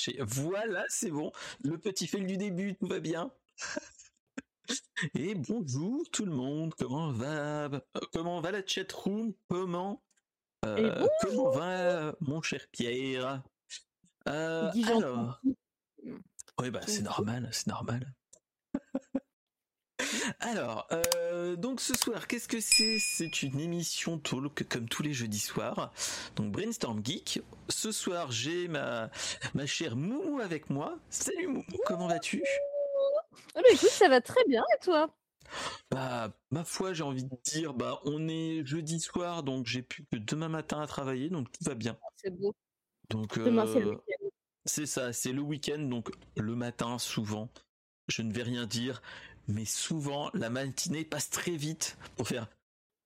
marché. Voilà, c'est bon. Le petit fail du début, tout va bien. Et bonjour tout le monde, comment va comment va la chat room? Comment euh, comment va mon cher Pierre? Euh, Alors, oui bah c'est normal, c'est normal. Alors, euh, donc ce soir, qu'est-ce que c'est? C'est une émission talk comme tous les jeudis soirs. Donc Brainstorm Geek. Ce soir, j'ai ma ma chère Moumou avec moi. Salut Moumou, comment vas-tu? Ah bah écoute, ça va très bien et toi? Bah, ma foi, j'ai envie de dire, bah, on est jeudi soir, donc j'ai plus que demain matin à travailler, donc tout va bien. C'est beau. Donc, demain, c'est le euh, week-end. C'est ça, c'est le week-end, donc le matin, souvent, je ne vais rien dire, mais souvent, la matinée passe très vite pour faire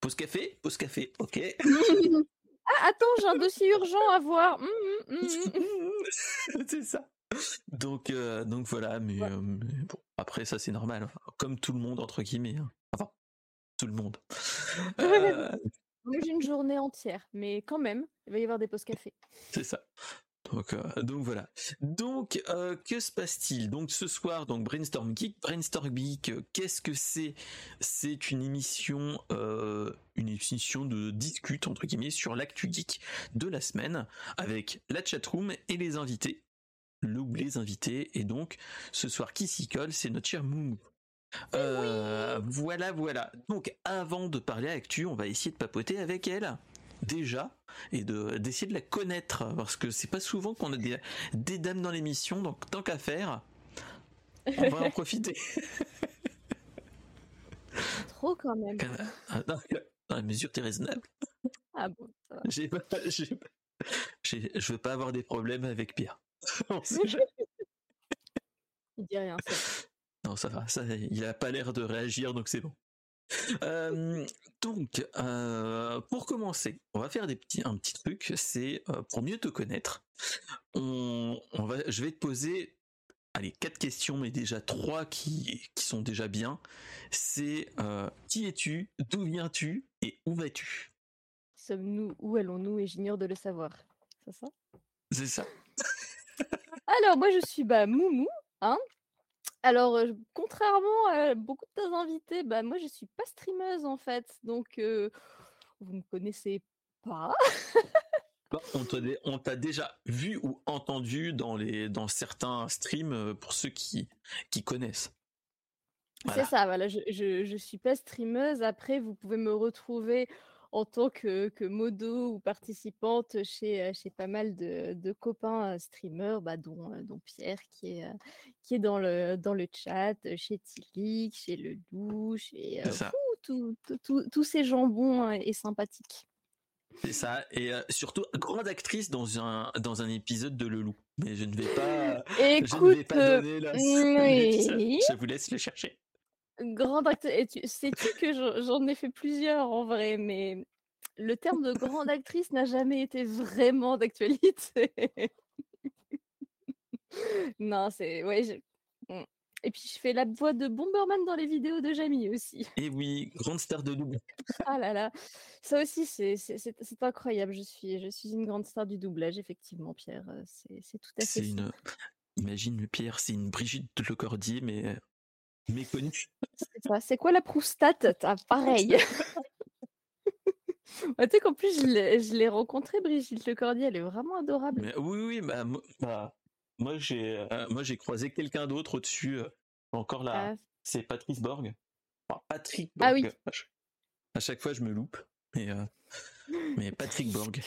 pause café, pause café, ok. ah, attends, j'ai un dossier urgent à voir. Hum, hum, hum, c'est ça. Donc, euh, donc voilà, mais, euh, bon, après ça c'est normal, comme tout le monde entre guillemets. Hein. Enfin, tout le monde. Euh, Moi j'ai une journée entière, mais quand même, il va y avoir des pauses café. C'est ça. Donc, donc voilà. Donc, que se passe-t-il? Donc ce soir, donc Brainstorm Geek. Brainstorm Geek, qu'est-ce que c'est? C'est une émission, une émission de discute entre guillemets sur l'actu geek de la semaine avec la chatroom et les invités le ou les invités. Et donc, ce soir, qui s'y colle, c'est notre cher Moumou. Euh, voilà, voilà. Donc, avant de parler actu, on va essayer de papoter avec elle déjà et de d'essayer de la connaître parce que c'est pas souvent qu'on a des, des dames dans l'émission donc tant qu'à faire on va en profiter trop quand même ah, dans, la mesure t'es raisonnable ah bon j'ai pas, je veux pas avoir des problèmes avec Pierre il dit rien. Non, ça va. Ça, il a pas l'air de réagir, donc c'est bon. Donc, euh, pour commencer, on va faire des petits, un petit truc. C'est euh, pour mieux te connaître. On, va, je vais te poser, allez, quatre questions, mais déjà trois qui, qui sont déjà bien. C'est euh, qui es-tu, d'où viens-tu et où vas-tu? Sommes-nous, où allons-nous? Et j'ignore de le savoir. C'est ça? C'est ça. Alors, moi, je suis bah, Moumou. Hein alors, contrairement à beaucoup de tes invités, bah, moi, je suis pas streameuse en fait. Donc, vous ne me connaissez pas. Bah, on t'a déjà vu ou entendu dans, les, dans certains streams pour ceux qui, qui connaissent. C'est ça, voilà, je, je, suis pas streameuse. Après, vous pouvez me retrouver en tant que, modo ou participante chez, euh, chez pas mal de, copains euh, streamers, bah, dont, euh, dont, Pierre qui est, qui est dans, le, dans le chat, chez Tilik, chez Le Loup, chez tous ces jambons et sympathiques. C'est ça, et surtout grande actrice dans un, dans un épisode de Le Loup. Mais je ne vais pas, je ne vais pas donner la... Je vous laisse le chercher. Grande actrice. Sais-tu que j'en ai fait plusieurs en vrai, mais le terme de grande actrice n'a jamais été vraiment d'actualité. non, c'est. Ouais, mmh. Et puis je fais la voix de Bomberman dans les vidéos de Jamie aussi. Et oui, grande star de double. ah là là, ça aussi c'est incroyable. Je suis, je suis une grande star du doublage, effectivement, Pierre. C'est tout à fait. C'est une. Imagine Pierre, c'est une Brigitte Lecordier, mais méconnu. C'est quoi la proustate Pareil. tu sais qu'en plus, je l'ai rencontrée, Brigitte Lecordier, elle est vraiment adorable. oui, oui, bah, bah moi j'ai euh, moi j'ai croisé quelqu'un d'autre au-dessus. Euh, encore là, ah. c'est Patrice Borg. Patrick Borg. Ah oui. À chaque fois, je me loupe. Mais, euh, mais Patrick Borg.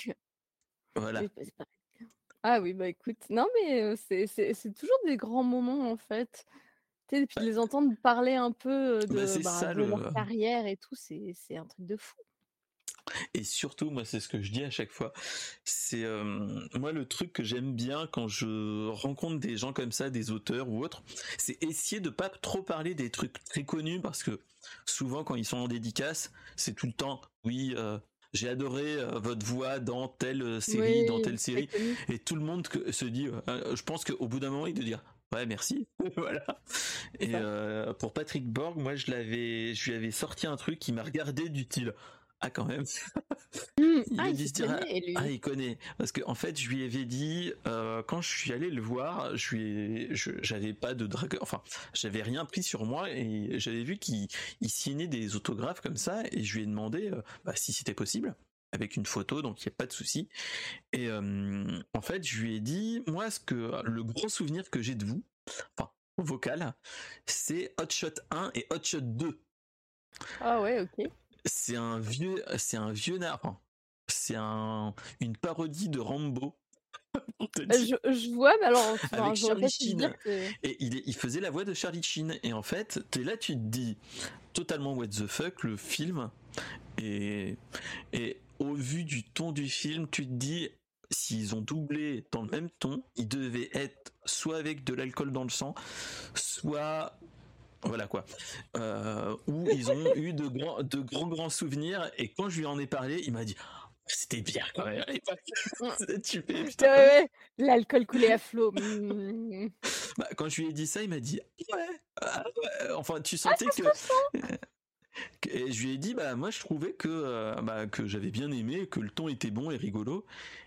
Voilà. Ah oui, bah écoute, non mais c'est toujours des grands moments en fait. Et puis de les entendre parler un peu bah, de, bah, leur carrière et tout, c'est un truc de fou. Et surtout, moi, c'est ce que je dis à chaque fois. C'est moi le truc que j'aime bien quand je rencontre des gens comme ça, des auteurs ou autres, c'est essayer de pas trop parler des trucs très connus parce que souvent quand ils sont en dédicace, c'est tout le temps, oui. j'ai adoré votre voix dans telle série, dans telle série, et tout le monde se dit. je pense qu'au bout d'un moment, il doit dire Ouais, merci. voilà. Et euh, pour Patrick Borg, moi, je l'avais, je lui avais sorti un truc qui m'a regardé du style. ah quand même. Mmh. il Ah, il ah, connaît, lui. ah, il connaît. Parce que en fait, je lui avais dit, euh, quand je suis allé le voir, je lui ai- je- j'avais pas de drague, enfin, j'avais rien pris sur moi et j'avais vu qu'il il signait des autographes comme ça et je lui ai demandé euh, bah, si c'était possible avec une photo, donc il n'y a pas de souci. Et euh, en fait, je lui ai dit, moi, ce que le gros souvenir que j'ai de vous, enfin, vocal, c'est Hot Shot 1 et Hot Shot 2 Ah ouais, ok. c'est un vieux c'est un vieux na- enfin, c'est un une parodie de Rambo. Je, je vois, mais alors, enfin, Avec Charlie Sheen. que... et il, est- il faisait la voix de Charlie Sheen et en fait t'es là tu te dis totalement what the fuck le film et et au vu du ton du film tu te dis s'ils ont doublé dans le même ton ils devaient être soit avec de l'alcool dans le sang soit voilà quoi euh, où ils ont eu de grands de grands grands souvenirs et quand je lui en ai parlé il m'a dit c'était bien quand même Ouais, l'alcool coulé à flot. Mmh. Bah, quand je lui ai dit ça, il m'a dit ouais, ah ouais. Enfin, tu Ah, sentais que- Et je lui ai dit bah moi je trouvais que euh, bah, que j'avais bien aimé, que le ton était bon et rigolo.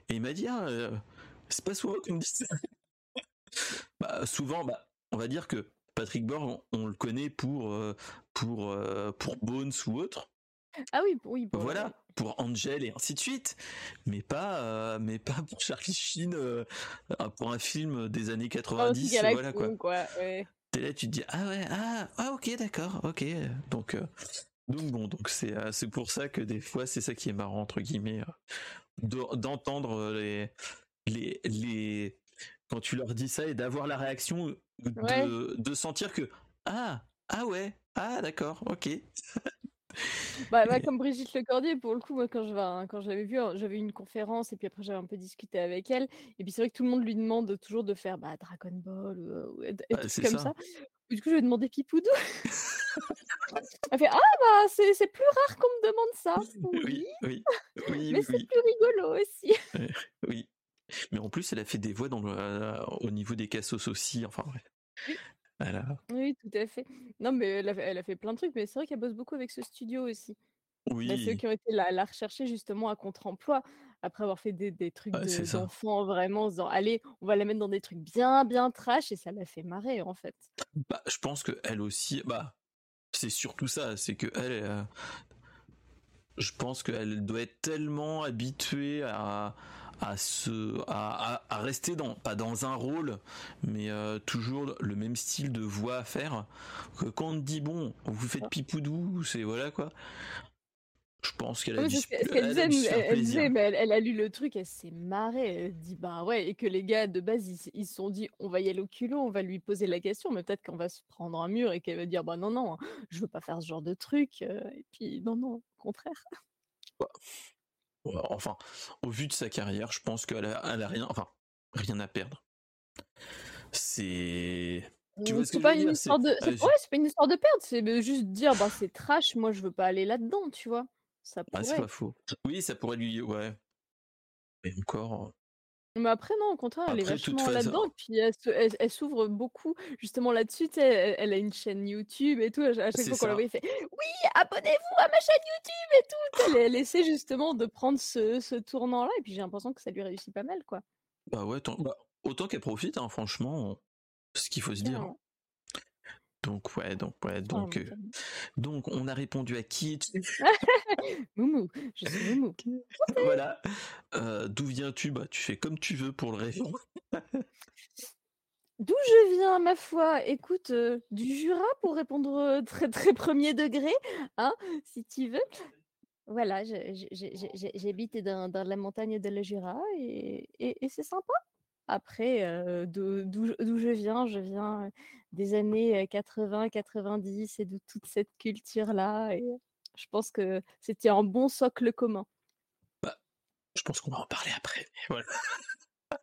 Et il m'a dit ah euh, c'est pas souvent qu'on me dit ça. bah souvent bah on va dire que Patrick Borg on, on le connaît pour euh, pour pour Bones ou autre. Ah oui, oui. bon, Voilà, pour Angel et ainsi de suite, mais pas, euh, mais pas pour Charlie Sheen, euh, pour un film des années Pas aussi 90, galactique, voilà quoi. quoi. ouais. T'es là, tu te dis ah ouais, ah, ah ok, d'accord, ok. Donc, euh, donc bon, donc c'est, euh, c'est pour ça que des fois c'est ça qui est marrant entre guillemets, euh, de- d'entendre les, les, les, quand tu leur dis ça et d'avoir la réaction, de, Ouais. de sentir que ah, ah ouais, ah d'accord, ok. Bah, bah, comme Brigitte Lecordier, pour le coup, moi, quand je quand je l'avais vue, hein, j'avais eu une conférence et puis après j'avais un peu discuté avec elle. Et puis c'est vrai que tout le monde lui demande toujours de faire bah, Dragon Ball ou, euh, et, et Bah, comme ça. ça. Du coup, je lui ai demandé Pipoudou. Elle fait Ah bah c'est c'est plus rare qu'on me demande ça. Oui, Oui, oui, oui, mais oui, c'est plus rigolo aussi. Oui. Mais en plus, elle a fait des voix dans le, euh, au niveau des cassos aussi. Enfin, ouais. Oui. Oui, tout à fait. Non, mais elle a, fait- elle a fait plein de trucs, mais c'est vrai qu'elle bosse beaucoup avec ce studio aussi. Bah, c'est eux Oui, qui ont été la, la rechercher justement à contre-emploi, après avoir fait des, des trucs ouais, c'est de- ça. d'enfants vraiment en se disant allez, on va la mettre dans des trucs bien, bien trash, et ça l'a fait marrer en fait. Bah, je pense que elle aussi, bah, c'est surtout ça, c'est que elle, euh, je pense qu'elle doit être tellement habituée à à se à, à- à rester dans pas dans un rôle mais euh, toujours le même style de voix à faire. Que quand on dit bon vous faites pipoudou c'est voilà quoi. Je pense qu'elle a Oui, ce elle elle, elle a lu le truc, elle s'est marrée, elle dit bah ouais, et que les gars de base ils, se sont dit on va y aller au culot, on va lui poser la question, mais peut-être qu'on va se prendre un mur et qu'elle va dire bah non, non, je veux pas faire ce genre de truc, euh, et puis non, non, au contraire. Ouais, enfin au vu de sa carrière je pense qu'elle a, elle a rien enfin rien à perdre c'est tu vois ce que C'est je pas veux une dire? Histoire de, c'est- ouais, c'est pas une histoire de perdre, c'est juste dire bah c'est trash, moi je veux pas aller là-dedans, tu vois? Ça Ah, c'est pas faux. Oui, ça pourrait lui. Ouais. Et encore. Mais après, non, au contraire, elle est Après, vachement là-dedans. Et puis, elle, elle- elle s'ouvre beaucoup justement là-dessus. Elle, elle a une chaîne YouTube et tout. À chaque fois qu'on la voit, elle fait Oui, abonnez-vous à ma chaîne YouTube et tout. Elle, essaie justement de prendre ce, ce tournant-là. Et puis, j'ai l'impression que ça lui réussit pas mal, quoi. Bah ouais, bah, autant qu'elle profite, hein, franchement. Ce qu'il faut se dire. Donc, ouais, donc, ouais, donc, Carrément, euh, donc, on a répondu à qui Moumou, je suis Moumou. Voilà. Euh, D'où viens-tu? Bah, tu fais comme tu veux pour le répondre. D'où je viens, ma foi? Écoute, euh, du Jura pour répondre très très premier degré, hein, si tu veux. Voilà, j'habite dans, dans la montagne de la Jura et, et- et c'est sympa. Après, d'où je viens, je viens des années 80-90 et de toute cette culture-là. Et je pense que c'était un bon socle commun. Je pense qu'on va en parler après. Voilà.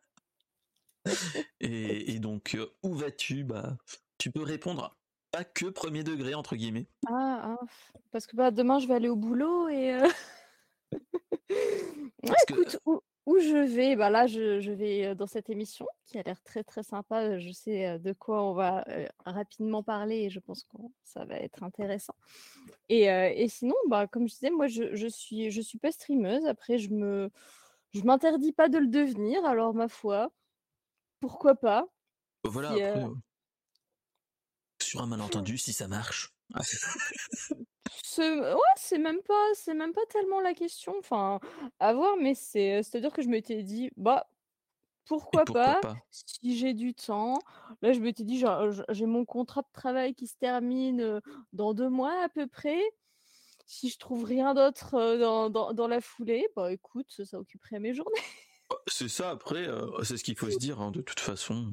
Et, et donc, euh, où vas-tu? Bah, tu peux répondre pas que premier degré entre guillemets. Ah, ah, parce que bah, demain, je vais aller au boulot et... euh, Ouais, Parce que- écoute, où, où je vais, bah là, je, vais dans cette émission qui a l'air très très sympa. Je sais de quoi on va rapidement parler et je pense que ça va être intéressant. Et, sinon, bah, comme je disais, moi, je, suis, je suis pas streameuse. Après, je me, je m'interdis pas de le devenir. Alors, ma foi, pourquoi pas? Voilà, après, sur un malentendu, si ça marche. C'est ouais, c'est même pas c'est même pas tellement la question, enfin, à voir, mais c'est, c'est-à-dire que je m'étais dit: «Bah, pourquoi pas, si j'ai du temps». Là, je m'étais dit: «J'ai mon contrat de travail qui se termine, dans deux mois à peu près. Si je trouve rien d'autre, dans dans la foulée, bah, écoute, ça occuperait mes journées». C'est ça après, c'est ce qu'il faut se dire, hein, de toute façon.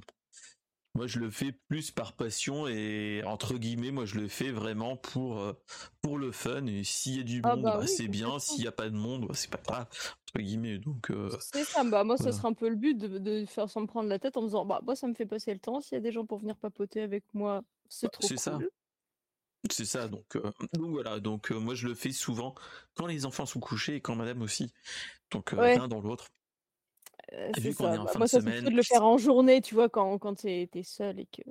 Moi, je le fais plus par passion et entre guillemets, moi, je le fais vraiment pour euh, pour le fun. Et s'il y a du ah monde, bah bah, c'est bien. S'il y a pas de monde, bah, c'est pas grave entre guillemets. Donc euh, c'est ça. Bah moi, ce sera un peu le but de, faire sans me prendre la tête en me disant, bah moi, ça me fait passer le temps. S'il y a des gens pour venir papoter avec moi, c'est trop cool. ça. C'est ça, donc, euh, donc voilà, donc moi je le fais souvent quand les enfants sont couchés et quand madame aussi. Donc l'un dans l'autre. Euh, c'est ça. Bah, moi, ça de le faire en journée, tu vois, quand, quand t'es es seul et que.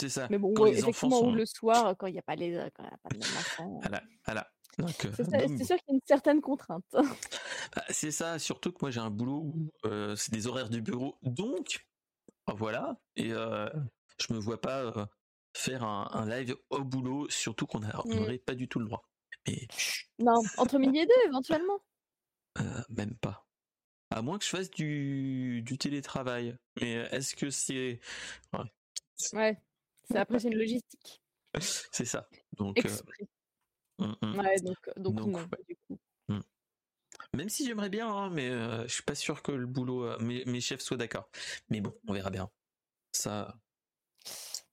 C'est ça. Mais bon, quand les effectivement, sont... le soir, quand il n'y a pas les, quand y a pas les enfants. Voilà, voilà. C'est sûr qu'il y a une certaine contrainte. Bah, c'est ça, surtout que moi j'ai un boulot où euh, c'est des horaires du bureau, donc voilà. Et euh, je me vois pas euh, faire un, un, live au boulot, surtout qu'on n'aurait mmh. pas du tout le droit. Mais... Non, entre midi et deux éventuellement. même pas. À moins que je fasse du, du télétravail. Mais euh, est-ce que c'est. Ouais. C'est après, c'est une logistique. c'est ça. Donc. Euh, hum, hum. Ouais, donc, euh, donc, non, du coup. Hum. Même si j'aimerais bien, hein, mais je suis pas sûr que le boulot, mes, mes, chefs soient d'accord. Mais bon, on verra bien. Ça.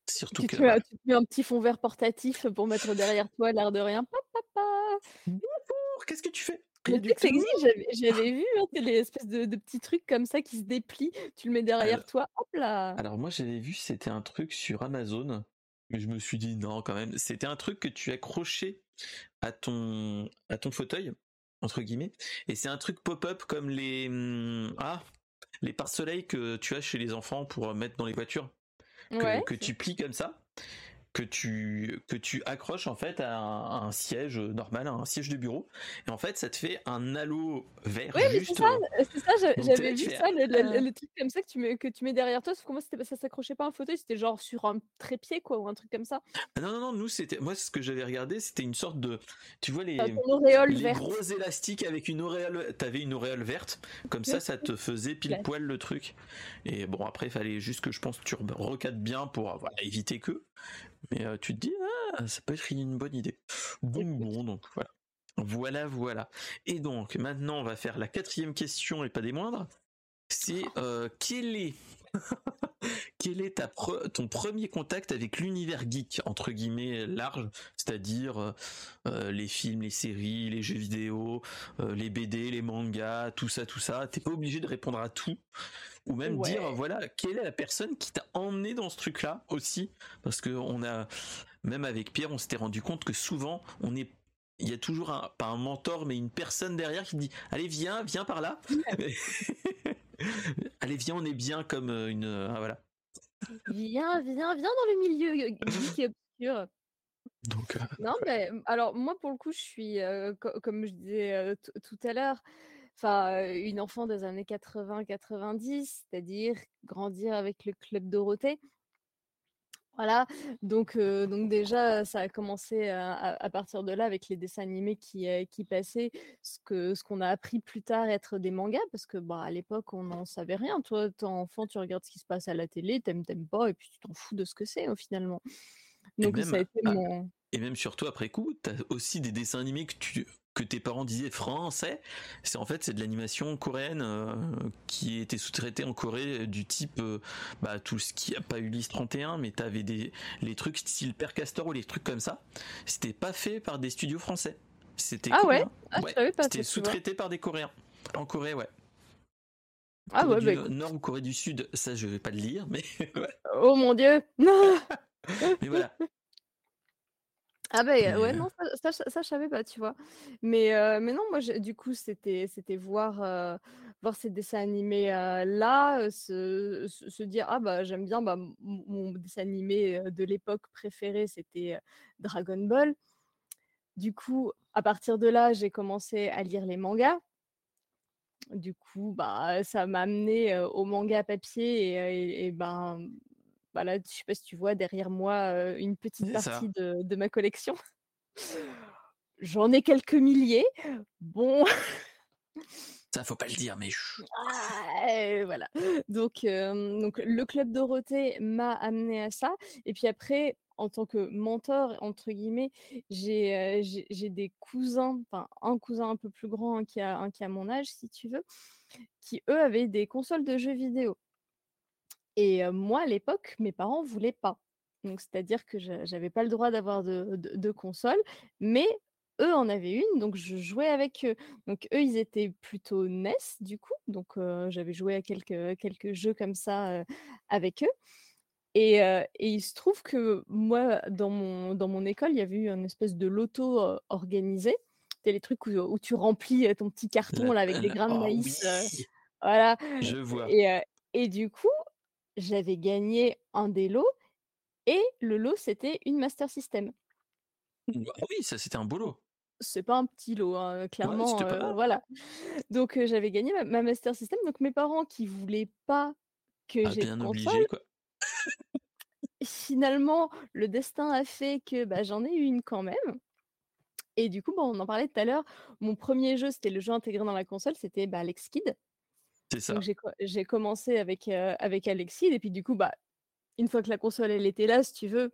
Surtout tu que. Te tu mets un petit fond vert portatif pour mettre derrière toi l'air de rien. Qu'est-ce que tu fais? J'avais vu hein, les espèces de, petits trucs comme ça qui se déplient, tu le mets derrière toi, hop là. Alors moi j'avais vu, c'était un truc sur Amazon, mais je me suis dit non quand même, c'était un truc que tu accrochais à ton à ton fauteuil entre guillemets, et c'est un truc pop-up comme les mmh, ah les pare-soleil que tu as chez les enfants pour mettre dans les voitures, que tu plies comme ça que tu que tu accroches en fait à un, siège normal, à un siège de bureau, et en fait ça te fait un halo vert. Oui, c'est ça, c'est ça j'avais vu ça, le, truc comme ça que tu mets que tu mets derrière toi. Sauf que moi ça s'accrochait pas à un fauteuil, c'était genre sur un trépied quoi ou un truc comme ça. Ah non non non, nous c'était moi ce que j'avais regardé, c'était une sorte de, tu vois les, les gros élastiques avec une auréole, t'avais une auréole verte, comme ça ça te faisait pile poil le truc. Et bon après il fallait juste que je pense que tu recadres bien pour voilà, éviter que. Mais euh, tu te dis, ah, ça peut être une bonne idée. Bon, bon, donc voilà. Voilà, voilà. Et donc, maintenant, on va faire la quatrième question et pas des moindres. C'est euh, quel est quel est ta ton premier contact avec l'univers geek entre guillemets large, c'est-à-dire euh, les films, les séries, les jeux vidéo, les BD, les mangas, tout ça, tout ça. T'es pas obligé de répondre à tout. Ou même dire voilà quelle est la personne qui t'a emmené dans ce truc là aussi? Parce que on a même avec Pierre on s'était rendu compte que souvent on est il y a toujours un pas un mentor mais une personne derrière qui dit allez viens viens par là. Allez viens on est bien comme euh, une ah, voilà viens viens viens dans le milieu geek et obscur donc, euh, non, mais alors moi pour le coup, je suis comme je disais tout à l'heure, enfin une enfant des années 80-90, c'est-à-dire grandir avec le club Dorothée. Voilà, donc, donc déjà, ça a commencé à, partir de là avec les dessins animés qui, qui passaient, ce qu'on ce qu'on a appris plus tard être des mangas, parce que bah, à l'époque, on n'en savait rien. Toi, t'es enfant, tu regardes ce qui se passe à la télé, t'aimes, t'aimes pas, et puis tu t'en fous de ce que c'est, finalement. Donc ça a été mon... Et même surtout après coup, t'as aussi des dessins animés que tu que tes parents disaient français, c'est en fait c'est de l'animation coréenne euh, qui était sous-traitée en Corée du type euh, bah, tout ce qui a pas eu l'IS 31 mais t'avais des les trucs style Père Castor ou les trucs comme ça, c'était pas fait par des studios français. C'était ah ouais, ah, c'était sous-traité par des Coréens. En Corée, ouais. Ah ouais, bah, Nord ou Corée du Sud, ça je vais pas le lire, mais Oh mon dieu. mais voilà, ah ben ouais, non, ça, ça, je savais pas, tu vois. Mais, mais non, moi, du coup, c'était, voir, voir ces dessins animés là, se, se, dire ah bah j'aime bien bah, mon dessin animé de l'époque préféré c'était Dragon Ball. Du coup, à partir de là, j'ai commencé à lire les mangas. Du coup, bah ça m'a amené au manga papier et, et, ben bah là, je sais pas si tu vois derrière moi une petite partie de, de ma collection. J'en ai quelques milliers. Bon. Ça, faut pas le dire, mais. Ah, voilà. Donc, donc, le club Dorothée m'a amené à ça. Et puis après, en tant que mentor, entre guillemets, j'ai des cousins, enfin, un cousin un peu plus grand, un qui, a, un qui a mon âge, si tu veux, qui, eux, avaient des consoles de jeux vidéo. Et moi, à l'époque, mes parents voulaient pas. Donc, c'est-à-dire que j'avais pas le droit d'avoir de, de, de console, mais eux en avaient une, donc je jouais avec eux. Donc eux, ils étaient plutôt NES du coup, donc j'avais joué à quelques, quelques jeux comme ça avec eux. Et, il se trouve que moi, dans mon, dans mon école, il y avait eu une espèce de loto organisé. C'était les trucs où, tu remplis ton petit carton là, avec des grains de oh maïs. voilà. Je vois. Et, et du coup, j'avais gagné un des lots. Et le lot, c'était une Master System. Ah oui, ça c'était un beau lot c'est pas un petit lot, hein, clairement. voilà. Donc j'avais gagné ma, Master System. Donc mes parents qui voulaient pas que ah, j'ai bien obligé, quoi. finalement, le destin a fait que bah, j'en ai eu une quand même. Et du coup, bon, on en parlait tout à l'heure. Mon premier jeu, c'était le jeu intégré dans la console, c'était bah, Alex Kidd. Ça. J'ai commencé avec, avec Alex Kidd. Et puis du coup, bah, une fois que la console elle était là, si tu veux,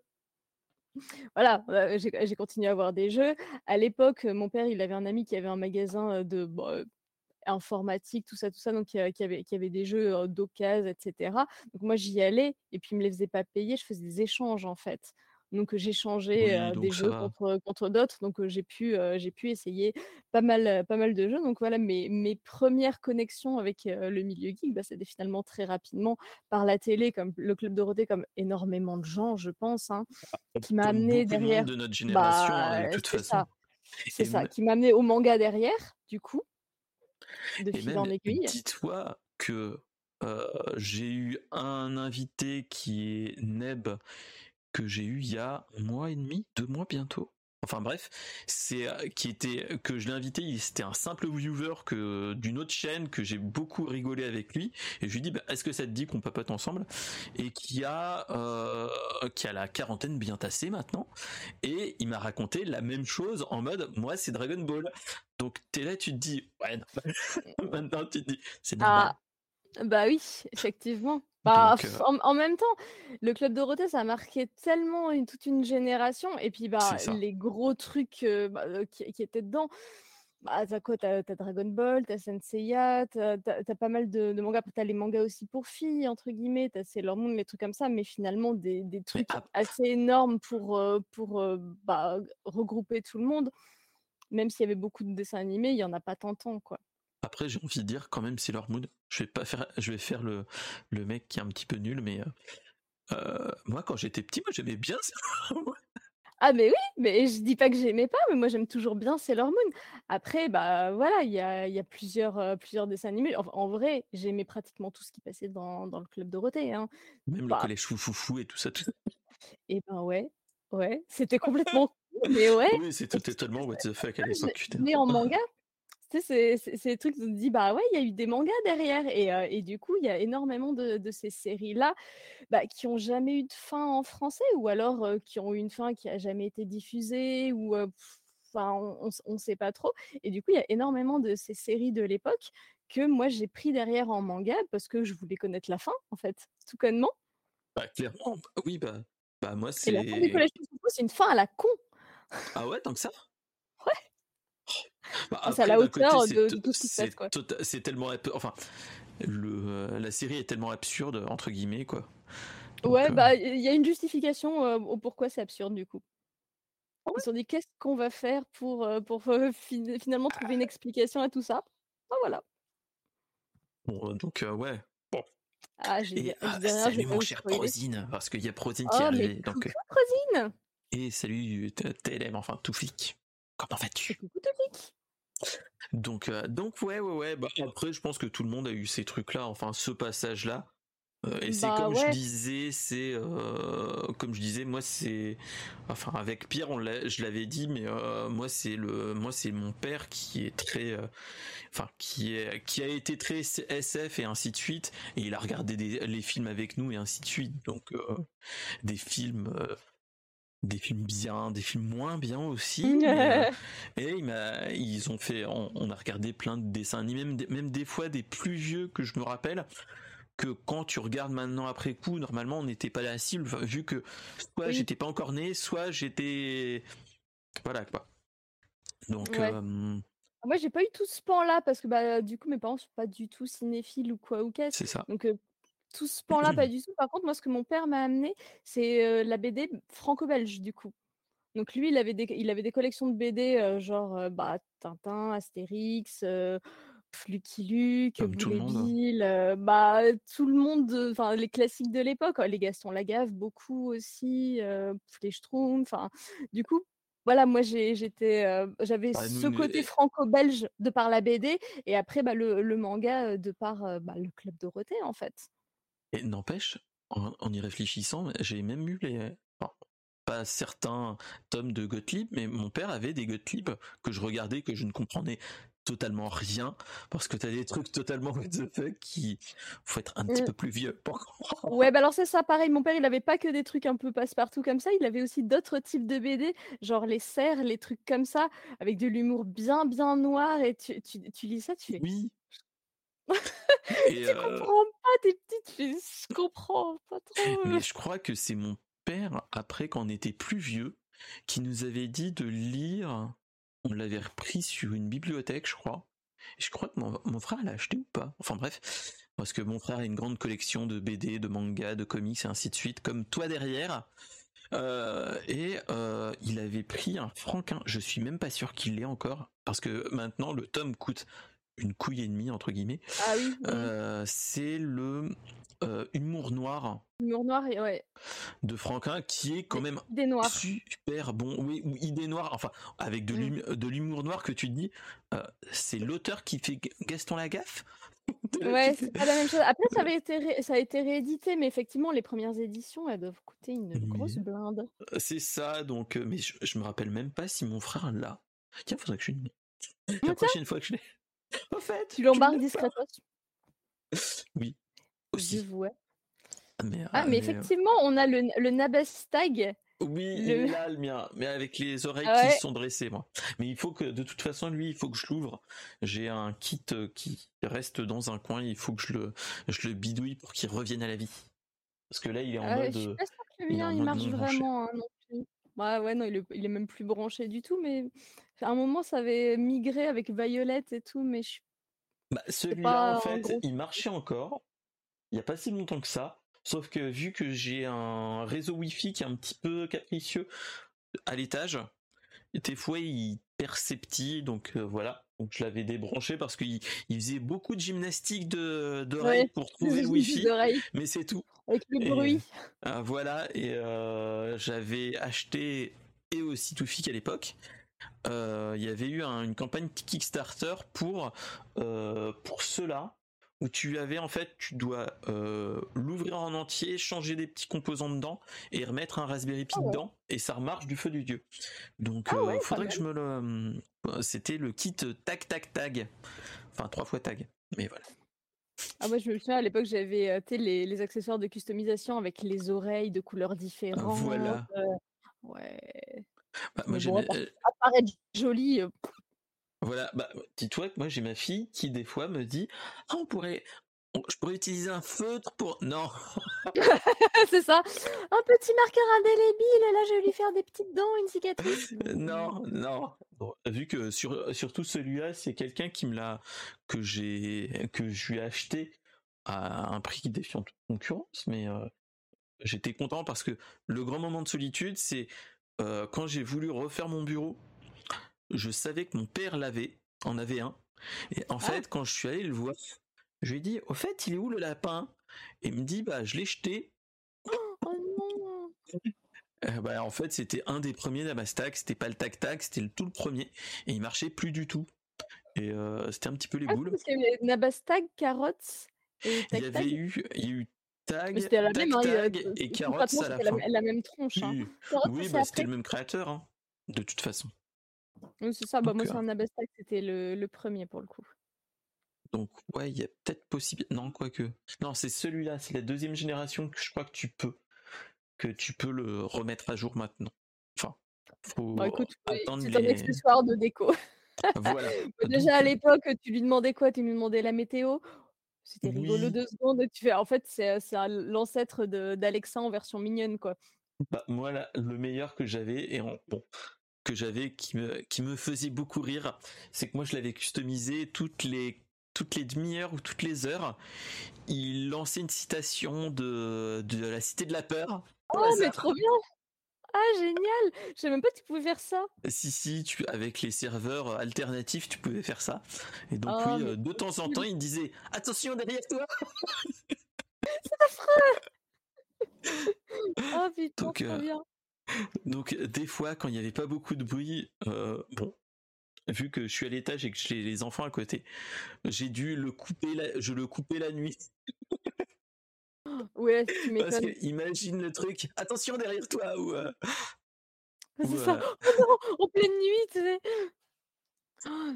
voilà, j'ai continué à avoir des jeux. À l'époque, mon père, il avait un ami qui avait un magasin de bah, informatique, tout ça, tout ça, donc qui, avait, qui avait des jeux d'occasion, etc. Donc moi, j'y allais et puis il me les faisait pas payer, je faisais des échanges en fait. Donc j'ai changé des jeux contre, contre d'autres. Donc j'ai pu, j'ai pu essayer pas mal, pas mal de jeux. Donc voilà, mes, mes premières connexions avec le milieu geek, bah, c'était finalement très rapidement par la télé, comme le Club Dorothée, comme énormément de gens, je pense, hein, ah, qui m'a amené derrière. De, notre génération, hein, de bah, toute façon. C'est ça, qui m'a amené au manga derrière, du coup, de fil en aiguille. Dis-toi que j'ai eu un invité qui est Neb que j'ai eu il y a un mois et demi, deux mois bientôt. Enfin bref, c'est euh, qui était que je l'ai invité, c'était un simple viewer que d'une autre chaîne que j'ai beaucoup rigolé avec lui. Et je lui dis bah, est-ce que ça te dit qu'on papote ensemble? Et qui a euh, qui a la quarantaine bien tassée maintenant. Et il m'a raconté la même chose en mode moi c'est Dragon Ball. Donc t'es là tu te dis ouais maintenant tu te dis c'est normal. Ah, bah oui effectivement bah, en, même temps, le Club Dorothée, ça a marqué tellement une, toute une génération. Et puis, bah, les gros trucs bah, qui, étaient dedans, bah, t'as quoi T'as Dragon Ball, t'as Senseiya, t'as as, pas mal de, mangas. T'as les mangas aussi pour filles, entre guillemets. T'as Sailor Moon, les trucs comme ça. Mais finalement, des, des trucs assez énormes pour, pour bah, regrouper tout le monde. Même s'il y avait beaucoup de dessins animés, il y en a pas tant, tant quoi. Après, j'ai envie de dire quand même Sailor Moon. Je vais pas faire, je vais faire le, le mec qui est un petit peu nul, mais euh, euh, moi quand j'étais petit, moi j'aimais bien Sailor Moon. Ah mais oui, mais je dis pas que j'aimais pas, mais moi j'aime toujours bien Sailor Moon. Après, bah voilà, il y a, y a, plusieurs, euh, plusieurs dessins animés. En, vrai, j'aimais pratiquement tout ce qui passait dans, dans le club Dorothée. Hein. Même le bah collège Foufoufou et tout ça. Tout... Et ben ouais, ouais, c'était complètement mais ouais. Oui, c'était totalement what the fuck à l'époque. Mais en manga, tu sais, c'est des trucs où on dit, bah ouais, il y a eu des mangas derrière. Et, et du coup, il y a énormément de, de ces séries-là bah, qui ont jamais eu de fin en français ou alors qui ont eu une fin qui a jamais été diffusée ou enfin, on ne sait pas trop. Et du coup, il y a énormément de ces séries de l'époque que moi, j'ai pris derrière en manga parce que je voulais connaître la fin, en fait, tout connement. Bah, clairement, oui, bah, bah moi, c'est. la fin c'est une fin à la con. Ah ouais, tant que ça? Bah, c'est à la hauteur de, tout ce qui se passe, quoi. C'est tellement, enfin, le, euh, la série est tellement absurde entre guillemets, quoi. ouais, euh, bah, il y a une justification euh, au pourquoi c'est absurde du coup. Ah Ils se sont dit qu'est-ce qu'on va faire pour, pour finalement trouver une explication à tout ça? Ah, voilà. Bon, donc ouais. Bon. Ah, j'ai ah, salut mon cher Prozine, parce qu'il y a Prozine qui est oh, arrivé. Donc, Prozine Et salut TLM, enfin tout flic. Comment vas-tu? Coucou tout Donc, donc ouais, ouais, ouais. Bah, après, je pense que tout le monde a eu ces trucs-là, enfin, ce passage-là. Euh, et c'est bah, comme je disais, c'est euh, comme je disais, moi c'est, enfin avec Pierre, on je l'avais dit, mais euh, moi c'est le, moi c'est mon père qui est très, enfin qui est, qui a été très SF et ainsi de suite, et il a regardé les films avec nous et ainsi de suite, donc des films des films bien, des films moins bien aussi. et il m'a, ils ont fait, on, a regardé plein de dessins animés, même, même des fois des plus vieux que je me rappelle que quand tu regardes maintenant après coup, normalement on n'était pas la cible, vu que soit j'étais pas encore né, soit j'étais voilà quoi. Donc euh, moi j'ai pas eu tout ce pan là parce que bah du coup mes parents sont pas du tout cinéphiles ou quoi ou qu'est-ce. C'est ça. Donc euh, tout ce pan là pas du tout. Par contre moi ce que mon père m'a amené c'est euh, la BD franco-belge du coup. Donc lui il avait des il avait des collections de BD genre bah Tintin, Astérix Lucky Luke, Boulet euh, bah tout le monde, enfin les classiques de l'époque, les Gaston Lagaffe, beaucoup aussi, les Schtroumpfs, enfin du coup voilà, moi j'étais, euh, j'avais bah, ce côté franco-belge de par la BD et après bah, le, manga de par bah, le club Dorothée en fait. Et n'empêche, en, y réfléchissant, j'ai même eu les, pas certains tomes de Gottlieb, mais mon père avait des Gottlieb que je regardais, que je ne comprenais totalement rien parce que tu as des trucs totalement what the fuck qui faut être un petit mmh. peu plus vieux pour Ouais, bah alors c'est ça pareil, mon père, il avait pas que des trucs un peu passe-partout comme ça, il avait aussi d'autres types de BD, genre les serres, les trucs comme ça avec de l'humour bien bien noir et tu, tu, lis ça, tu fais Oui. Tu euh comprends pas tes petites je comprends pas trop. Mais je crois que c'est mon père après quand on était plus vieux qui nous avait dit de lire on l'avait repris sur une bibliothèque, je crois. Et je crois que mon, frère l'a acheté ou pas. Enfin bref, parce que mon frère a une grande collection de BD, de mangas, de comics et ainsi de suite, comme toi derrière. Euh, et euh, il avait pris un franquin. Je suis même pas sûr qu'il l'ait encore, parce que maintenant le tome coûte une couille et demie entre guillemets. Ah oui. Euh, c'est le euh, Humour noir. Humour noir, ouais. De Franquin, qui est quand même super bon. Oui, ou idée noire, enfin, avec mm. de l'humour noir que tu dis, euh, c'est l'auteur qui fait Gaston Lagaffe Ouais, c'est pas la même chose. Après, ça, avait été ça a été réédité, mais effectivement, les premières éditions, elles doivent coûter une grosse blinde. C'est ça, donc, mais je, me rappelle même pas si mon frère l'a. Tiens, faudrait que je lui La prochaine fois que je l'ai. En fait. Tu l'embarques discrètement? Oui, aussi. Ah, ah, mais, euh, effectivement, on a le, le Nabastag. Oui, il est là le mien, mais avec les oreilles qui sont dressées, moi. Mais il faut que, de toute façon, lui, il faut que je l'ouvre. J'ai un kit euh, qui reste dans un coin, il faut que je le, je le bidouille pour qu'il revienne à la vie. Parce que là, il est en ah mode. Je suis pas que le mien, il, marche vraiment hein, non. Bah ouais, non, il est, il est, même plus branché du tout, mais à un moment, ça avait migré avec Violette et tout, mais je bah, Celui-là, en fait, il marchait encore, il n'y a pas si longtemps que ça. Sauf que vu que j'ai un réseau Wi-Fi qui est un petit peu capricieux à l'étage, des fois il perceptit, donc euh, voilà. Donc je l'avais débranché parce qu'il faisait beaucoup de gymnastique de d'oreilles pour trouver le Wi-Fi, mais c'est tout. Avec le bruit. Euh, voilà, et euh, j'avais acheté et aussi Toufik à l'époque. Il y avait eu une campagne Kickstarter pour pour cela où tu avais en fait, tu dois euh, l'ouvrir en entier, changer des petits composants dedans et remettre un Raspberry Pi ah dedans et ça remarche du feu du dieu. Donc il ah euh, faudrait que je me le, euh, c'était le kit tag tag tag, enfin trois fois tag, mais voilà. Ah moi je me souviens à l'époque j'avais les, les, accessoires de customisation avec les oreilles de couleurs différentes. Voilà. ouais. Bah, moi, bon, apparaître joli. Voilà, bah, dis-toi que moi j'ai ma fille qui des fois me dit Ah, on pourrait. je pourrais utiliser un feutre pour. Non C'est ça Un petit marqueur indélébile, là je vais lui faire des petites dents, une cicatrice. non, non. vu que sur, surtout celui-là, c'est quelqu'un qui me l'a. que j'ai. que je lui ai acheté à un prix défiant toute concurrence, mais euh, j'étais content parce que le grand moment de solitude, c'est euh, quand j'ai voulu refaire mon bureau je savais que mon père l'avait, en avait un. Et en ah. fait, quand je suis allé le voir, je lui ai dit, au fait, il est où le lapin? Et il me dit, bah, je l'ai jeté. Oh non euh, bah, en fait, c'était un des premiers Namastack, c'était pas le tac-tac, c'était le tout le premier, et il marchait plus du tout. Et c'était un petit peu les ah, boules. Parce qu'il y avait Nabastag, carottes et Il y avait eu, il y a eu Tag, la tag, même, hein, et carottes à la fin. La, même tronche. Hein. Oui, bah, c'était le même créateur, hein, de toute façon. Oui, c'est ça. bah, moi, sur un Nabastag, c'était le, le premier pour le coup. Donc ouais, il y a peut-être possible. Non, quoique. Non, c'est celui-là, c'est la deuxième génération que je crois que tu peux, que tu peux le remettre à jour maintenant. Enfin, faut bah, écoute, attendre c'est un accessoire de déco. voilà. Déjà à l'époque, tu lui demandais quoi? Tu lui demandais la météo. C'était rigolo deux secondes. tu fais, en fait, c'est l'ancêtre d'Alexa en version mignonne, quoi. Bah, moi, le meilleur que j'avais, et en, bon, que j'avais qui me, qui me faisait beaucoup rire, c'est que moi, je l'avais customisé toutes les toutes les demi-heures ou toutes les heures, il lançait une citation de, de la Cité de la Peur. Oh, mais trop bien Ah, génial Je savais même pas que tu pouvais faire ça. Si, si, tu, avec les serveurs alternatifs, tu pouvais faire ça. Et donc, oh, oui, euh, de temps en temps, il disait « Attention, derrière toi !» C'est affreux Oh putain, donc, trop euh, bien donc des fois, quand il n'y avait pas beaucoup de bruit, euh, bon, vu que je suis à l'étage et que j'ai les enfants à côté, j'ai dû le couper, la... je le coupais la nuit. Ouais, tu Parce que imagine le truc, attention derrière toi ou. Euh... C'est ça. Euh oh non, en pleine nuit, tu sais. Oh,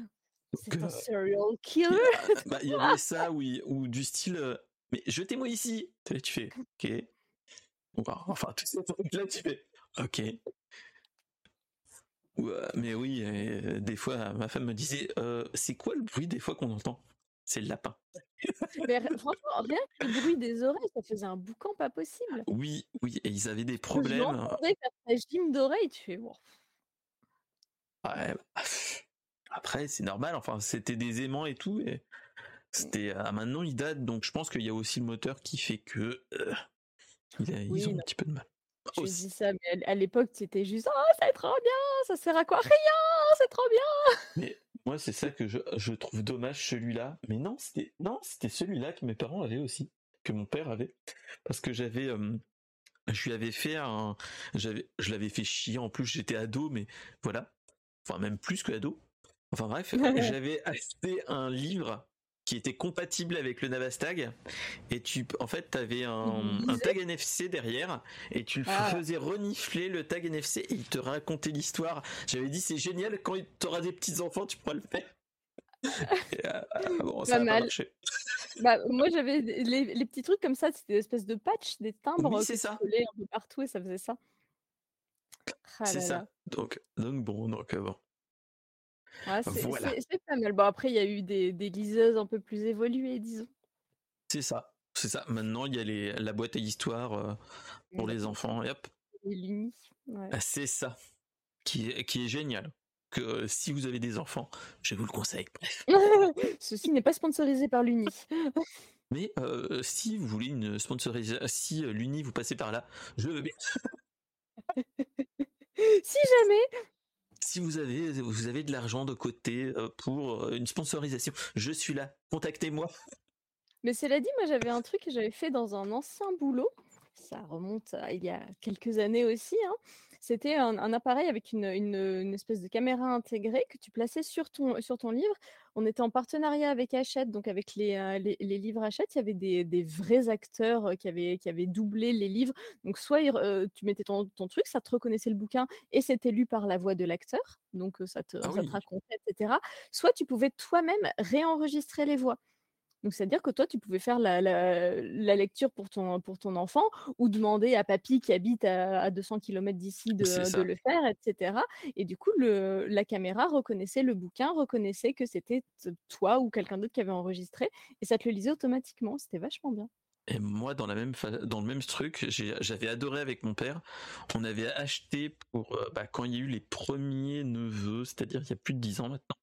c'est un serial killer. Bah, il y avait ça, oui, ou du style, mais jetez-moi ici. Tu fais, ok. Enfin, tout ces trucs-là, tu fais, ok. Mais oui, euh, des fois, ma femme me disait euh, C'est quoi le bruit des fois qu'on entend? C'est le lapin. mais franchement, rien que le bruit des oreilles, ça faisait un boucan pas possible. Oui, oui, et ils avaient des problèmes. Je faire ta gym d'oreille, tu fais bon. Ouais, bah, après, c'est normal, enfin, c'était des aimants et tout, et c'était. Ah, maintenant, il date, donc je pense qu'il y a aussi le moteur qui fait que. ils ont un petit peu de mal. Je dis ça, mais à l'époque, c'était juste «Oh, c'est trop bien, ça sert à quoi? Rien, c'est trop bien!» Mais moi, c'est ça que je, je trouve dommage, celui-là. Mais non, c'était non, c'était celui-là que mes parents avaient aussi, que mon père avait. Parce que j'avais, je lui avais fait un, j'avais, je l'avais fait chier. En plus, j'étais ado, mais voilà. Enfin, même plus que ado. Enfin bref, j'avais acheté un livre qui était compatible avec le Navastag. Et tu en fait tu avais un, tag NFC derrière et tu ah. faisais renifler le tag NFC et il te racontait l'histoire. J'avais dit c'est génial quand tu auras des petits enfants tu pourras le faire. Euh, bon, ça pas mal. bah, moi j'avais les, petits trucs comme ça c'était des espèces de patch des timbres oui, ça. un peu partout et ça faisait ça. Ah c'est ça. donc donc bon donc euh, bon c'est pas mal. Bon, après, il y a eu des, des liseuses un peu plus évoluées, disons. C'est ça. C'est ça. Maintenant, il y a les, la boîte à histoire euh, pour les enfants. Et hop. Ah, c'est ça. Qui est, qui est génial. Que euh, si vous avez des enfants, je vous le conseille. Ceci n'est pas sponsorisé par l'Uni. Mais euh, si vous voulez une sponsorisation, si l'Uni vous passez par là, je veux bien. si jamais si vous avez, vous avez de l'argent de côté euh, pour euh, une sponsorisation, je suis là. Contactez-moi. Mais cela dit, moi j'avais un truc que j'avais fait dans un ancien boulot. Ça remonte il y a quelques années aussi. Hein. C'était un, appareil avec une, espèce de caméra intégrée que tu plaçais sur ton, sur ton livre. On était en partenariat avec Hachette, donc avec les, euh, les, livres Hachette, il y avait des, vrais acteurs euh, qui avaient, qui avaient doublé les livres. Donc soit euh, tu mettais ton, truc, ça te reconnaissait le bouquin et c'était lu par la voix de l'acteur, donc ça te, ah ça te racontait, etc. Soit tu pouvais toi-même réenregistrer les voix. Donc, c'est-à-dire que toi, tu pouvais faire la, lecture pour ton, pour ton enfant ou demander à papy qui habite à, 200 km d'ici de, le faire, etc. Et du coup, le, la caméra reconnaissait le bouquin, reconnaissait que c'était toi ou quelqu'un d'autre qui avait enregistré et ça te le lisait automatiquement. C'était vachement bien. Et moi, dans, la même dans le même truc, j'avais adoré avec mon père. On avait acheté pour euh, bah, quand il y a eu les premiers neveux, c'est-à-dire il y a plus de 10 ans maintenant.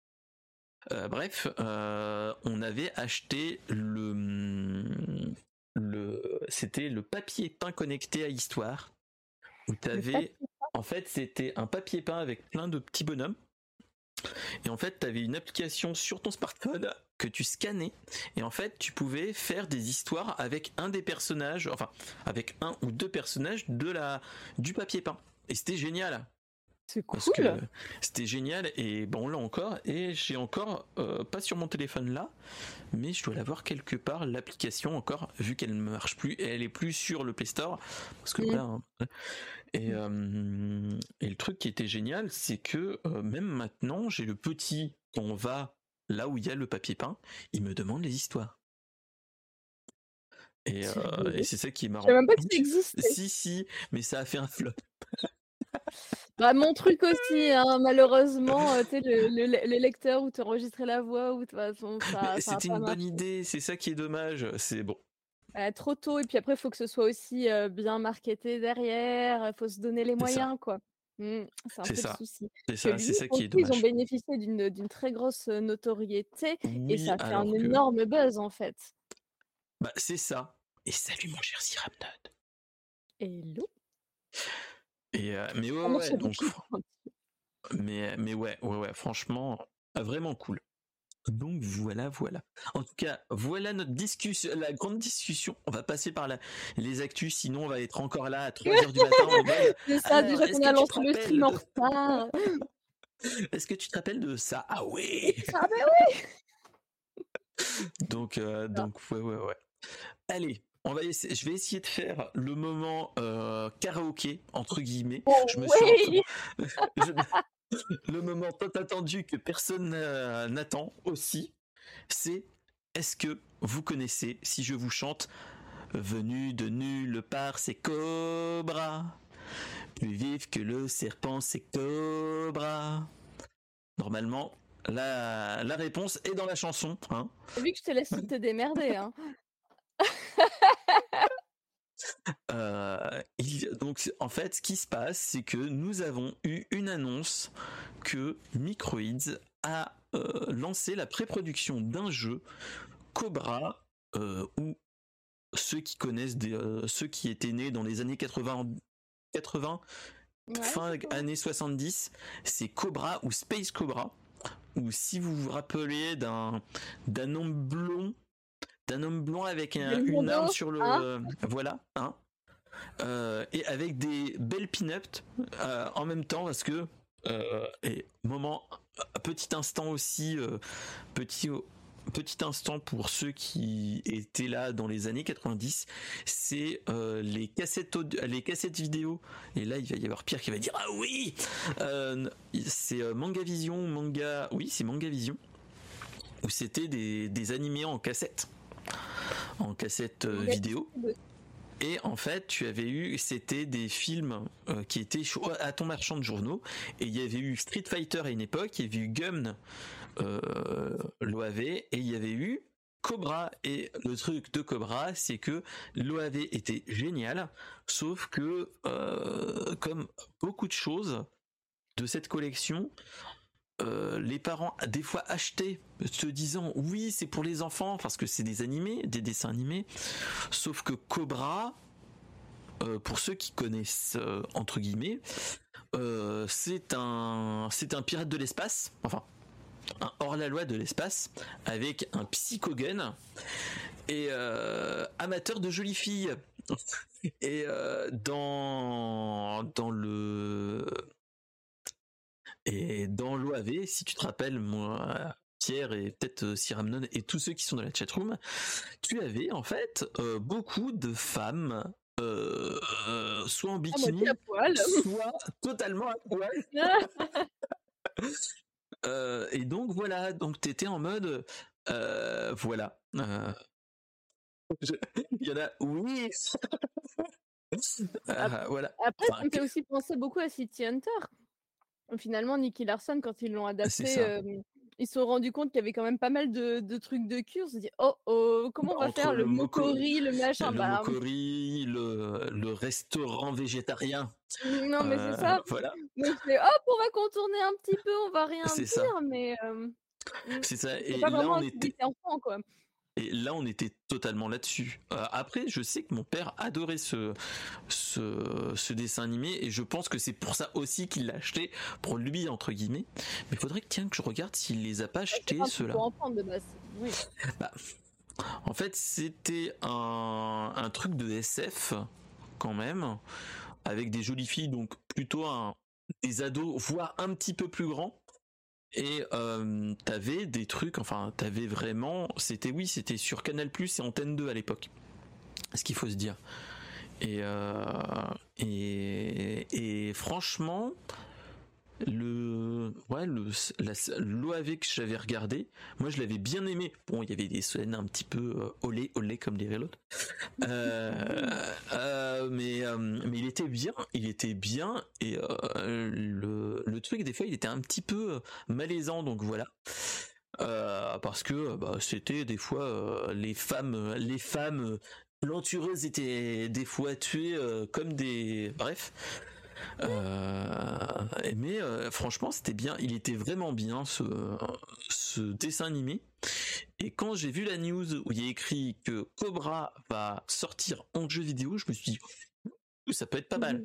Euh, bref, euh, on avait acheté le, le c'était le papier peint connecté à Histoire. Où t'avais, en fait, c'était un papier peint avec plein de petits bonhommes. Et en fait, tu avais une application sur ton smartphone que tu scannais. Et en fait, tu pouvais faire des histoires avec un des personnages, enfin, avec un ou deux personnages de la, du papier peint. Et c'était génial. C'est cool. C'était génial et bon là encore et j'ai encore euh, pas sur mon téléphone là, mais je dois l'avoir quelque part l'application encore vu qu'elle ne marche plus et elle est plus sur le Play Store parce que voilà. Hein. Et, euh, et, le truc qui était génial, c'est que euh, même maintenant j'ai le petit quand on va là où il y a le papier peint, il me demande les histoires. Et, et c'est ça qui est marrant. Je même pas que ça existe. Si si, mais ça a fait un flop. Bah, mon truc aussi, hein, malheureusement, euh, tu le, le, lecteur où tu enregistrais la voix, ou de toute façon. C'était une bonne idée, c'est ça qui est dommage. C'est bon. Bah, trop tôt, et puis après, il faut que ce soit aussi euh, bien marketé derrière, il faut se donner les moyens, quoi. Mmh, c'est un peu ça. le souci. C'est ça, qui est dommage. Ils ont bénéficié d'une très grosse notoriété et ça a fait un énorme buzz en fait. Bah, c'est ça. Et salut mon cher Siramnod. Hello. Et euh, mais ouais, ouais donc, mais mais ouais, ouais, ouais, franchement, vraiment cool. Donc voilà, voilà. En tout cas, voilà notre discussion, la grande discussion. On va passer par la, les actus, sinon on va être encore là à 3 h du matin. C'est ça, déjà qu'on a lancé le stream en retard. Est-ce que tu te rappelles de ça? Ah oui Ah ben oui Donc, euh, donc ouais, ouais, ouais. Allez, on va essayer, je vais essayer de faire le moment euh, karaoké entre guillemets. Oh, je me suis le moment tant attendu que personne n'attend aussi, c'est est-ce que vous connaissez si je vous chante Venu de nulle part, c'est Cobra. Plus vif que le serpent, c'est Cobra. Normalement, la, la réponse est dans la chanson. Hein. Vu que je te laisse te démerder. Hein. Euh, donc en fait, ce qui se passe, c'est que nous avons eu une annonce que Microids a euh, lancé la pré-production d'un jeu Cobra euh, où ceux qui connaissent ceux qui étaient nés dans les années 80 80 fin années 70 c'est Cobra ou Space Cobra ou si vous vous rappelez d'un d'un homme blond d'un homme blanc avec une arme sur le hein voilà hein euh, et avec des belles pin-ups euh, en même temps parce que euh, et moment petit instant aussi petit petit instant pour ceux qui étaient là dans les années 90, c'est les cassettes les cassettes vidéo. Et là, il va y avoir Pierre qui va dire ah oui, c'est Manga Vision, manga, oui, c'est Manga Vision, où c'était des, des animés en cassette en cassette euh, vidéo. Et en fait, tu avais eu, c'était des films euh, qui étaient à ton marchand de journaux. Et il y avait eu Street Fighter à une époque, il y avait eu Gum, euh, l'OAV, et il y avait eu Cobra. Et le truc de Cobra, c'est que l'OAV était génial, sauf que, comme beaucoup de choses de cette collection, euh, les parents des fois achetaient se disant oui c'est pour les enfants parce que c'est des animés, des dessins animés, sauf que Cobra, euh, pour ceux qui connaissent euh, entre guillemets, c'est un c'est un pirate de l'espace, enfin un hors la loi de l'espace avec un psychogun et amateur de jolies filles. Et dans dans le et dans l'OAV, si tu te rappelles, moi, Pierre et peut-être euh, Siramnon et tous ceux qui sont dans la chatroom, tu avais en fait euh, beaucoup de femmes euh, soit en bikini, soit totalement à poil. et donc voilà, donc t'étais en mode, voilà. Il y en a, oui. voilà. Après, ça me fait aussi penser beaucoup à City Hunter. Finalement, Nicky Larson, quand ils l'ont ah, adapté, ils se sont rendus compte qu'il y avait quand même pas mal de, trucs de cure. Ils se dit oh oh, comment on va faire le, mokori, le machin? Le bah, mokori, le, restaurant végétarien. Non, mais c'est ça. Voilà. Donc, hop, on va contourner un petit peu, on va rien dire, mais. c'est ça. Et là, on était. Enfant, quoi. Et là, on était totalement là-dessus. Euh, après, je sais que mon père adorait ce, ce, dessin animé et je pense que c'est pour ça aussi qu'il l'a acheté pour lui entre guillemets. Mais il faudrait que tiens que je regarde s'il les a pas achetés ceux-là. Bah, en fait, c'était un, un truc de SF quand même avec des jolies filles, donc plutôt un des ados, voire un petit peu plus grands. Et euh, t'avais des trucs, enfin, t'avais vraiment, c'était oui, c'était sur Canal Plus et Antenne 2 à l'époque. Ce qu'il faut se dire. Et, et franchement, le ouais le l'OAV que j'avais regardé moi je l'avais bien aimé. Bon il y avait des scènes un petit peu euh, olé olé comme dirait l'autre. Euh, euh, mais euh, mais il était bien il était bien. Et le le truc des fois il était un petit peu malaisant. Donc voilà. Parce que bah, c'était des fois les femmes les femmes plantureuses étaient des fois tuées comme des bref mais euh, franchement, c'était bien. Il était vraiment bien ce, ce dessin animé. Et quand j'ai vu la news où il y a écrit que Cobra va sortir en jeu vidéo, je me suis dit, ça peut être pas mal.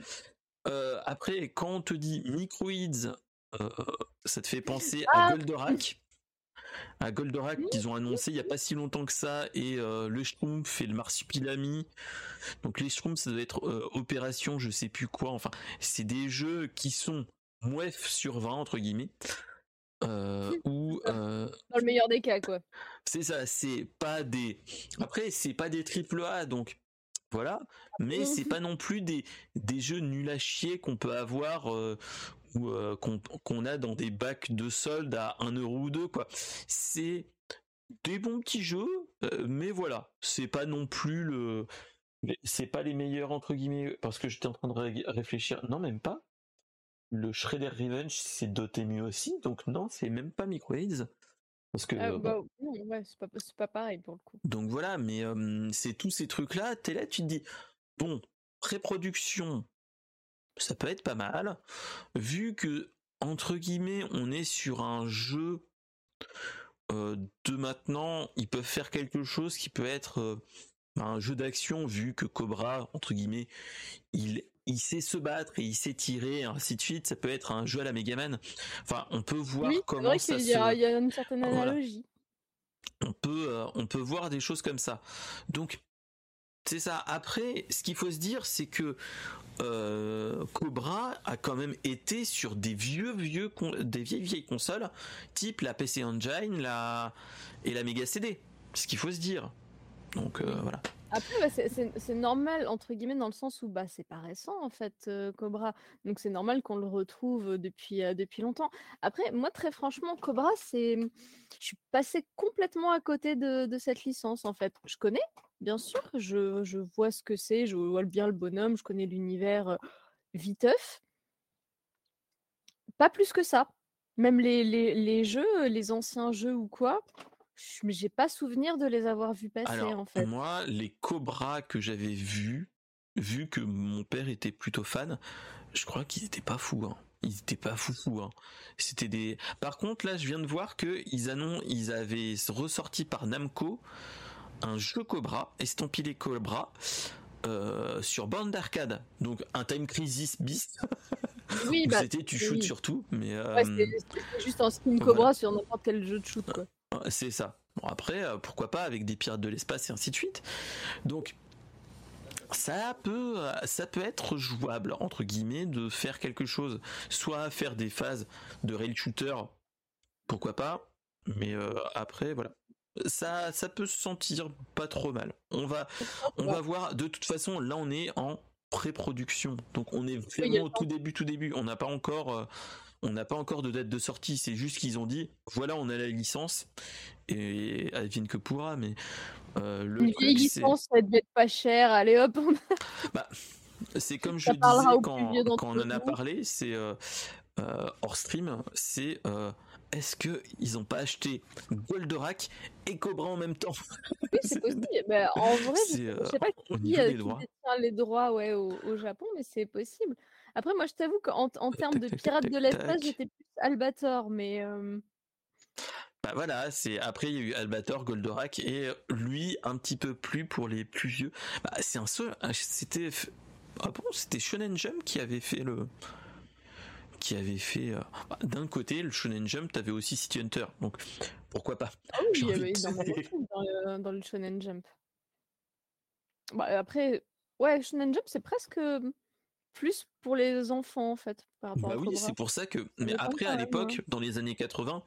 Euh, après, quand on te dit Microids, ça te fait penser à ah Goldorak à Goldorak qu'ils ont annoncé il y a pas si longtemps que ça et euh, le Schtroumpf et le Marsupilami. Donc les Schtroumpfs ça doit être euh, opération je sais plus quoi. Enfin c'est des jeux qui sont mouef sur 20 entre guillemets. Euh, ou dans le meilleur des cas quoi. C'est ça, c'est pas des après c'est pas des triple A donc voilà, mais c'est pas non plus des des jeux nuls à chier qu'on peut avoir ou euh, qu'on a dans des bacs de solde à 1 euro ou deux quoi. C'est des bons petits jeux, euh, mais voilà, c'est pas non plus le, c'est pas les meilleurs entre guillemets parce que j'étais en train de réfléchir. Non, même pas. Le Shredder Revenge c'est doté mieux aussi, donc non, c'est même pas Microids. Parce que ah, bah, ouais, c'est pas, pas, pareil pour le coup. Donc voilà, mais c'est tous ces trucs là. T'es là, tu te dis bon, pré-production, ça peut être pas mal, vu que entre guillemets on est sur un jeu euh, de maintenant, ils peuvent faire quelque chose qui peut être euh, un jeu d'action, vu que Cobra entre guillemets, il il sait se battre et il sait tirer, ainsi de suite. Ça peut être un jeu à la Megaman. Enfin, on peut voir comment vrai ça se. Il y, a une certaine analogie. On peut, euh, on peut voir des choses comme ça. Donc, c'est ça. Après, ce qu'il faut se dire, c'est que euh, Cobra a quand même été sur des vieux vieux des vieilles vieilles consoles type la PC Engine la et la Mega CD ce qu'il faut se dire. Donc euh, voilà. Après c'est normal entre guillemets dans le sens où bah c'est pas récent en fait euh, Cobra. Donc c'est normal qu'on le retrouve depuis depuis longtemps. Après moi très franchement Cobra c'est je suis passé complètement à côté de, de cette licence en fait. Je connais Bien sûr, je, vois ce que c'est, je vois bien le bonhomme, je connais l'univers viteuf. Pas plus que ça. Même les, jeux, les anciens jeux ou quoi, j'ai pas souvenir de les avoir vus passer en fait. Moi, les cobras que j'avais vus, vu que mon père était plutôt fan, je crois qu'ils étaient pas fous. Hein. Ils étaient pas fous. Hein. C'était des. Par contre, là, je viens de voir que ils, ils avaient ressorti par Namco un jeu Cobra, estampillé Cobra, euh, sur bande d'arcade. Donc un Time Crisis Beast. Oui, bah, c'était tu shootes sur tout, mais euh, c'est juste un skin Cobra sur n'importe quel jeu de shoot. C'est ça. Bon après, euh, pourquoi pas avec des pirates de l'espace et ainsi de suite. Donc ça peut, ça peut être jouable entre guillemets de faire quelque chose, soit faire des phases de rail shooter, pourquoi pas. Mais après, voilà ça, ça peut se sentir pas trop mal. On va, on va voir. De toute façon, là, on est en pré-production, donc on est vraiment au tout début, tout début. On n'a pas encore, euh, on n'a pas encore de date de sortie. C'est juste qu'ils ont dit, voilà, on a la licence et elle que pourra. Mais euh, le une vieille licence, ça devait être pas cher. Allez hop. bah, c'est comme je disais quand, quand on en a parlé, c'est euh, hors stream, c'est est-ce que ils ont pas acheté Goldorak et Cobra en même temps? Oui, c'est possible. Bah, en vrai, je, ne sais pas qui, qui détient les droits ouais, au, Japon, mais c'est possible. Après, moi, je t'avoue qu'en en termes de pirates de l'espace, j'étais plus Albator, mais. Euh, bah voilà, c'est après il y a eu Albator, Goldorak et lui un petit peu plus pour les plus vieux. Bah, c'est un seul, c'était ah bon, c'était Shonen Jump qui avait fait le qui avait fait euh, bah, d'un côté le Shonen Jump, t'avais aussi City Hunter, donc pourquoi pas? Ah oui, il y avait dans, dans, le Shonen Jump. Bah, après, ouais, Shonen Jump, c'est presque plus pour les enfants en fait. bah oui, c'est pour ça que. Mais après, à l'époque, dans les années 80,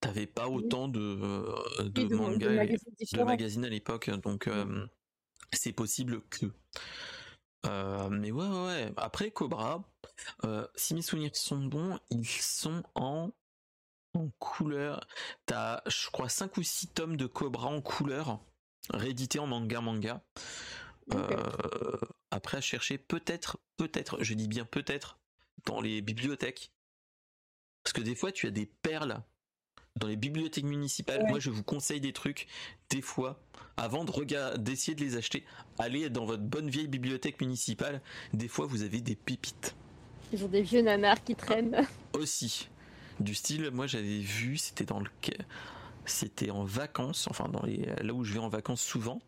t'avais pas autant de, euh, de, mangas, de, magazines, à l'époque, donc euh, c'est possible que. Euh, mais ouais, ouais. Après Cobra, si mes souvenirs sont bons, ils sont en en couleur. T'as, je crois, 5 ou 6 tomes de Cobra en couleur, réédités en manga manga. après à chercher peut-être, peut-être, je dis bien peut-être, dans les bibliothèques. Parce que des fois tu as des perles dans les bibliothèques municipales, moi je vous conseille des trucs, des fois, avant de d'essayer de les acheter, allez dans votre bonne vieille bibliothèque municipale, des fois vous avez des pépites. Ils ont des vieux nanars qui traînent. aussi. Du style, moi j'avais vu, c'était dans le c'était en vacances, enfin dans les, là où je vais en vacances souvent,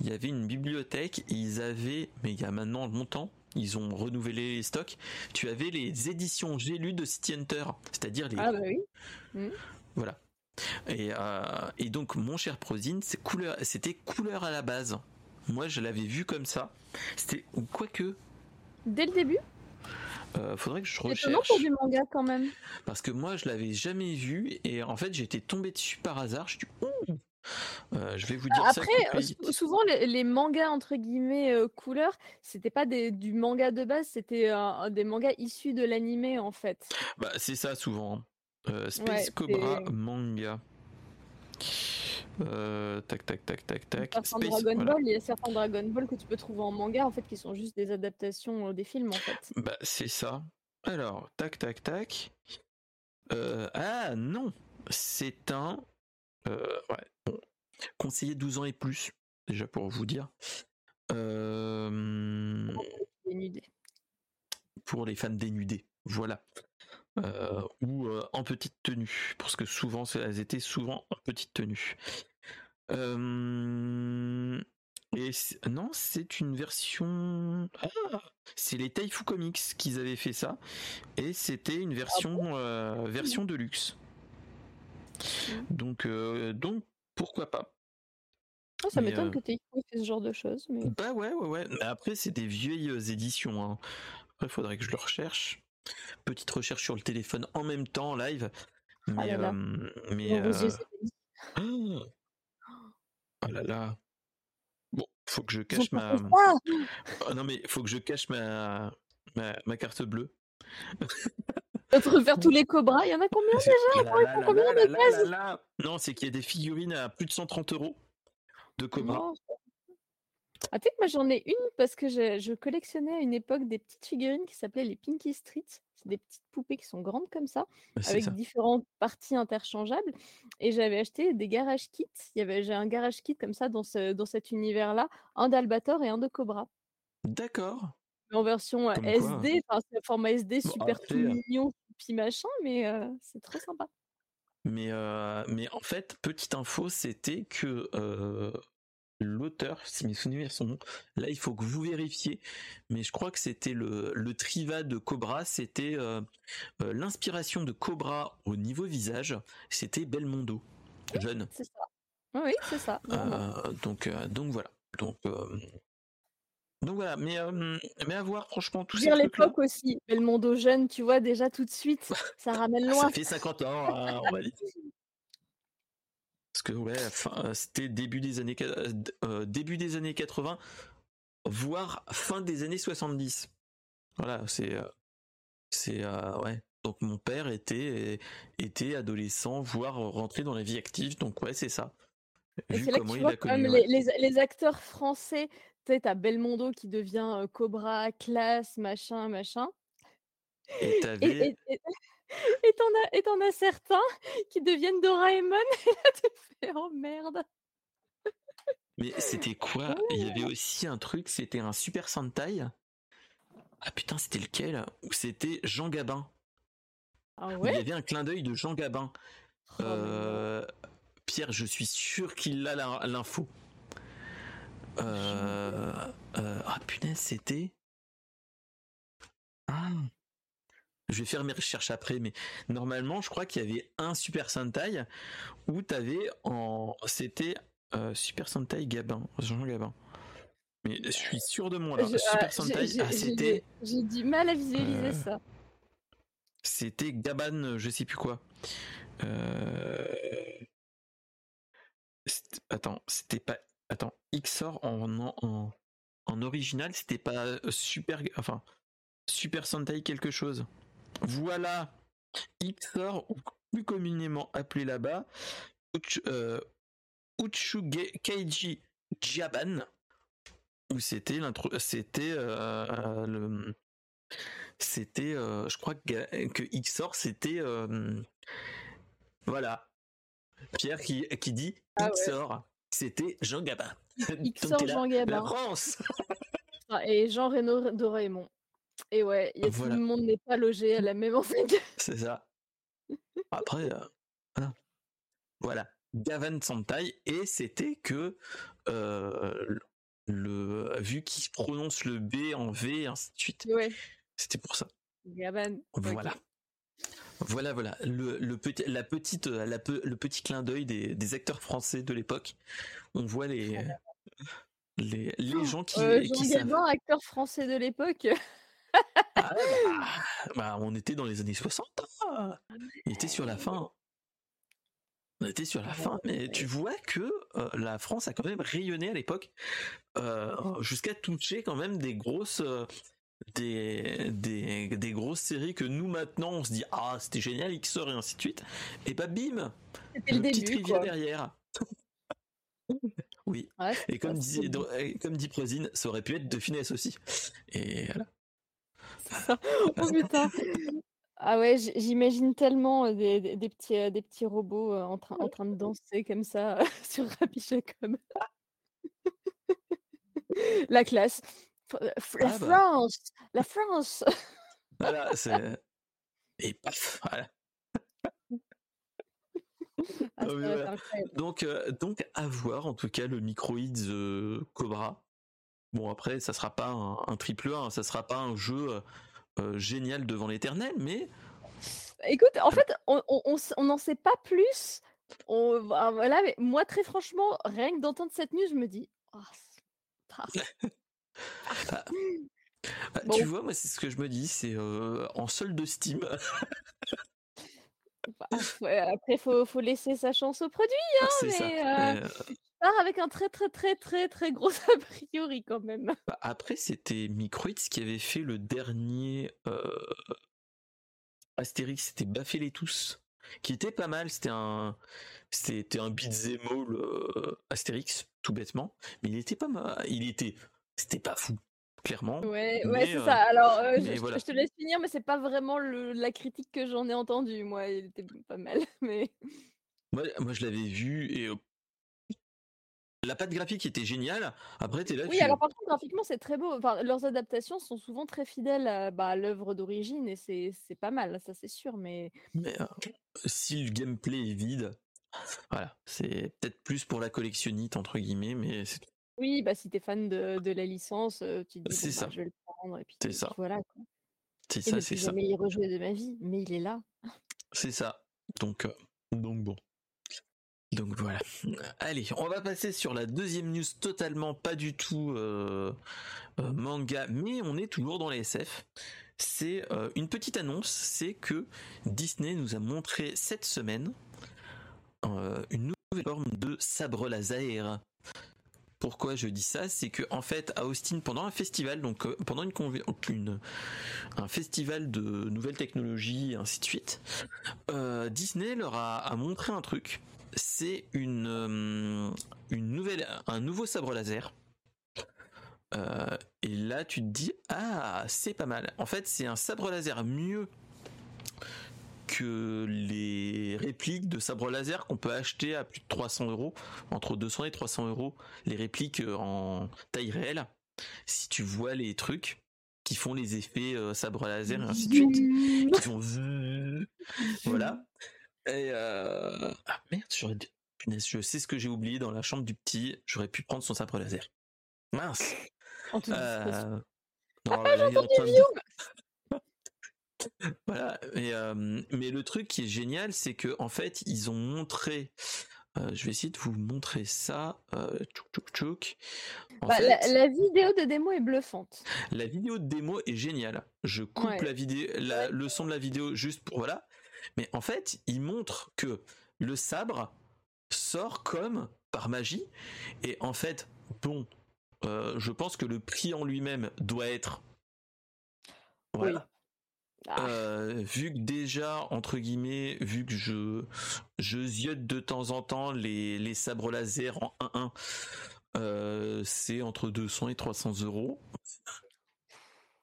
il y avait une bibliothèque et ils avaient, mais il y a maintenant longtemps, ils ont renouvelé les stocks. Tu avais les éditions J'ai lu de City Hunter, c'est-à-dire les. Ah bah oui. Mmh. Voilà. Et, euh, et, donc mon cher Prosine, c'est couleur, c'était couleur à la base. Moi je l'avais vu comme ça. C'était quoique. Dès le début? Euh, faudrait que je recherche. C'est pour du manga quand même. Parce que moi je l'avais jamais vu et en fait j'étais tombé dessus par hasard. Je dis euh, je vais vous dire Après, souvent les, mangas entre guillemets euh, couleur, c'était pas des, du manga de base, c'était des mangas issus de l'animé en fait. Bah c'est ça souvent. Euh, Space Cobra manga. Euh, tac tac tac tac tac. Dragon Ball, il y a certains Dragon Ball que tu peux trouver en manga en fait qui sont juste des adaptations euh, des films en fait. Bah c'est ça. Alors tac tac tac. ah non, c'est un ouais, bon. conseiller 12 ans et plus déjà pour vous dire. Pour les femmes dénudées, voilà. Euh, ou euh, en petite tenue, parce que souvent elles étaient souvent en petite tenue. Euh, et non, c'est une version. Ah, c'est les Taifu Comics qui avaient fait ça, et c'était une version ah version de luxe. Donc donc pourquoi pas. Ah, ça m'étonne que Taifu fait ce genre de choses. Mais... Bah ouais ouais ouais. après c'est des vieilles éditions. Hein. Après faudrait que je le recherche. Petite recherche sur le téléphone en même temps, en live. Mais, ah là mais euh... oh, oh là là. Bon, faut que je cache ma. Oh, non mais faut que je cache ma ma, carte bleue. Refaire tous les cobras. Il y en a combien déjà? combien de Non, c'est qu'il y a des figurines à plus de 130 euros de cobras. Ah, tu sais que moi j'en ai une parce que je, collectionnais à une époque des petites figurines qui s'appelaient les Pinky Street. C'est des petites poupées qui sont grandes comme ça, bah, avec différentes parties interchangeables. Et j'avais acheté des garage kits. Il y avait, j'ai un garage kit comme ça dans, ce, dans cet univers-là, un d'Albator et un de Cobra. D'accord. En version SD, enfin c'est format SD super tout mignon, puis machin, mais c'est trop sympa. Mais, mais en fait, petite info, c'était que l'auteur, si mes souvenirs sont bons, là il faut que vous vérifiez, mais je crois que c'était le, le Triva de Cobra, c'était euh, euh, l'inspiration de Cobra au niveau visage, c'était Belmondo, jeune. C'est ça. Oui, c'est ça. Euh, donc, donc voilà. Donc, donc voilà, mais, mais à voir, franchement, tout ça. l'époque aussi, Belmondo jeune, tu vois, déjà tout de suite, ça ramène loin. ça fait 50 ans, hein, on va dire. Parce que ouais, euh, c'était début des années euh, euh, début des années 80, voire fin des années 70. Voilà, c'est c'est ouais. Donc mon père était était adolescent, voire rentré dans la vie active. Donc ouais, c'est ça. Vu comment il a connu, les, les, acteurs français, tu sais, t'as Belmondo qui devient Cobra, classe, machin, machin. Et t'avais. Et t'en as, certains qui deviennent Doraemon et là tu fais oh merde. Mais c'était quoi? Il y avait aussi un truc, c'était un Super Sentai. Ah putain, c'était lequel? Ou c'était Jean Gabin. Ah ouais Il y avait un clin d'œil de Jean Gabin. Oh euh, Pierre, je suis sûr qu'il a l'info. Euh, euh, ah putain, c'était. Ah. Je vais faire mes recherches après, mais normalement, je crois qu'il y avait un Super Sentai où t'avais en, c'était euh, Super Sentai Gabin, Jean Gabin. Mais je suis sûr de moi là. Super Sentai, ah, c'était. J'ai du mal à visualiser ça. C'était Gaban, je sais plus quoi. Attends, c'était pas. Attends, Xor en, en, en original, c'était pas Super. Enfin, Super Sentai quelque chose. Voilà Xor, plus communément appelé là-bas, Uch, euh, Keiji Jaban, où c'était l'intro, c'était euh, le, c'était, euh, je crois que, que Xor, c'était, euh, voilà, Pierre qui, qui dit ah Xor, c'était Jean Gabin. Xor Jean Gabin. La France. Ah, et Jean Reno Doraemon. Et ouais, tout le monde n'est pas logé à la même enseigne. C'est ça. Après, euh, voilà. voilà. Gavan Santai, et c'était que euh, le vu qu'il prononce le B en V et ainsi de suite. Ouais. C'était pour ça. Gavan. Voilà. Voilà, voilà, le, le, petit, la petite, la, le petit clin d'œil des, des, acteurs français de l'époque. On voit les, les, les oh, gens qui, euh, qui savent. acteur français de l'époque. Ah bah, bah, on était dans les années 60. Hein. Il était sur la fin. On était sur la fin, mais tu vois que euh, la France a quand même rayonné à l'époque, euh, jusqu'à toucher quand même des grosses, euh, des, des, des, grosses séries que nous maintenant on se dit ah c'était génial XOR et ainsi de suite. Et bah bim, le petite rivière derrière. oui. et comme, dit, comme dit Prosine, ça aurait pu être de finesse aussi. Et voilà. oh putain. Ah ouais, j'imagine tellement des, des, petits, des petits robots en train, en train de danser comme ça sur comme la classe. La ah bah. France La France Voilà, c'est. Et paf, voilà. Ah, donc, donc à voir en tout cas le Microids Cobra. Bon après ça sera pas un, triple A, hein, ça sera pas un jeu euh, génial devant l'éternel, mais. Écoute, en fait, on n'en sait pas plus. On, voilà, mais moi, très franchement, rien que d'entendre cette news, je me dis. Oh, bah, bah, Tu vois, moi, c'est ce que je me dis, c'est euh, en solde de Steam. Bah, après, faut, faut laisser sa chance au produit, hein, mais, euh, avec un très très très très très gros a priori quand même. Bah, après, c'était Microids qui avait fait le dernier euh... Astérix, c'était Baffez les tous, qui était pas mal. C'était un, c'était un beat'em all euh, Astérix, tout bêtement, mais il était pas mal. Il était, c'était pas fou. Clairement. Ouais, ouais, c'est ça. Euh, Alors, euh, je, te laisse finir, mais c'est pas vraiment le, la critique que j'en ai entendue. Moi, il était pas mal, mais. Moi, moi je l'avais vu et la patte graphique était géniale. Après, t'es là. Oui, alors par contre, graphiquement, c'est très beau. Enfin, leurs adaptations sont souvent très fidèles à, bah, l'œuvre d'origine et c'est pas mal, ça c'est sûr. Mais, mais euh, si le gameplay est vide, voilà, c'est peut-être plus pour la collectionnite entre guillemets, mais c'est. Oui, bah si t'es fan de, de, la licence, tu te dis bon, bah, je vais le prendre et puis, c'est ça. voilà. C'est ça, c'est ça. jamais y rejouer de ma vie, mais il est là. C'est ça. Donc, euh, donc bon. Donc voilà. Allez, on va passer sur la deuxième news totalement pas du tout euh, euh, manga, mais on est toujours dans les SF. C'est euh, une petite annonce, c'est que Disney nous a montré cette semaine une nouvelle forme de sabre laser. Pourquoi je dis ça C'est que en fait à Austin pendant un festival, donc pendant une, une un festival de nouvelles technologies ainsi de suite, Disney leur a, montré un truc c'est une, euh, une nouvelle, un nouveau sabre laser. Euh, et là, tu te dis, ah, c'est pas mal. En fait, c'est un sabre laser mieux que les répliques de sabre laser qu'on peut acheter à plus de 300 euros, entre 200 et 300 euros, les répliques euh, en taille réelle. Si tu vois les trucs qui font les effets sabre laser et ainsi de suite, qui font voilà. Et euh... ah merde, j'aurais je sais ce que j'ai oublié dans la chambre du petit. J'aurais pu prendre son sabre laser. Mince. En tout euh... Papa, voilà. Mais, euh, mais le truc qui est génial, c'est que en fait, ils ont montré je vais essayer de vous montrer ça. Bah, la, vidéo de démo est bluffante. La vidéo de démo est géniale. Je coupe la vidéo, le son de la vidéo juste pour voilà. Mais en fait, il montre que le sabre sort comme par magie. Et en fait, bon, euh, je pense que le prix en lui-même doit être. Voilà. Ah. Euh, vu que déjà, entre guillemets, vu que je, je ziote de temps en temps les, les sabres laser en 1-1, euh, c'est entre 200 et 300 euros.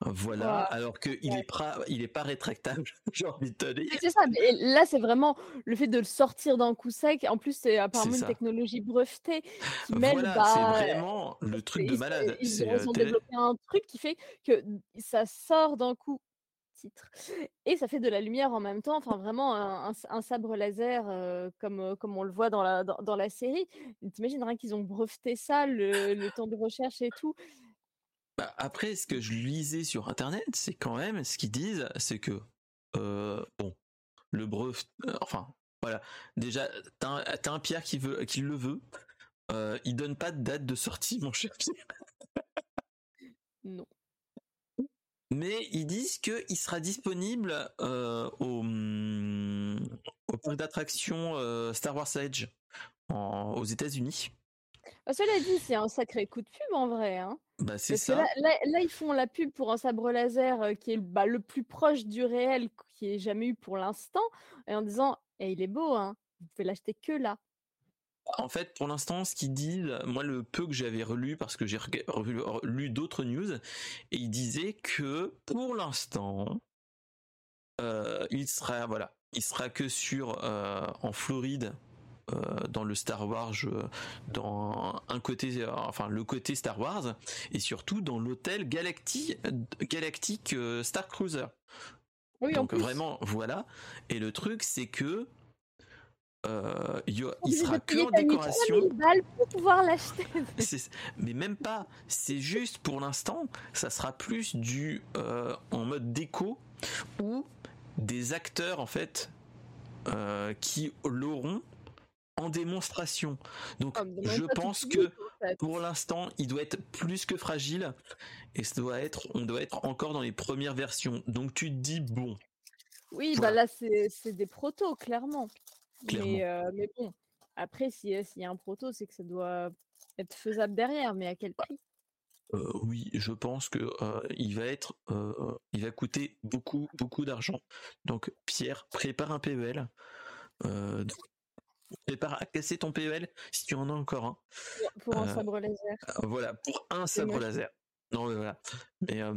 Voilà, alors qu'il n'est pas, il est pas rétractable, j'ai envie de te dire. C'est ça, mais là c'est vraiment le fait de le sortir d'un coup sec. En plus, c'est apparemment une technologie brevetée qui mêle. Voilà, c'est bah, vraiment le truc de malade. Ils, ils ont développé un truc qui fait que ça sort d'un coup titre et ça fait de la lumière en même temps. Enfin, vraiment un, sabre laser comme comme on le voit dans la dans, la série. T'imagines rien qu'ils ont breveté ça, le, le temps de recherche et tout. Bah, après, ce que je lisais sur internet, c'est quand même ce qu'ils disent, c'est que euh, bon, le brevet, euh, enfin voilà, déjà t'as un, un, Pierre qui veut, qui le veut, euh, il donne pas de date de sortie, mon cher Pierre. non. Mais ils disent qu'il sera disponible au, au parc d'attraction Star Wars Edge aux États-Unis. Bah, cela dit, c'est un sacré coup de pub en vrai. Hein. Bah, c'est ça. Là, ils font la pub pour un sabre laser qui est bah, le plus proche du réel qui ait jamais eu pour l'instant, et en disant «Eh, il est beau, hein, vous pouvez l'acheter que là. En fait, pour l'instant, ce qu'ils disent, moi, le peu que j'avais relu, parce que j'ai lu d'autres news, et ils disaient que pour l'instant, il sera voilà, il sera que sur en Floride euh, dans le Star Wars, dans un côté, euh, enfin le côté Star Wars, et surtout dans l'hôtel Galactic, euh, Star Cruiser. Oui, Donc vraiment, voilà. Et le truc, c'est que il sera que en décoration. pour pouvoir l'acheter. mais même pas. C'est juste pour l'instant, ça sera plus du en mode déco ou des acteurs en fait qui l'auront en démonstration. Donc je pense que pour l'instant, il doit être plus que fragile et ça doit être, on doit être encore dans les premières versions. Donc tu te dis bon. Oui, bah là c'est des protos clairement. Mais, euh, mais, bon, après s'il y a un proto, c'est que ça doit être faisable derrière, mais à quel prix? Euh, oui, je pense que euh, il va être, il va coûter beaucoup, beaucoup d'argent. Donc Pierre, prépare un PEL. Prépare à casser ton PEL si tu en as encore un. Pour un euh, sabre laser. Euh, voilà, pour un sabre laser. Non, mais voilà. Mais, euh,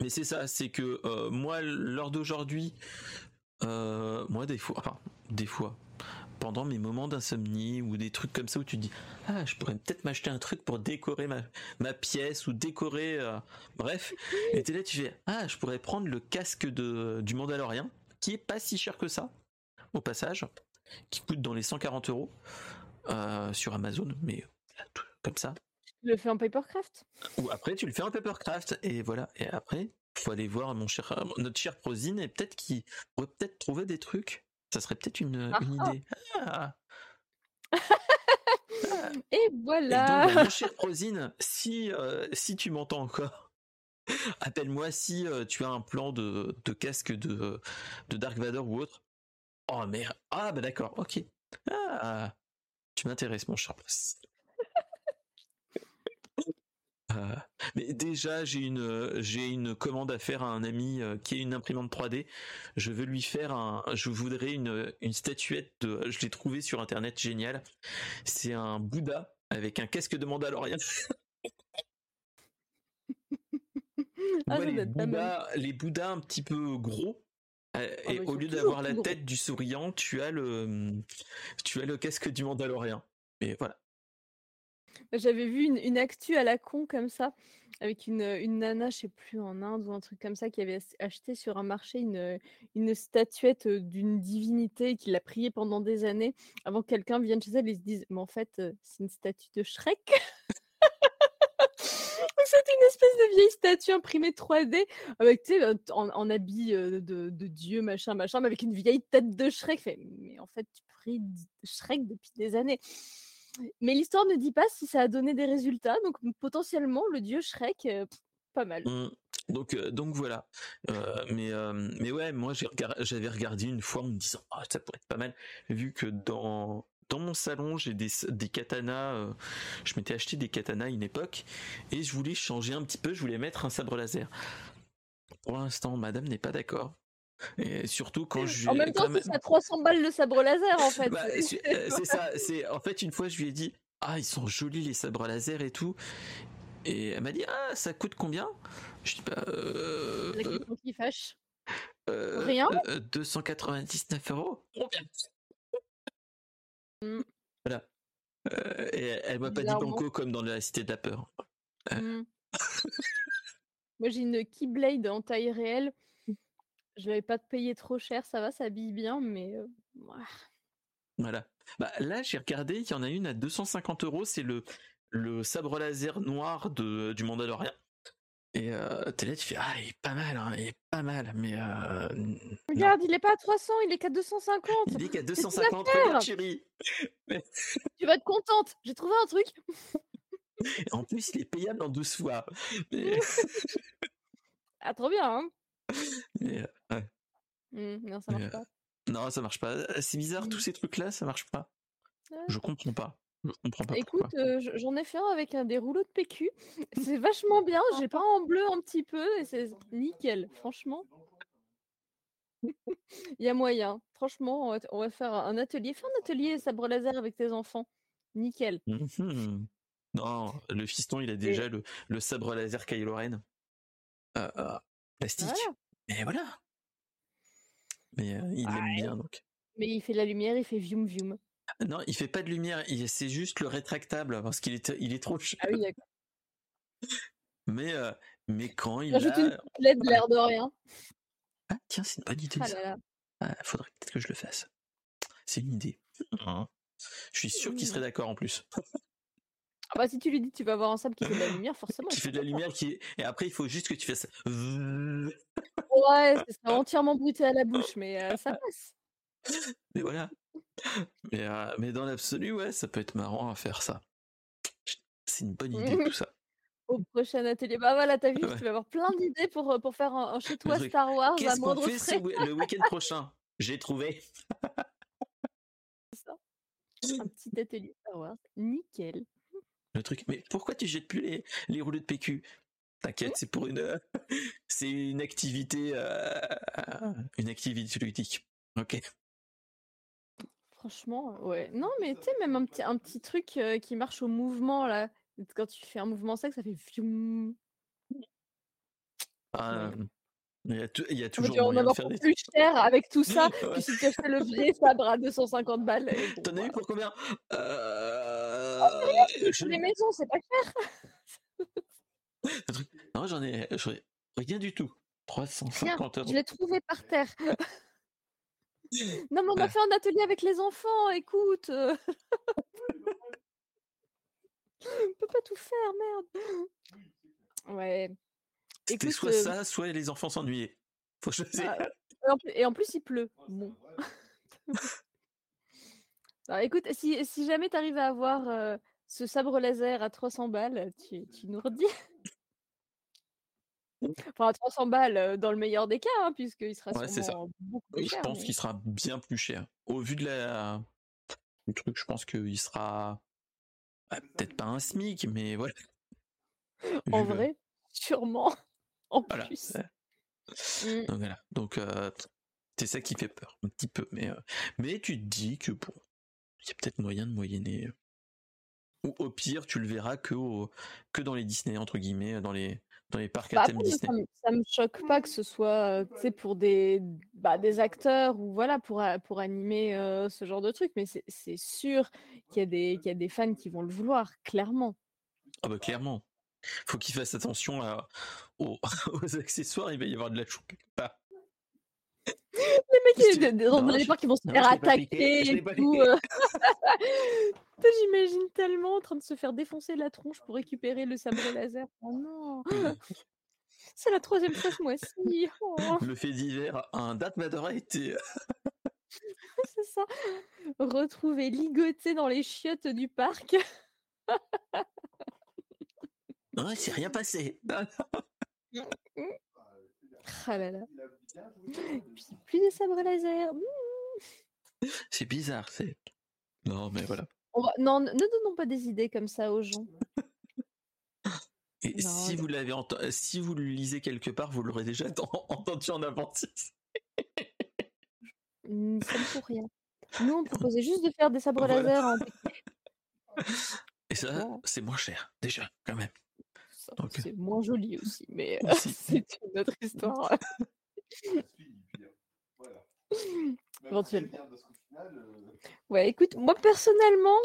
mais c'est ça, c'est que moi, lors d'aujourd'hui, moi, des fois, enfin, des fois, pendant mes moments d'insomnie ou des trucs comme ça où tu dis ah je pourrais peut-être m'acheter un truc pour décorer ma, ma pièce ou décorer bref et t'es là tu fais ah je pourrais prendre le casque de du Mandalorien qui est pas si cher que ça au passage qui coûte dans les 140 euros euh, sur Amazon, mais comme ça. Tu le fais en papercraft? Ou après, tu le fais en papercraft, et voilà. Et après, faut aller voir mon cher, notre cher Prosine, et peut-être qu'il pourrait peut-être trouver des trucs. Ça serait peut-être une, ah, une idée. Ah. et voilà. Bah, mon cher Prosine, si, euh, si tu m'entends encore, appelle-moi si euh, tu as un plan de, de casque de, de Dark Vador ou autre. Oh merde. Ah bah d'accord, ok. Ah, tu m'intéresses mon cher. Euh, mais déjà, j'ai une, j'ai une commande à faire à un ami euh, qui est une imprimante 3D. Je veux lui faire un, je voudrais une, une statuette de, je l'ai trouvé sur internet, génial. C'est un Bouddha avec un casque de Mandalorian. ah, les, Bouddhas, les Bouddhas un petit peu gros, euh, ah, et au lieu d'avoir la tête du souriant, tu as le, tu as le casque du Mandalorien. Et voilà. J'avais vu une, actu à la con comme ça, avec une, une nana, je sais plus, en Inde ou un truc comme ça, qui avait acheté sur un marché une, une statuette d'une divinité qui l'a priée pendant des années avant que quelqu'un vienne chez elle et se dise Mais en fait, c'est une statue de Shrek? C'était une espèce de vieille statue imprimée 3D avec, tu sais, en, habit de, dieu, machin, machin, mais avec une vieille tête de Shrek. mais en fait, tu pries Shrek depuis des années. Mais l'histoire ne dit pas si ça a donné des résultats, donc potentiellement le dieu Shrek, pas mal. Mmh. Donc, donc voilà. mais, mais ouais, moi j'avais regardé une fois en me disant, ah, ça pourrait être pas mal, vu que dans, dans mon salon, j'ai des, des katanas. je m'étais acheté des katanas à une époque et je voulais changer un petit peu. Je voulais mettre un sabre laser. Pour l'instant, madame n'est pas d'accord. Et surtout quand je. En même temps, c'est 300 balles le sabre laser en fait. Bah, c'est ça. C'est en fait une fois, je lui ai dit, ah, ils sont jolis les sabres laser et tout. Et elle m'a dit, ah, ça coûte combien? Je dis, bah. Euh, La question qui fâche. Euh, Rien. 299 euros. Combien? Mmh. Voilà. Euh, et elle m'a pas dit banco comme dans la cité de la peur. Euh. Mmh. Moi j'ai une Keyblade en taille réelle. Je vais pas te payer trop cher, ça va, ça habille bien, mais euh, voilà. Bah, là j'ai regardé, il y en a une à 250 euros, c'est le le sabre laser noir de du Mandalorian. Et euh, t'es là, tu fais Ah, il est pas mal, hein, il est pas mal, mais. Euh, regarde, il est pas à 300, il est qu'à 250. Il est qu'à 250, regarde, chérie. tu vas être contente, j'ai trouvé un truc. en plus, il est payable en 12 fois. ah, trop bien, hein. Ouais. Mmh, non, ça marche pas. Non, ça marche pas. C'est bizarre, tous mmh. ces trucs-là, ça marche pas. Je comprends pas. Écoute, j'en ai fait un avec un des rouleaux de PQ. C'est vachement bien. J'ai pas en bleu un petit peu et c'est nickel, franchement. Il y a moyen. Franchement, on va, faire un atelier. Fais un atelier sabre laser avec tes enfants. Nickel. Mmh non, le fiston, il a déjà le, le, sabre laser Kylo Ren. Euh, euh, plastique. Et voilà. Mais il aime bien donc. Mais il fait la lumière, il fait vium vium. Non, il fait pas de lumière, c'est juste le rétractable parce qu'il est, il est trop cher. Ah oui, d'accord. Mais, euh, mais quand il Rajoute a... une de l'air de rien. Ah tiens, c'est une bonne idée ah ça. Ah, faudrait peut-être que je le fasse. C'est une idée. Hein. Je suis sûr qu'il serait d'accord en plus. Ah bah si tu lui dis tu vas avoir un sable qui fait de la lumière, forcément. qui fait de la lumière qui et après il faut juste que tu fasses. Ouais, c'est entièrement bruité à la bouche, mais euh, ça passe. Mais voilà. Mais, euh, mais dans l'absolu, ouais, ça peut être marrant à faire ça. C'est une bonne idée tout ça. Au prochain atelier. Bah voilà, t'as vu, tu vas avoir plein d'idées pour, euh, pour faire un, chez toi Star Wars Qu'est-ce qu'on fait le week-end prochain? J'ai trouvé. ça. Un petit atelier Star Wars. Nickel. Le truc, mais pourquoi tu jettes plus les, les rouleaux de PQ T'inquiète, c'est pour une, c'est une activité, euh, une activité ludique. Ok. Franchement, ouais. Non, mais tu sais, même un petit, un petit truc qui marche au mouvement, là. Quand tu fais un mouvement sec, ça fait Ah, il y a, il y a toujours tu moyen de faire des plus cher avec tout ça que si tu achetais le vrai sabre à 250 balles. T'en as eu pour combien? Euh... oh, Les maisons, c'est pas cher. non, j'en ai, rien du tout. 350 euros. Je l'ai trouvé par terre. Non, mais on a fait un atelier avec les enfants, écoute. on peut pas tout faire, merde. Ouais. C'était soit ça, soit les enfants s'ennuyaient. Faut choisir. Ah, et en plus, il pleut. Bon. écoute, si, si jamais tu arrives à avoir ce sabre laser à 300 balles, tu, tu nous redis. Enfin, 300 balles dans le meilleur des cas, hein, puisqu'il sera sûrement beaucoup plus cher. Je pense qu'il sera bien plus cher. Au vu de la du truc, je pense qu'il sera bah, peut-être pas un SMIC, mais voilà. En vrai, sûrement. En plus. Mmh. Donc voilà. Donc c'est ça qui fait peur, un petit peu. Mais, mais tu te dis que bon, il y a peut-être moyen de moyenner. Ou au pire, tu le verras que, que dans les Disney, entre guillemets, dans les, dans les parcs à bah, thème Disney. Ça, me choque pas que ce soit pour des, bah, des acteurs ou voilà pour, pour animer ce genre de truc, mais c'est sûr qu'il y, a des, qu'il y a des fans qui vont le vouloir, clairement. Ah bah clairement. Faut qu'ils fassent attention à, aux, accessoires, il va y avoir de la chou Les mecs, dans les parcs, ils vont se faire attaquer et tout. J'imagine tellement en train de se faire défoncer la tronche pour récupérer le sabre laser. Oh non C'est la troisième fois ce mois-ci. Oh. Le fait divers, un date a été. C'est ça. Retrouvé ligoté dans les chiottes du parc. ouais, c'est rien passé. Ah là là. plus de sabre laser. C'est bizarre, c'est. Non, mais voilà. Non, ne donnons pas des idées comme ça aux gens. Et si vous l'avez si vous le lisez quelque part, vous l'aurez déjà entendu en avance. Mmh, ça ne pour rien. Nous, on proposait juste de faire des sabres laser en Et ça, c'est moins cher, déjà, quand même. C'est moins joli aussi, mais c'est une autre histoire. Éventuellement. Ouais, écoute, moi personnellement,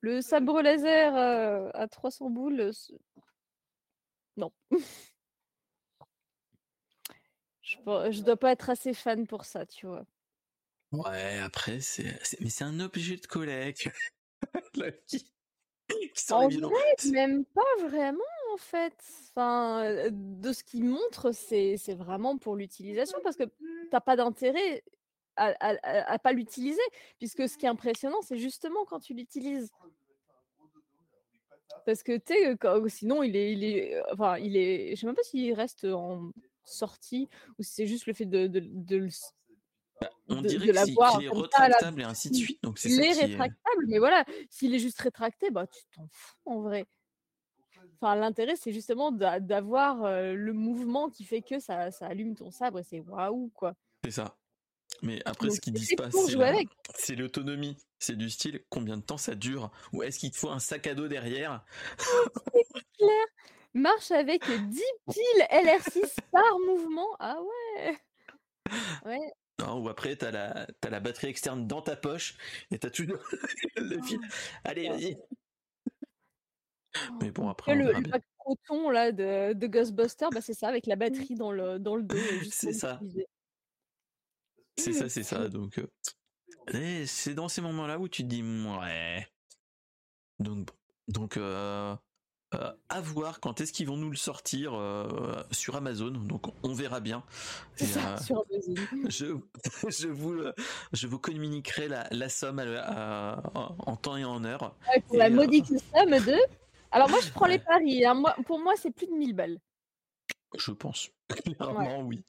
le sabre laser à 300 boules, non. je, je dois pas être assez fan pour ça, tu vois. Ouais, après, c'est, mais c'est un objet de collecte. qui, en vrai, même pas vraiment en fait. Enfin, de ce qu'il montre, c'est, vraiment pour l'utilisation parce que t'as pas d'intérêt à, à, pas l'utiliser, puisque ce qui est impressionnant, c'est justement quand tu l'utilises. Parce que tu sinon il est, il est, enfin, il est, je sais même pas s'il reste en sortie ou si c'est juste le fait de, de, de, bah, on dirait qu'il est rétractable et ainsi de suite. Donc c'est il est rétractable, mais voilà, s'il est juste rétracté, bah tu t'en fous en vrai. Enfin, l'intérêt, c'est justement d'avoir le mouvement qui fait que ça, ça allume ton sabre et c'est waouh quoi. C'est ça. Mais après, ce qu'ils disent pas, c'est l'autonomie. C'est du style, combien de temps ça dure? Ou est-ce qu'il te faut un sac à dos derrière? Clair. Marche avec 10 piles LR6 par mouvement. Ah ouais. Ouais. Non, ou après, t'as la, as la batterie externe dans ta poche et t'as toujours le fil. Allez, vas-y. Mais bon, après. Le, le pack proton là, de, de Ghostbuster, bah, c'est ça, avec la batterie dans le, dans le dos. C'est ça. C'est ça, c'est ça. Donc, euh, c'est dans ces moments-là où tu te dis, ouais. Donc, donc euh, euh, à voir quand est-ce qu'ils vont nous le sortir sur Amazon. Donc, on verra bien. Ça, sur Amazon. Je, je, vous, je vous communiquerai la, la somme en temps et en heure. pour la modique somme de. Alors, moi, je prends les paris. Hein. Moi, pour moi, c'est plus de 1000 balles. Je pense. Clairement, oui.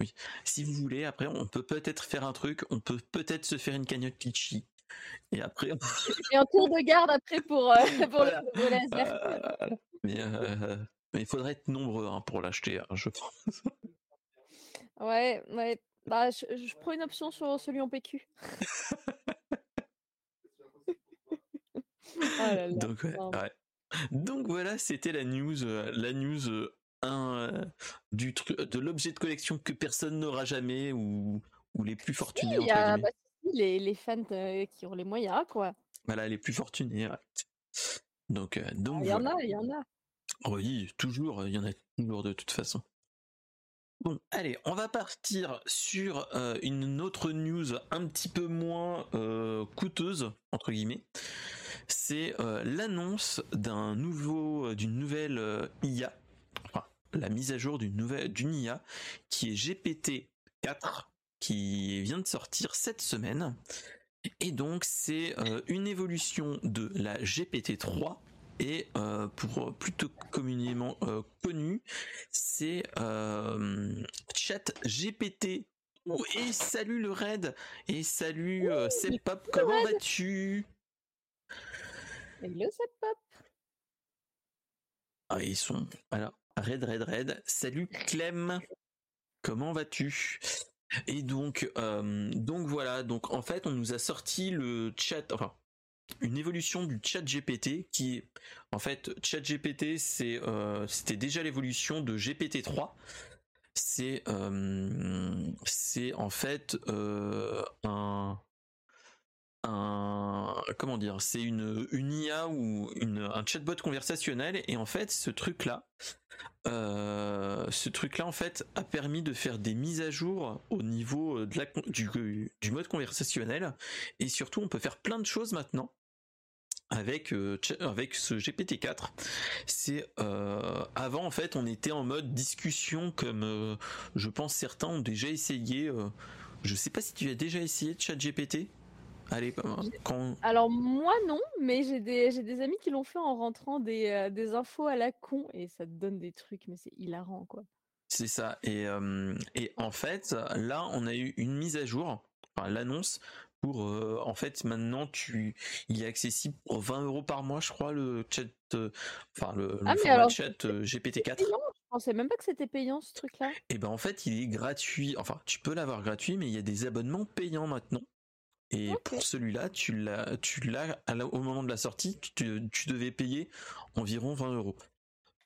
oui. Si vous voulez, après, on peut peut-être faire un truc. On peut peut-être se faire une cagnotte Litchi. Et après. Et un tour de garde après pour, euh, pour le laser. Euh, mais, euh, mais, il faudrait être nombreux hein, pour l'acheter, hein, je pense. Ouais, ouais. Bah, je, je, prends une option sur celui en PQ. Donc, ouais, ouais. Donc voilà, c'était la news, la news un euh, du de l'objet de collection que personne n'aura jamais ou, ou les plus fortunés. Si, a, bah, les, les, fans euh, qui ont les moyens, quoi. Voilà, les plus fortunés. Donc, euh, donc il y en a, il y en a. Oui, toujours, il y en a toujours de toute façon. Bon, allez, on va partir sur une autre news un petit peu moins coûteuse entre guillemets. C'est l'annonce d'un nouveau, d'une nouvelle IA la mise à jour d'une nouvelle d'une IA qui est GPT 4 qui vient de sortir cette semaine. Et donc c'est euh, une évolution de la GPT 3 et euh, pour plutôt communément euh, connu, c'est Chat GPT. et salut le raid et salut c'est Pop, comment vas-tu? Hello Pop? Ah ils sont voilà Red, Red, Red. Salut Clem. Comment vas-tu? Et donc, euh, donc voilà. Donc en fait, on nous a sorti le chat, enfin une évolution du chat GPT qui en fait chat GPT euh, c'était déjà l'évolution de GPT 3 c'est euh, c'est en fait un comment dire c'est une IA ou un chatbot conversationnel et en fait ce truc là euh, ce truc là en fait a permis de faire des mises à jour au niveau de du, mode conversationnel et surtout on peut faire plein de choses maintenant avec avec ce GPT-4. C'est avant en fait, on était en mode discussion comme je pense certains ont déjà essayé. je sais pas si tu as déjà essayé ChatGPT. Allez, quand... Alors moi non, mais j'ai des, j'ai des amis qui l'ont fait en rentrant des, des infos à la con et ça te donne des trucs, mais c'est hilarant quoi. C'est ça. Et, et en fait, là, on a eu une mise à jour, enfin, l'annonce pour, en fait, maintenant, tu, il est accessible pour 20 euros par mois, je crois, le chat, enfin, le, ah, format chat GPT-4. Je pensais même pas que c'était payant ce truc-là. Et eh ben en fait, il est gratuit. Enfin, tu peux l'avoir gratuit, mais il y a des abonnements payants maintenant. Et pour celui-là, tu l'as, tu l'as au moment de la sortie, tu, tu devais payer environ 20 euros.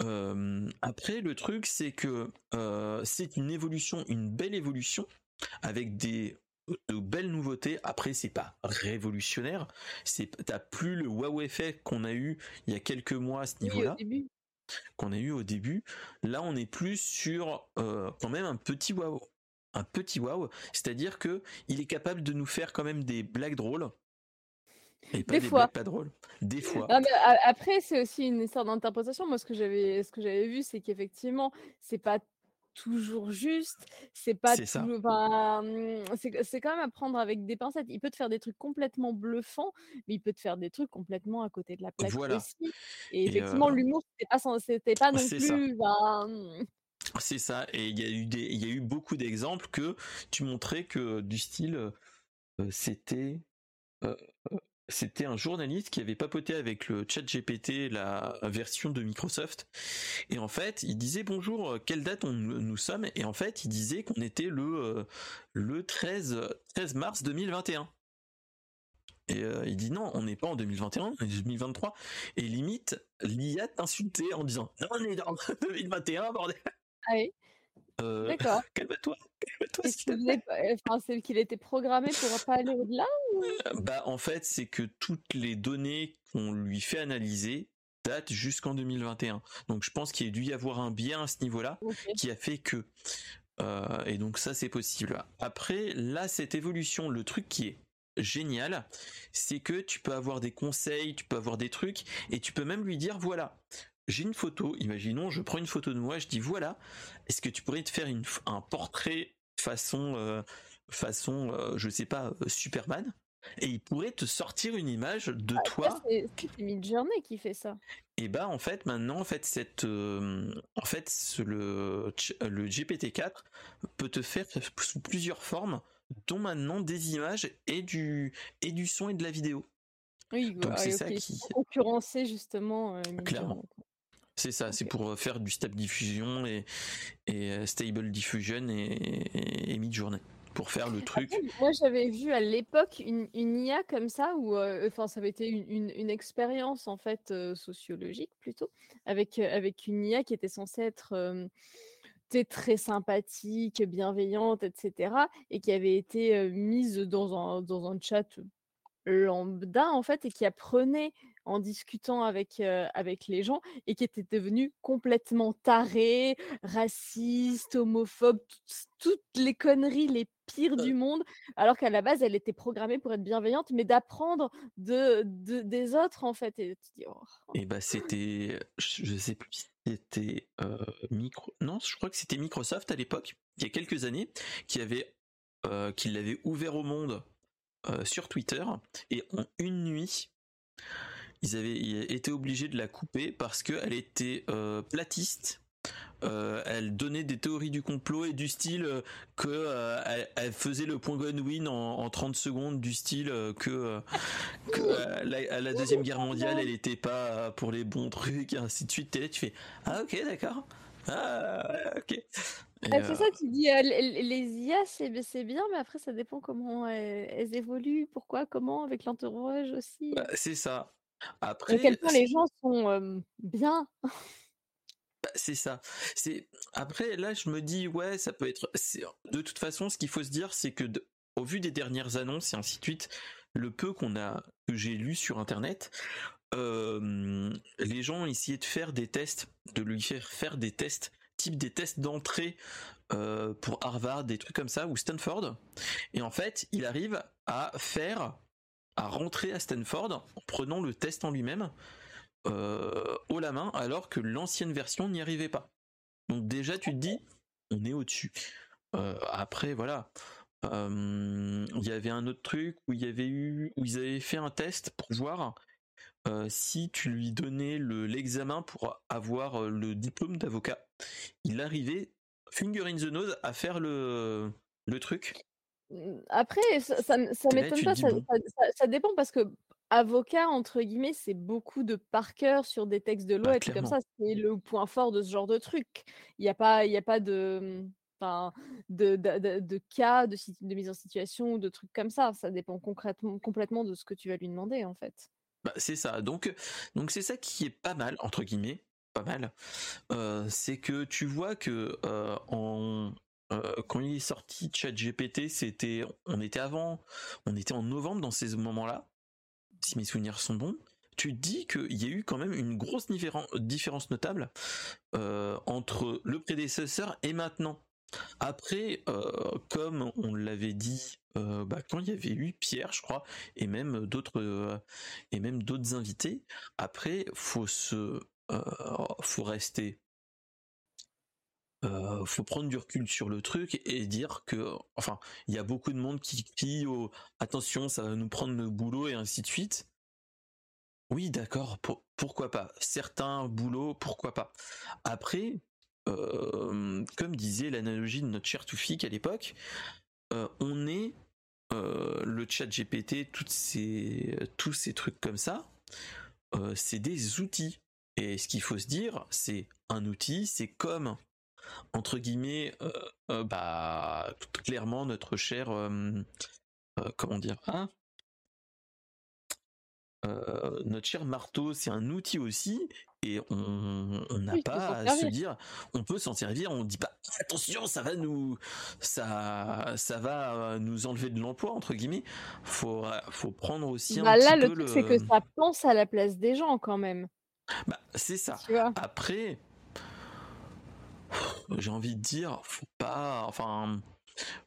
Euh, après, le truc, c'est que euh, c'est une évolution, une belle évolution, avec des de belles nouveautés. Après, c'est pas révolutionnaire. C'est t'as plus le wow effet qu'on a eu il y a quelques mois à ce niveau-là. qu'on a eu au début. Là, on est plus sur euh, quand même un petit wow, un petit wow. C'est-à-dire que il est capable de nous faire quand même des blagues drôles des, fois. pas drôle. Des fois. après, c'est aussi une histoire d'interprétation. Moi, ce que j'avais, ce que j'avais vu, c'est qu'effectivement, c'est pas toujours juste. C'est pas toujours. Mmh, c'est quand même à prendre avec des pincettes. Il peut te faire des trucs complètement bluffants, mais il peut te faire des trucs complètement à côté de la plaque aussi. Et, effectivement, l'humour, c'était pas, c'était pas non plus. C'est ça. Et il y a eu beaucoup d'exemples que tu montrais que du style, c'était c'était un journaliste qui avait papoté avec le chat GPT, la version de Microsoft. Et en fait, il disait bonjour, quelle date nous sommes? Et en fait, il disait qu'on était le, euh, le 13, 13 mars 2021. Et euh, il dit non, on n'est pas en 2021, on est en 2023. Et limite, l'IA t'insultait en disant non, on est en 2021, bordel. Ah oui? Euh, D'accord. Calme-toi. c'est qu'il était programmé pour pas aller au-delà Bah en fait c'est que toutes les données qu'on lui fait analyser datent jusqu'en 2021. Donc je pense qu'il a dû y avoir un bien à ce niveau-là qui a fait que euh, et donc ça c'est possible. Après là cette évolution, le truc qui est génial, c'est que tu peux avoir des conseils, tu peux avoir des trucs et tu peux même lui dire voilà, j'ai une photo, imaginons, je prends une photo de moi, je dis voilà, est-ce que tu pourrais te faire un portrait façon, euh, façon, euh, je sais pas, euh, Superman et il pourrait te sortir une image de ah, toi. C'est Midjourney qui fait ça. Et bah en fait maintenant en fait cette en fait le le GPT-4 peut te faire sous plusieurs formes dont maintenant des images et du et du son et de la vidéo. Oui, donc c'est ça qui concurrencer justement clairement. C'est ça, c'est pour faire du stable diffusion et, et stable diffusion et, et mid-journée pour faire le truc. moi, j'avais vu à l'époque une, IA comme ça, où, enfin, ça avait été une, une, expérience en fait sociologique plutôt, avec avec une IA qui était censée être très sympathique, bienveillante, etc., et qui avait été mise dans un dans un chat lambda en fait, et qui apprenait en discutant avec, avec les gens et qui était devenu complètement taré, raciste, homophobe, toutes, les conneries les pires du monde, alors qu'à la base, elle était programmée pour être bienveillante, mais d'apprendre de, des autres, en fait. Et tu dis, oh, oh. Et bah, c'était, je sais plus, c'était micro, non, je crois que c'était Microsoft à l'époque, il y a quelques années, qui avait, qui l'avait ouvert au monde sur Twitter, et en une nuit, ils avaient été obligés de la couper parce qu'elle était euh, platiste. Euh, elle donnait des théories du complot et du style euh, que elle, faisait le point Godwin en, en 30 secondes du style que, que à la deuxième guerre mondiale elle était pas pour les bons trucs et ainsi de suite et tu fais ah ok d'accord ah ok ah, c'est ça, tu dis les IA, c'est bien, mais après, ça dépend comment elles, évoluent, pourquoi, comment, avec l'entourage aussi. Bah, c'est ça. Après, quel point les gens sont bien? Bah, c'est ça. C'est après là, je me dis ouais, ça peut être. De toute façon, ce qu'il faut se dire, c'est que au vu des dernières annonces et ainsi de suite, le peu qu'on a que j'ai lu sur internet, les gens ont essayé de faire des tests, de lui faire faire des tests, type des tests d'entrée pour Harvard, des trucs comme ça ou Stanford. Et en fait, il arrive à faire à rentrer à Stanford en prenant le test en lui-même euh, haut la main, alors que l'ancienne version n'y arrivait pas. Donc déjà, tu te dis, on est au-dessus. Euh, après, voilà. Il y avait un autre truc où y avait eu, où ils avaient fait un test pour voir si tu lui donnais l'examen pour avoir le diplôme d'avocat. Il arrivait, finger in the nose, à faire le truc. Mmh, après, ça, ça, m'étonne pas, ça, dépend parce que avocat, entre guillemets, c'est beaucoup de par cœur sur des textes de loi bah, et tout comme ça. C'est le point fort de ce genre de truc. Il n'y a pas, y a pas de, enfin, de, de, cas, de, de mise en situation ou de trucs comme ça. Ça dépend concrètement, complètement de ce que tu vas lui demander, en fait. Bah, c'est ça. Donc, donc c'est ça qui est pas mal entre guillemets, pas mal. c'est que tu vois que en quand il est sorti ChatGPT, c'était, on était avant, on était en novembre dans ces moments-là, si mes souvenirs sont bons. Tu dis qu'il y a eu quand même une grosse différence notable entre le prédécesseur et maintenant. Après, comme on l'avait dit, bah, quand il y avait eu Pierre, je crois, et même d'autres et même d'autres invités. Après, faut se, faut rester euh, faut prendre du recul sur le truc et dire que, enfin, il y a beaucoup de monde qui crie au attention, ça va nous prendre le boulot et ainsi de suite. Oui, d'accord, pourquoi pas. Certains boulots, pourquoi pas. Après, euh, comme disait l'analogie de notre cher Toufik à l'époque, euh, on est le chat GPT, toutes ces, tous ces trucs comme ça, c'est des outils. Et ce qu'il faut se dire, c'est un outil, c'est comme entre guillemets, euh, euh, bah, clairement notre cher, euh, comment dire, hein notre cher marteau, c'est un outil aussi, et on n'a pas à se dire, on peut s'en servir, on dit pas attention, ça va nous, ça, ça va nous enlever de l'emploi entre guillemets. Faut, faut prendre aussi un bah, là, le truc, c'est que ça pense à la place des gens quand même. Bah, c'est ça. Après, j'ai envie de dire, faut pas, enfin,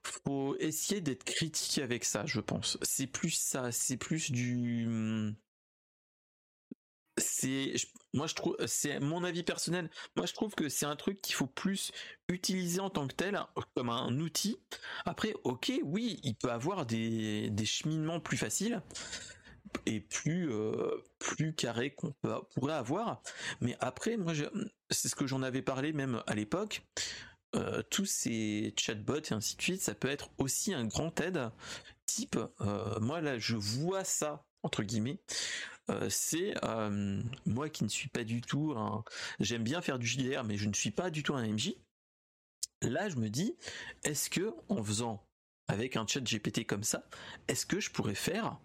faut essayer d'être critique avec ça, je pense. C'est plus ça, c'est plus du, c'est, moi je trouve, c'est mon avis personnel. Moi je trouve que c'est un truc qu'il faut plus utiliser en tant que tel, comme un outil. Après, ok, oui, il peut avoir des, des cheminements plus faciles et plus euh, plus carré qu'on pourrait avoir. Mais après, moi, c'est ce que j'en avais parlé même à l'époque. Euh, tous ces chatbots et ainsi de suite, ça peut être aussi un grand aide. Type, euh, moi là, je vois ça entre guillemets. c'est moi qui ne suis pas du tout un. J'aime bien faire du JDR, mais je ne suis pas du tout un MJ. Là, je me dis, est-ce que en faisant avec un chat GPT comme ça, est-ce que je pourrais faire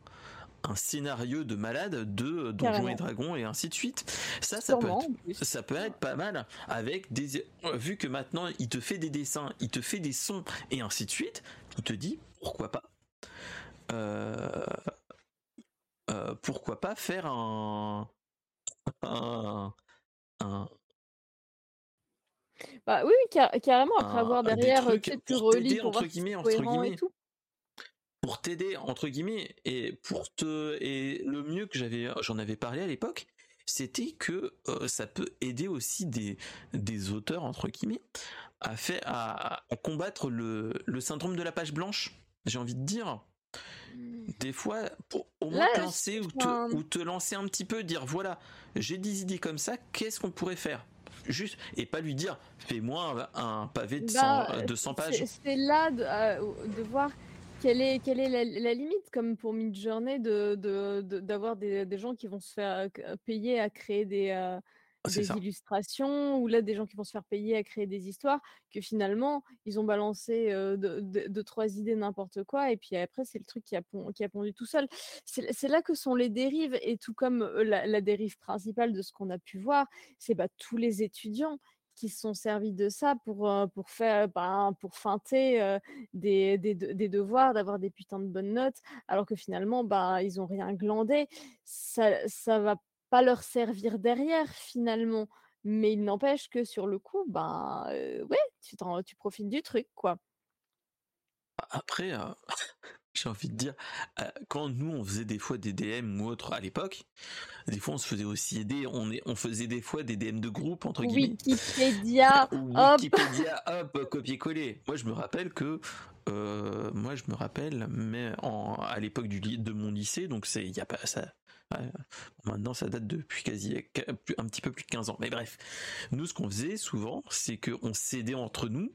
un scénario de malade de Donjons et Dragons et ainsi de suite. Ça, ça peut, être, ça peut être pas mal avec des, vu que maintenant il te fait des dessins, il te fait des sons et ainsi de suite. Tu te dis pourquoi pas. Euh, euh, pourquoi pas faire un, un, bah oui, carrément, après avoir derrière, tu relis pour voir guillemets, entre guillemets. Et tout pour t'aider entre guillemets et pour te et le mieux que j'avais j'en avais parlé à l'époque c'était que euh, ça peut aider aussi des, des auteurs entre guillemets à faire à, combattre le, le, syndrome de la page blanche j'ai envie de dire. Des fois pour au moins te lancer ou te, ou te lancer un petit peu dire voilà j'ai des idées comme ça qu'est-ce qu'on pourrait faire? Juste et pas lui dire fais-moi un, pavé de, 100, bah, de 100 pages. c'est là de, euh, de voir quelle est, quelle est la, limite, comme pour Midjourney, de, d'avoir des, gens qui vont se faire payer à créer des, ah, des illustrations, ou là des gens qui vont se faire payer à créer des histoires, que finalement ils ont balancé de, trois idées n'importe quoi, et puis après c'est le truc qui a, qui a pondu tout seul. C'est, là que sont les dérives, et tout comme la, la dérive principale de ce qu'on a pu voir, c'est bah, tous les étudiants qui se sont servis de ça pour, pour faire ben, pour feinter des, des, des, devoirs, d'avoir des putains de bonnes notes, alors que finalement ben, ils ont rien glandé. Ça ça va pas leur servir derrière finalement. Mais il n'empêche que sur le coup, ben ouais, tu, tu profites du truc, quoi. Après, j'ai envie de dire, euh, quand nous on faisait des fois des DM ou autres à l'époque, des fois on se faisait aussi aider, on, est, on faisait des fois des DM de groupe entre guillemets. Wikipédia, hop. Wikipédia, hop, copier-coller. Moi je me rappelle que, euh, moi je me rappelle, mais en, à l'époque du de mon lycée, donc c'est, il a pas ça. maintenant, ça date depuis quasi un petit peu plus de 15 ans. Mais bref, nous, ce qu'on faisait souvent, c'est qu'on s'aidait entre nous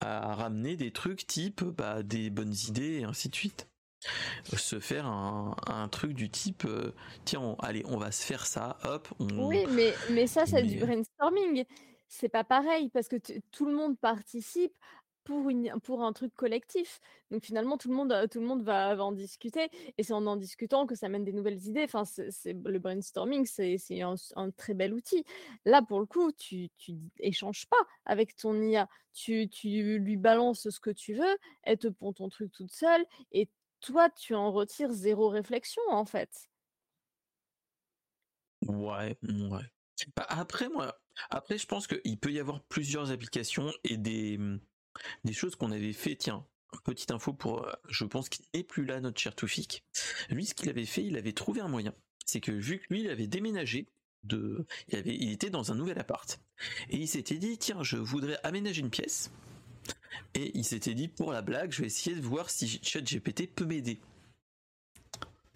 à ramener des trucs type bah, des bonnes idées et ainsi de suite. Se faire un, truc du type euh, tiens allez on va se faire ça hop oui mais mais ça c'est du brainstorming c'est pas pareil parce que tout le monde participe pour, un truc collectif. Donc finalement, tout le monde, tout le monde va, en discuter et c'est en en discutant que ça mène des nouvelles idées. Enfin, c'est, le brainstorming, c'est, un, très bel outil. Là, pour le coup, tu, tu pas avec ton IA. Tu, lui balances ce que tu veux, elle te pond ton truc toute seule et toi, tu en retires zéro réflexion en fait. Ouais. Bah, après, moi, après, je pense qu'il peut y avoir plusieurs applications et des, des choses qu'on avait fait, tiens, petite info pour, euh, je pense qu'il n'est plus là, notre cher Toufik. Lui, ce qu'il avait fait, il avait trouvé un moyen. C'est que vu que lui, il avait déménagé, de, il, avait, il était dans un nouvel appart. Et il s'était dit, tiens, je voudrais aménager une pièce. Et il s'était dit, pour la blague, je vais essayer de voir si ChatGPT peut m'aider.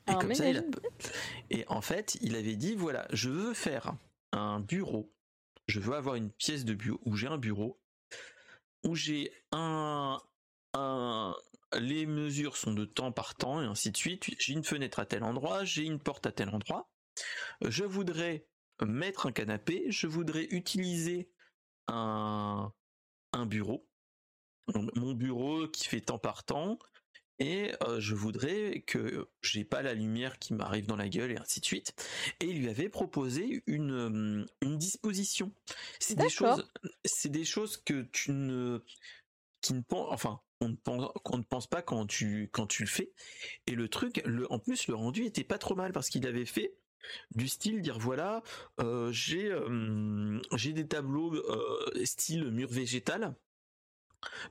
Et comme ça, Et en fait, il avait dit, voilà, je veux faire un bureau. Je veux avoir une pièce de bureau où j'ai un bureau où j'ai un, les mesures sont de temps par temps et ainsi de suite. J'ai une fenêtre à tel endroit, j'ai une porte à tel endroit. Je voudrais mettre un canapé, je voudrais utiliser un bureau. Mon bureau qui fait temps par temps, et euh, je voudrais que j'ai pas la lumière qui m'arrive dans la gueule et ainsi de suite. Et il lui avait proposé une, euh, une disposition. C'est des choses, c'est des choses que tu ne, qui ne pense, enfin, on ne pense, qu'on ne pense pas quand tu, quand tu le fais. Et le truc, le, en plus, le rendu était pas trop mal parce qu'il avait fait du style dire voilà, euh, j'ai, j'ai des tableaux style mur végétal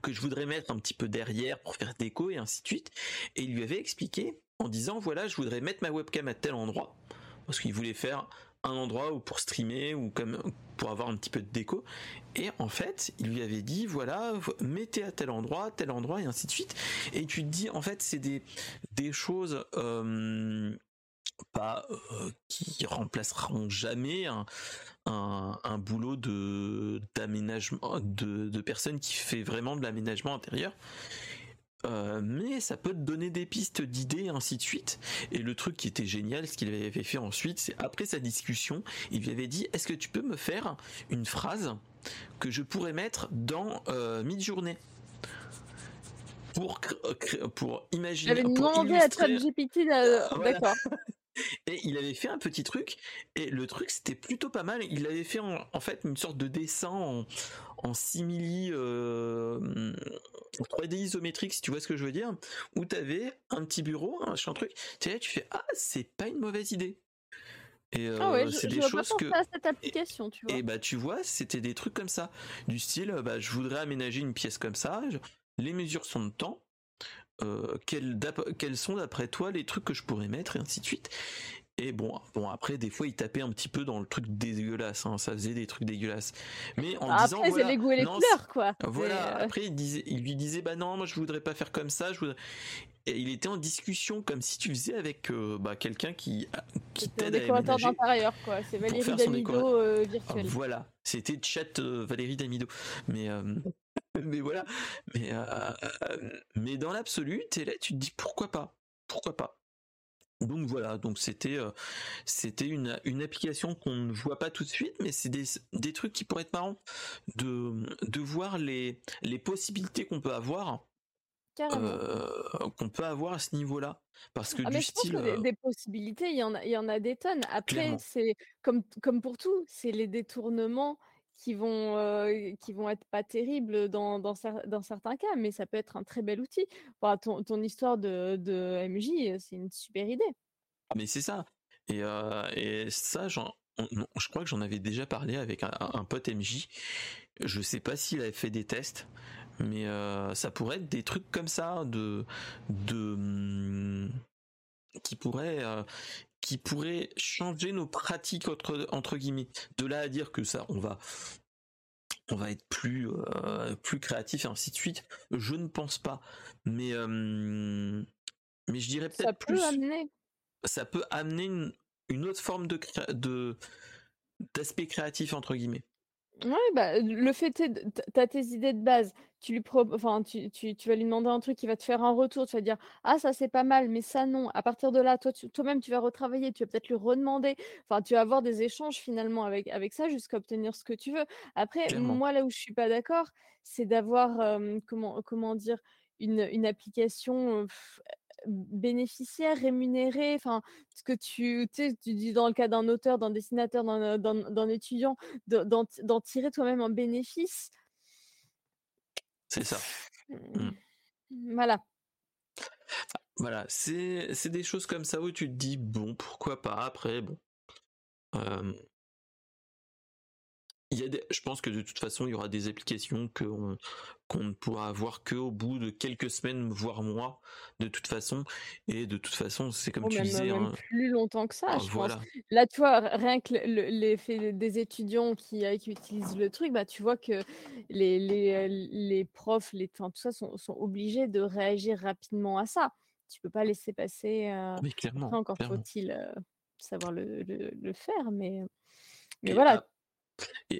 que je voudrais mettre un petit peu derrière pour faire déco et ainsi de suite. Et il lui avait expliqué en disant voilà, je voudrais mettre ma webcam à tel endroit parce qu'il voulait faire un endroit où pour streamer ou comme pour avoir un petit peu de déco. Et en fait, il lui avait dit voilà, mettez à tel endroit, tel endroit et ainsi de suite. Et tu te dis en fait, c'est des des choses euh, pas euh, qui remplaceront jamais un, un, boulot de d'aménagement de, de personnes qui fait vraiment de l'aménagement intérieur. Euh, mais ça peut te donner des pistes d'idées ainsi de suite. Et le truc qui était génial, ce qu'il avait fait ensuite, c'est après sa discussion, il lui avait dit est-ce que tu peux me faire une phrase que je pourrais mettre dans euh, mid-journée pour pour imaginer. J'avais demandé à ChatGPT, d'accord. Et il avait fait un petit truc, et le truc c'était plutôt pas mal. Il avait fait en, fait une sorte de dessin en, en simili euh, 3D isométrique, si tu vois ce que je veux dire, où t'avais un petit bureau, un truc. Tu sais, tu fais ah c'est pas une mauvaise idée. Et ah ouais, euh, c'est des choses que à cette application, tu vois. Et bah tu vois, c'était des trucs comme ça, du style bah je voudrais aménager une pièce comme ça, les mesures sont de temps, euh, quels, sont d'après toi les trucs que je pourrais mettre et ainsi de suite. Et bon, bon après des fois il tapait un petit peu dans le truc dégueulasse, hein, ça faisait des trucs dégueulasses. Mais en après, disant c'est les goûts et les couleurs quoi. Voilà. Euh, après il disait, il lui disait bah non moi je voudrais pas faire comme ça, je voudrais... Et il était en discussion comme si tu faisais avec euh, bah, quelqu'un qui qui t'aide à décorateur d'intérieur quoi. C'est Valérie Damido virtuel. Voilà, c'était chat Valérie Damido. Mais mais voilà. Mais, euh, euh, mais dans l'absolu, tu là, tu te dis pourquoi pas? Pourquoi pas? Donc voilà, donc c'était euh, c'était une, une application qu'on ne voit pas tout de suite, mais c'est des, des trucs qui pourraient être marrants de, de voir les, les possibilités qu'on peut avoir qu'on peut avoir à ce niveau-là. Parce que ah, du style. des, possibilités, il y en a, il y en a des tonnes. Après, c'est comme, comme pour tout, c'est les détournements qui vont, qui vont être pas terribles dans, dans, certains cas, mais ça peut être un très bel outil. ton, ton, histoire de, de MJ, c'est une super idée. Ah, mais c'est ça. Et, et ça, je crois que j'en avais déjà parlé avec un, pote MJ. Je sais pas s'il avait fait des tests, mais ça pourrait être des trucs comme ça de de qui pourraient qui pourrait changer nos pratiques entre, entre guillemets. De là à dire que ça, on va on va être plus euh, plus créatif et ainsi de suite. Je ne pense pas, mais euh, mais je dirais peut-être plus. Ça peut amener. Ça peut amener une, autre forme de de d'aspect créatif entre guillemets. Ouais, bah, le fait, tu as tes idées de base, tu lui pro enfin, tu tu tu vas lui demander un truc, il va te faire un retour, tu vas dire: «Ah ça c'est pas mal, mais ça non». À partir de là, toi toi-même tu vas retravailler, tu vas peut-être lui redemander, enfin tu vas avoir des échanges finalement avec avec ça jusqu'à obtenir ce que tu veux. Après, moi là où je suis pas d'accord, c'est d'avoir, comment comment dire? Une une application, bénéficiaire, rémunéré, enfin, ce que tu, tu dis dans le cas d'un auteur, d'un dessinateur, d'un étudiant, d'en tirer toi-même un bénéfice? C'est ça. Mmh. Voilà. Voilà, c'est des choses comme ça où tu te dis, bon, pourquoi pas, après, bon. Il y a je pense que de toute façon, il y aura des applications qu'on qu'on ne pourra avoir que au bout de quelques semaines, voire mois, de toute façon. Et de toute façon, c'est comme oh, tu disais. Même hein plus longtemps que ça, ah, je pense. Là, tu vois, rien que l'effet des étudiants qui, euh, qui, utilisent le truc, bah, tu vois que les, les, euh, les profs, les, tout ça, sont, sont, obligés de réagir rapidement à ça. Tu peux pas laisser passer. Euh, mais clairement. encore faut-il savoir le, le, faire, mais. Mais voilà,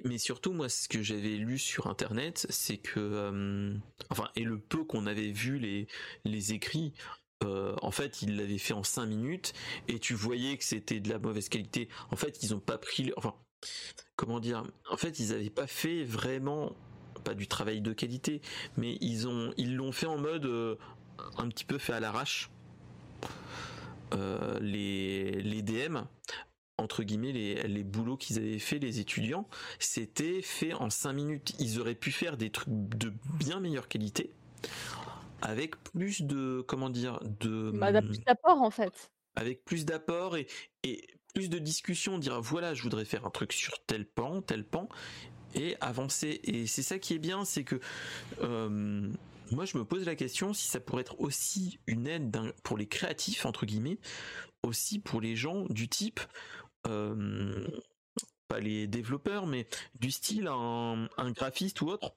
mais surtout, moi, ce que j'avais lu sur Internet, c'est que, euh, enfin, et le peu qu'on avait vu les, les écrits, euh, en fait, ils l'avaient fait en 5 minutes, et tu voyais que c'était de la mauvaise qualité. En fait, ils ont pas pris, enfin, comment dire, en fait, ils avaient pas fait vraiment, pas du travail de qualité, mais ils ont, ils l'ont fait en mode euh, un petit peu fait à l'arrache. les, les DM entre guillemets les, les boulots qu'ils avaient fait les étudiants c'était fait en 5 minutes. Ils auraient pu faire des trucs de bien meilleure qualité avec plus de comment dire de bah, plus d'apport en fait. avec plus d'apport et, et plus de discussion dire voilà je voudrais faire un truc sur tel pan tel pan et avancer. Et c'est ça qui est bien c'est que euh, moi je me pose la question si ça pourrait être aussi une aide pour les créatifs entre guillemets aussi pour les gens du type pas les développeurs, mais du style un, graphiste ou autre,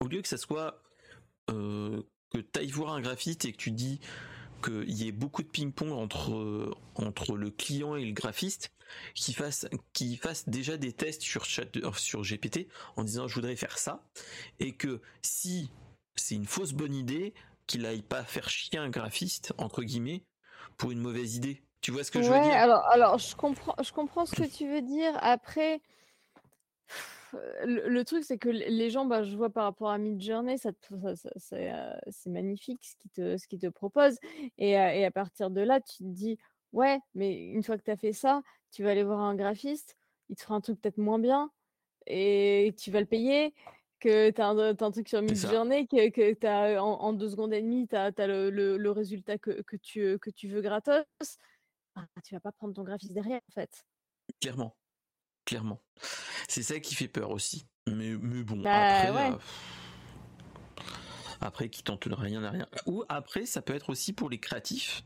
au lieu que ça soit que tu ailles voir un graphiste et que tu dis qu'il y ait beaucoup de ping-pong entre entre le client et le graphiste, qui fasse qui fasse déjà des tests sur chat, sur GPT en disant je voudrais faire ça et que si c'est une fausse bonne idée, qu'il aille pas faire chier un graphiste entre guillemets pour une mauvaise idée. Tu vois ce que je veux dire? alors, alors je comprends, je comprends ce que tu veux dire. Après, le, truc, c'est que les gens, bah, je vois par rapport à Midjourney, ça, ça, euh, c'est magnifique ce qu'ils te, ce qui te proposent. Et, euh, et, à partir de là, tu te dis, ouais, mais une fois que tu as fait ça, tu vas aller voir un graphiste, il te fera un truc peut-être moins bien, et tu vas le payer que tu as, un truc sur Midjourney, que, que as, en, deux secondes et demie, tu as, le, le, résultat que, que, tu, que tu veux gratos. Tu vas pas prendre ton graphiste derrière, en fait. Clairement. Clairement. C'est ça qui fait peur aussi. Mais, mais bon, bah, après, euh, après, qui tente rien à rien. Ou après, ça peut être aussi pour les créatifs.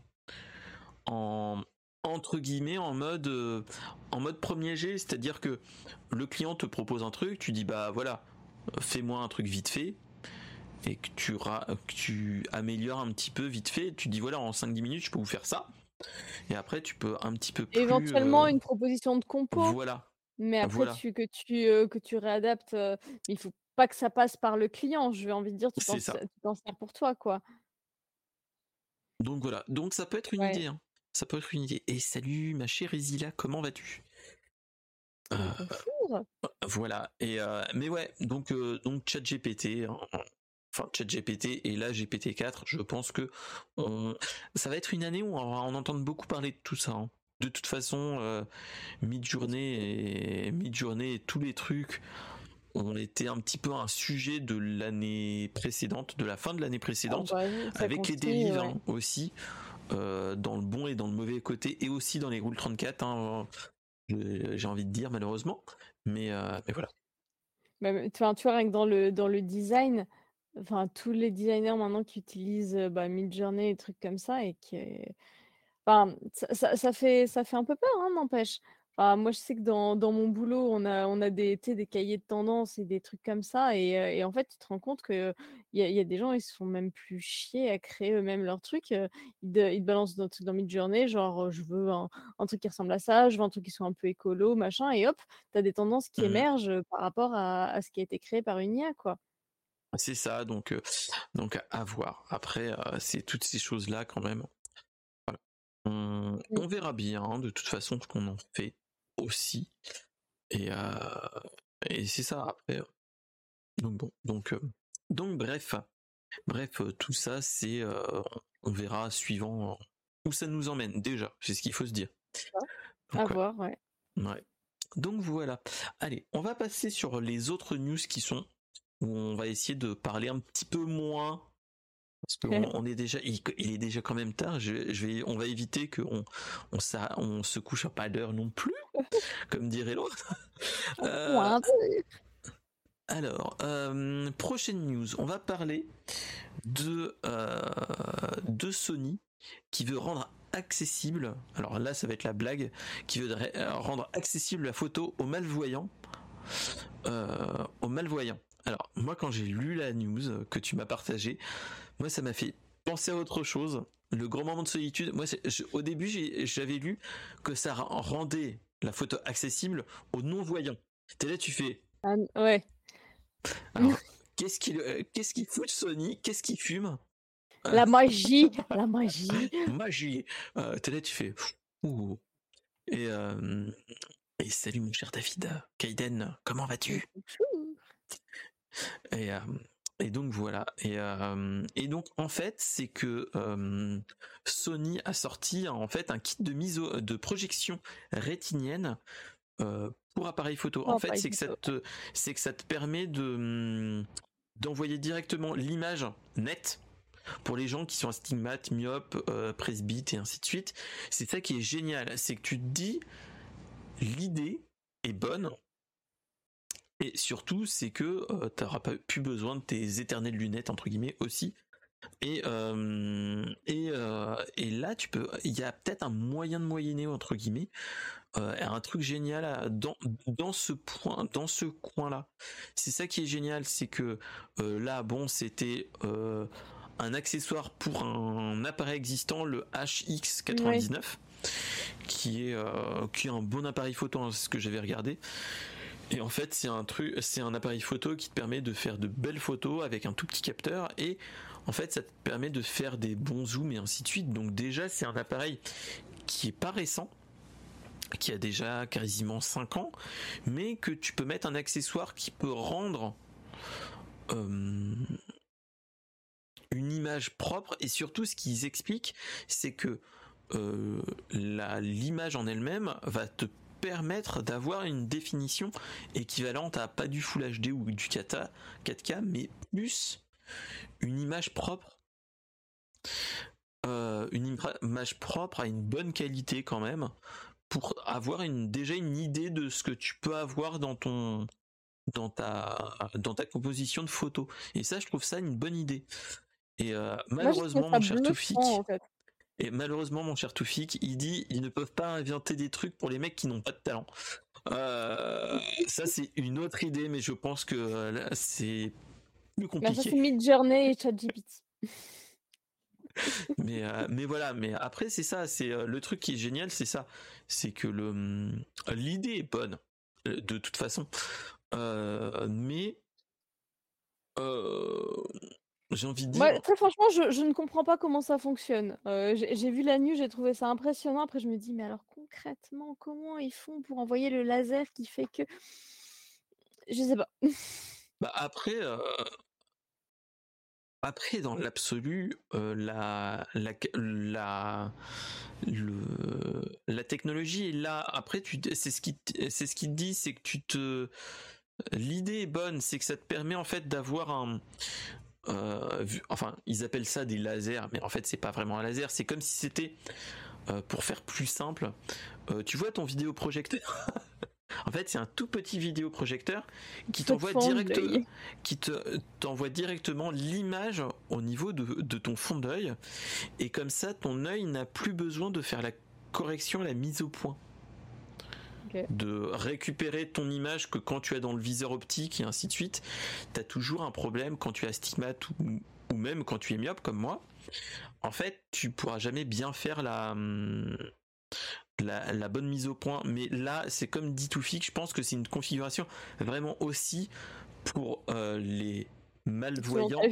En, entre guillemets en mode euh, en mode premier jet, c'est-à-dire que le client te propose un truc, tu dis bah voilà, fais-moi un truc vite fait et que tu, que tu améliores un petit peu vite fait, tu dis voilà en 5 10 minutes, je peux vous faire ça. Et après, tu peux un petit peu plus. Éventuellement, euh, une proposition de compo. Voilà. Mais après, tu, que, tu, euh, que tu réadaptes, euh, il faut pas que ça passe par le client. Je vais envie de dire, tu penses ça pour toi, quoi. Donc voilà. Donc ça peut être une idée. Hein. Ça peut être une idée. Et salut, ma chère Isila, comment vas-tu? Voilà. Et mais ouais, donc donc ChatGPT, enfin ChatGPT et là GPT-4, je pense que ça va être une année où on va en entendre beaucoup parler de tout ça. Hein. De toute façon, euh, mid-journée et mid-journée et tous les trucs ont été un petit peu un sujet de l'année précédente, de la fin de l'année précédente, ah bah avec les dérives hein, aussi, euh, dans le bon et dans le mauvais côté, et aussi dans les Rule 34, hein, j'ai envie de dire malheureusement, mais, euh, mais voilà. tu vois, rien que dans le, dans le design, enfin tous les designers maintenant qui utilisent bah, Midjourney et trucs comme ça et qui, enfin ça, ça, fait ça fait un peu peur, hein, n'empêche. Moi, je sais que dans dans mon boulot, on a on a des des cahiers de tendance et des trucs comme ça et et en fait, tu te rends compte qu'il y a y a des gens, ils se font même plus chier à créer eux-mêmes leurs trucs, ils te ils balancent dans dans Midjourney, genre, «Je veux un un truc qui ressemble à ça, je veux un truc qui soit un peu écolo, machin» et hop, tu as des tendances qui mmh émergent, par rapport à à ce qui a été créé par une IA, quoi. C'est ça, donc donc à voir. Après, c'est toutes ces choses-là quand même, voilà. On mmh. on verra bien, de toute façon, ce qu'on en fait aussi. Et, et c'est ça après. Donc bon, donc, donc bref, bref, tout ça c'est, on verra suivant où ça nous emmène déjà, c'est ce qu'il faut se dire. à voir, ouais. Ouais. Donc voilà. Allez, on va passer sur les autres news qui sont où on va essayer de parler un petit peu moins parce qu'on on est déjà, il, est déjà quand même tard. Je, vais, on va éviter qu'on on, ça, on se couche à pas d'heure non plus, comme dirait l'autre. Euh, alors, euh, prochaine news, on va parler de euh, de Sony qui veut rendre accessible. Alors là, ça va être la blague, qui veut rendre accessible la photo aux malvoyants. aux malvoyants. Alors, moi, quand j'ai lu la news que tu m'as partagée, moi, ça m'a fait penser à autre chose. Le grand moment de solitude, moi, au début, j'avais lu que ça rendait la photo accessible aux non-voyants. T'es là, tu fais. Ah, ouais. qu'est-ce qu'il euh, qu'est-ce fout de Sony? Qu'est-ce qu'il fume? La magie La magie Magie euh, T'es là, tu fais. Ouh. Et, euh, et salut, mon cher David. Kaiden, comment vas-tu? Et, et donc voilà. Et, euh, et donc en fait, c'est que euh, Sony a sorti en fait un kit de mise de projection rétinienne pour appareil photo. en fait, c'est que ça te c'est que ça te permet de d'envoyer directement l'image nette pour les gens qui sont astigmates, myopes, presbytes et ainsi de suite. C'est ça qui est génial, c'est que tu te dis l'idée est bonne, et surtout, c'est que euh, tu n'auras pas plus besoin de tes éternelles lunettes entre guillemets aussi. Et euh, euh, et, là, tu peux, il y a peut-être un moyen de moyenner entre guillemets, un truc génial dans dans ce point, dans ce coin-là. C'est ça qui est génial, c'est que là, bon, c'était un accessoire pour un appareil existant, le HX99, qui est qui est un bon appareil photo, hein, c'est ce que j'avais regardé. Et en fait, c'est un truc, c'est un appareil photo qui te permet de faire de belles photos avec un tout petit capteur et en fait, ça te permet de faire des bons zooms et ainsi de suite. Donc déjà, c'est un appareil qui est pas récent, qui a déjà quasiment 5 ans, mais que tu peux mettre un accessoire qui peut rendre euh, une image propre et surtout ce qu'ils expliquent, c'est que euh, l'image en elle-même va te permettre d'avoir une définition équivalente à pas du Full HD ou du 4K, mais plus une image propre. Euh, une image propre à une bonne qualité quand même pour avoir une, déjà une idée de ce que tu peux avoir dans ton dans ta dans ta composition de photos et ça je trouve ça une bonne idée et euh, malheureusement mon cher Toufik et malheureusement, mon cher Toufik, il dit ils ne peuvent pas inventer des trucs pour les mecs qui n'ont pas de talent. Euh, ça, c'est une autre idée, mais je pense que là, c'est plus compliqué. Bah, ça, c'est Midjourney et ChatGPT. mais euh, mais voilà mais après c'est ça c'est euh, le truc qui est génial c'est ça c'est que le l'idée est bonne de toute façon mais j'ai envie de dire. très franchement, je, ne comprends pas comment ça fonctionne. Euh, j'ai vu la nuit, j'ai trouvé ça impressionnant. Après, je me dis, mais alors concrètement, comment ils font pour envoyer le laser qui fait que. Je sais pas. Bah après, euh, après dans l'absolu, euh, la, la, la, le, la technologie est là. Après, tu, c'est ce qui, c'est ce qui te dit, c'est que tu te. L'idée est bonne, c'est que ça te permet en fait d'avoir un, euh, enfin, ils appellent ça des lasers, mais en fait, c'est pas vraiment un laser. C'est comme si c'était, euh, pour faire plus simple, euh, tu vois ton vidéoprojecteur? En fait, c'est un tout petit vidéoprojecteur qui t'envoie directement, qui te t'envoie directement l'image au niveau de, de ton fond d'œil, et comme ça, ton œil n'a plus besoin de faire la correction, la mise au point de récupérer ton image que quand tu es dans le viseur optique et ainsi de suite, tu as toujours un problème quand tu as astigmate ou, ou même quand tu es myope comme moi. En fait, tu pourras jamais bien faire la, hum, la, bonne mise au point. Mais là, c'est comme dit Toufik, je pense que c'est une configuration vraiment aussi pour euh, les malvoyants,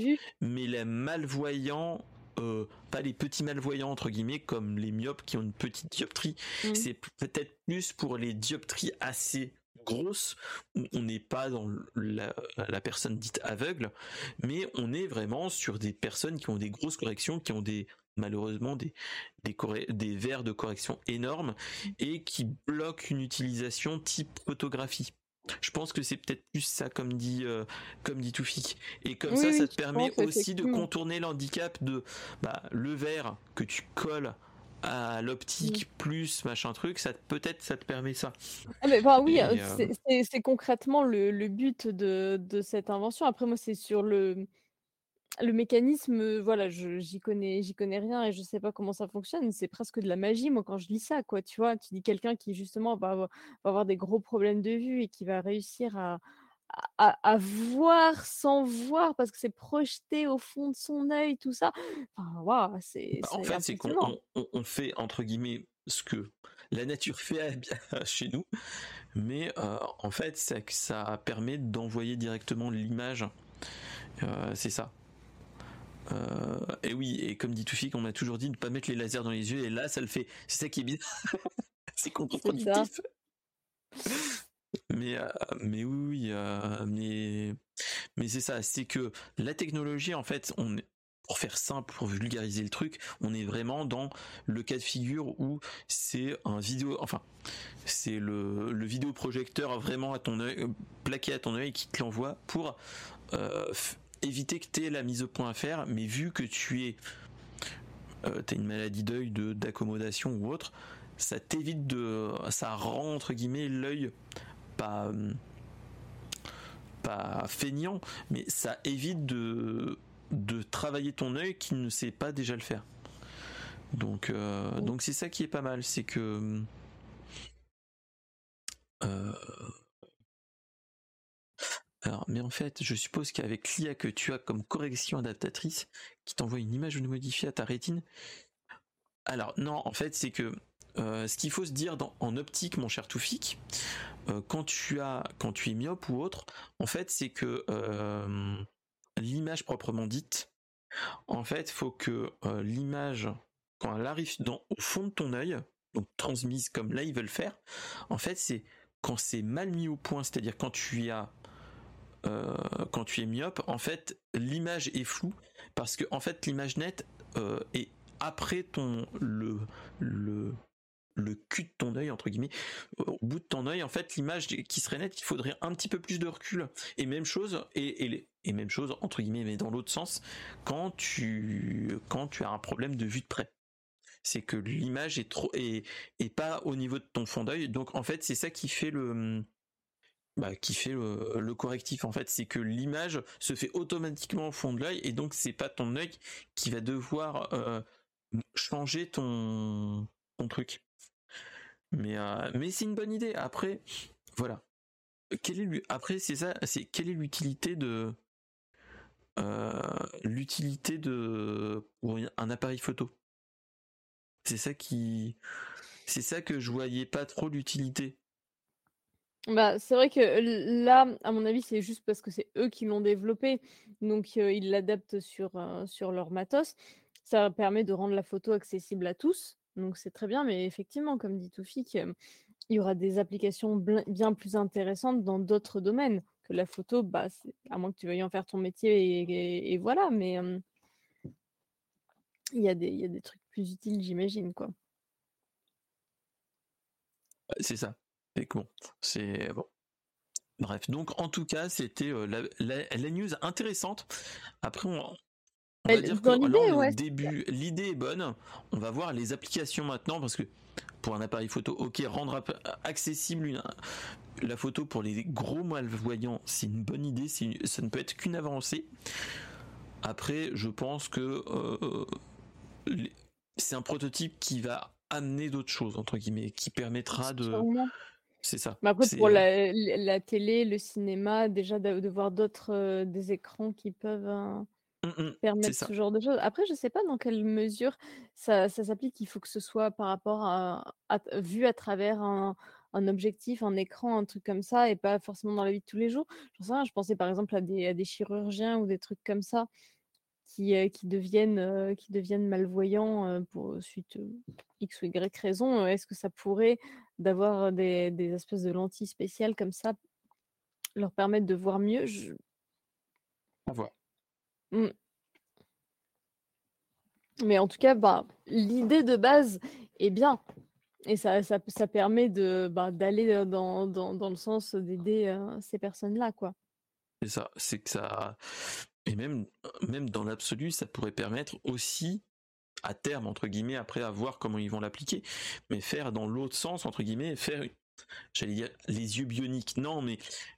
mais les malvoyants euh, pas les petits malvoyants entre guillemets comme les myopes qui ont une petite dioptrie. Mmh. C'est peut-être plus pour les dioptries assez grosses où on n'est pas dans la, personne dite aveugle, mais on est vraiment sur des personnes qui ont des grosses corrections, qui ont des malheureusement des des, des verres de correction énormes et qui bloquent une utilisation type photographie. Je pense que c'est peut-être plus ça, comme dit, euh, comme dit Toufik. Et comme ça, ça te permet aussi de contourner l'handicap de bah, le verre que tu colles à l'optique plus machin truc, ça peut-être ça te permet ça. Ah mais bah oui, euh, c'est concrètement le, le but de, de, cette invention. Après moi c'est sur le le mécanisme, voilà, j'y connais, j'y connais rien et je sais pas comment ça fonctionne. C'est presque de la magie, moi, quand je lis ça, quoi. Tu vois, tu dis quelqu'un qui justement va avoir, des gros problèmes de vue et qui va réussir à, à, voir sans voir parce que c'est projeté au fond de son œil, tout ça. Enfin, c'est. Bah, en fait, c'est qu'on on, fait entre guillemets ce que la nature fait chez nous, mais en fait, ça, ça permet d'envoyer directement l'image. c'est ça. Euh, et oui, et comme dit Toufik, on m'a toujours dit de ne pas mettre les lasers dans les yeux, et là, ça le fait. C'est ça qui est bien. c'est contre-productif. Mais, euh, mais oui, euh, mais, mais c'est ça, c'est que la technologie, en fait, on pour faire simple, pour vulgariser le truc, on est vraiment dans le cas de figure où c'est un vidéo, enfin, c'est le, le vidéoprojecteur vraiment à ton œil, plaqué à ton œil qui te l'envoie pour éviter que tu aies la mise au point à faire, mais vu que tu es euh, as une maladie d'œil d'accommodation ou autre, ça t'évite de ça rend entre guillemets l'œil pas pas feignant, mais ça évite de de travailler ton œil qui ne sait pas déjà le faire. Donc euh, c'est ça qui est pas mal, c'est que euh, alors, mais en fait, je suppose qu'avec l'IA que tu as comme correction adaptatrice, qui t'envoie une image ou une modifiée à ta rétine. Alors, non, en fait, c'est que euh, ce qu'il faut se dire en optique, mon cher Toufik, euh, quand tu as, quand tu es myope ou autre, en fait, c'est que euh, l'image proprement dite, en fait, faut que l'image, quand elle arrive dans, au fond de ton œil, donc transmise comme là ils veulent faire, en fait, c'est quand c'est mal mis au point, c'est-à-dire quand tu as euh, quand tu es myope, en fait, l'image est floue parce que en fait, l'image nette euh, est après ton le le le cul de ton œil entre guillemets au bout de ton œil en fait l'image qui serait nette il faudrait un petit peu plus de recul. Et même chose et, et, même chose entre guillemets mais dans l'autre sens quand tu quand tu as un problème de vue de près. C'est que l'image est trop et, et pas au niveau de ton fond d'œil. Donc en fait c'est ça qui fait le bah, qui fait le, correctif en fait, c'est que l'image se fait automatiquement au fond de l'œil et donc c'est pas ton œil qui va devoir euh, changer ton, ton truc. Mais euh, mais c'est une bonne idée. Après, voilà. Quelle est après c'est ça, c'est quelle est l'utilité de euh, l'utilité de pour un appareil photo? C'est ça qui c'est ça que je voyais pas trop l'utilité. Bah, c'est vrai que là, à mon avis, c'est juste parce que c'est eux qui l'ont développé, donc ils l'adaptent sur, sur leur matos. Ça permet de rendre la photo accessible à tous, donc c'est très bien, mais effectivement, comme dit Toufik, il y aura des applications bien plus intéressantes dans d'autres domaines que la photo, bah, à moins que tu veuilles en faire ton métier et voilà, mais il y a des il y a des trucs plus utiles, j'imagine, quoi. C'est ça bon, c'est bon. Bref, donc en tout cas, c'était euh, la, news intéressante. Après, on, va dire que début, l'idée est bonne. On va voir les applications maintenant parce que pour un appareil photo, ok, rendre accessible une, la photo pour les gros malvoyants, c'est une bonne idée, ça ne peut être qu'une avancée. Après, je pense que c'est un prototype qui va amener d'autres choses entre guillemets, qui permettra de. C'est ça. Mais après, pour la, télé, le cinéma, déjà de, voir d'autres des écrans qui peuvent hein, mmh, permettre ce genre de choses. Après, je sais pas dans quelle mesure ça, s'applique. Il faut que ce soit par rapport à, vu à travers un, objectif, un écran, un truc comme ça, et pas forcément dans la vie de tous les jours. Je, sais je pensais par exemple à des, à des chirurgiens ou des trucs comme ça qui, qui, deviennent, qui deviennent malvoyants pour suite X ou Y raison, est-ce que ça pourrait, d'avoir des, des, espèces de lentilles spéciales comme ça, leur permettre de voir mieux? Je... On voit. Mmh. Mais en tout cas, bah, l'idée de base est bien. Et ça, ça, ça permet de bah, d'aller dans, dans, dans, le sens d'aider ces personnes-là, quoi. C'est ça, c'est que ça, et même, même dans l'absolu, ça pourrait permettre aussi, à terme, entre guillemets, après à voir comment ils vont l'appliquer, mais faire dans l'autre sens, entre guillemets, faire j'allais dire les yeux bioniques. Non mais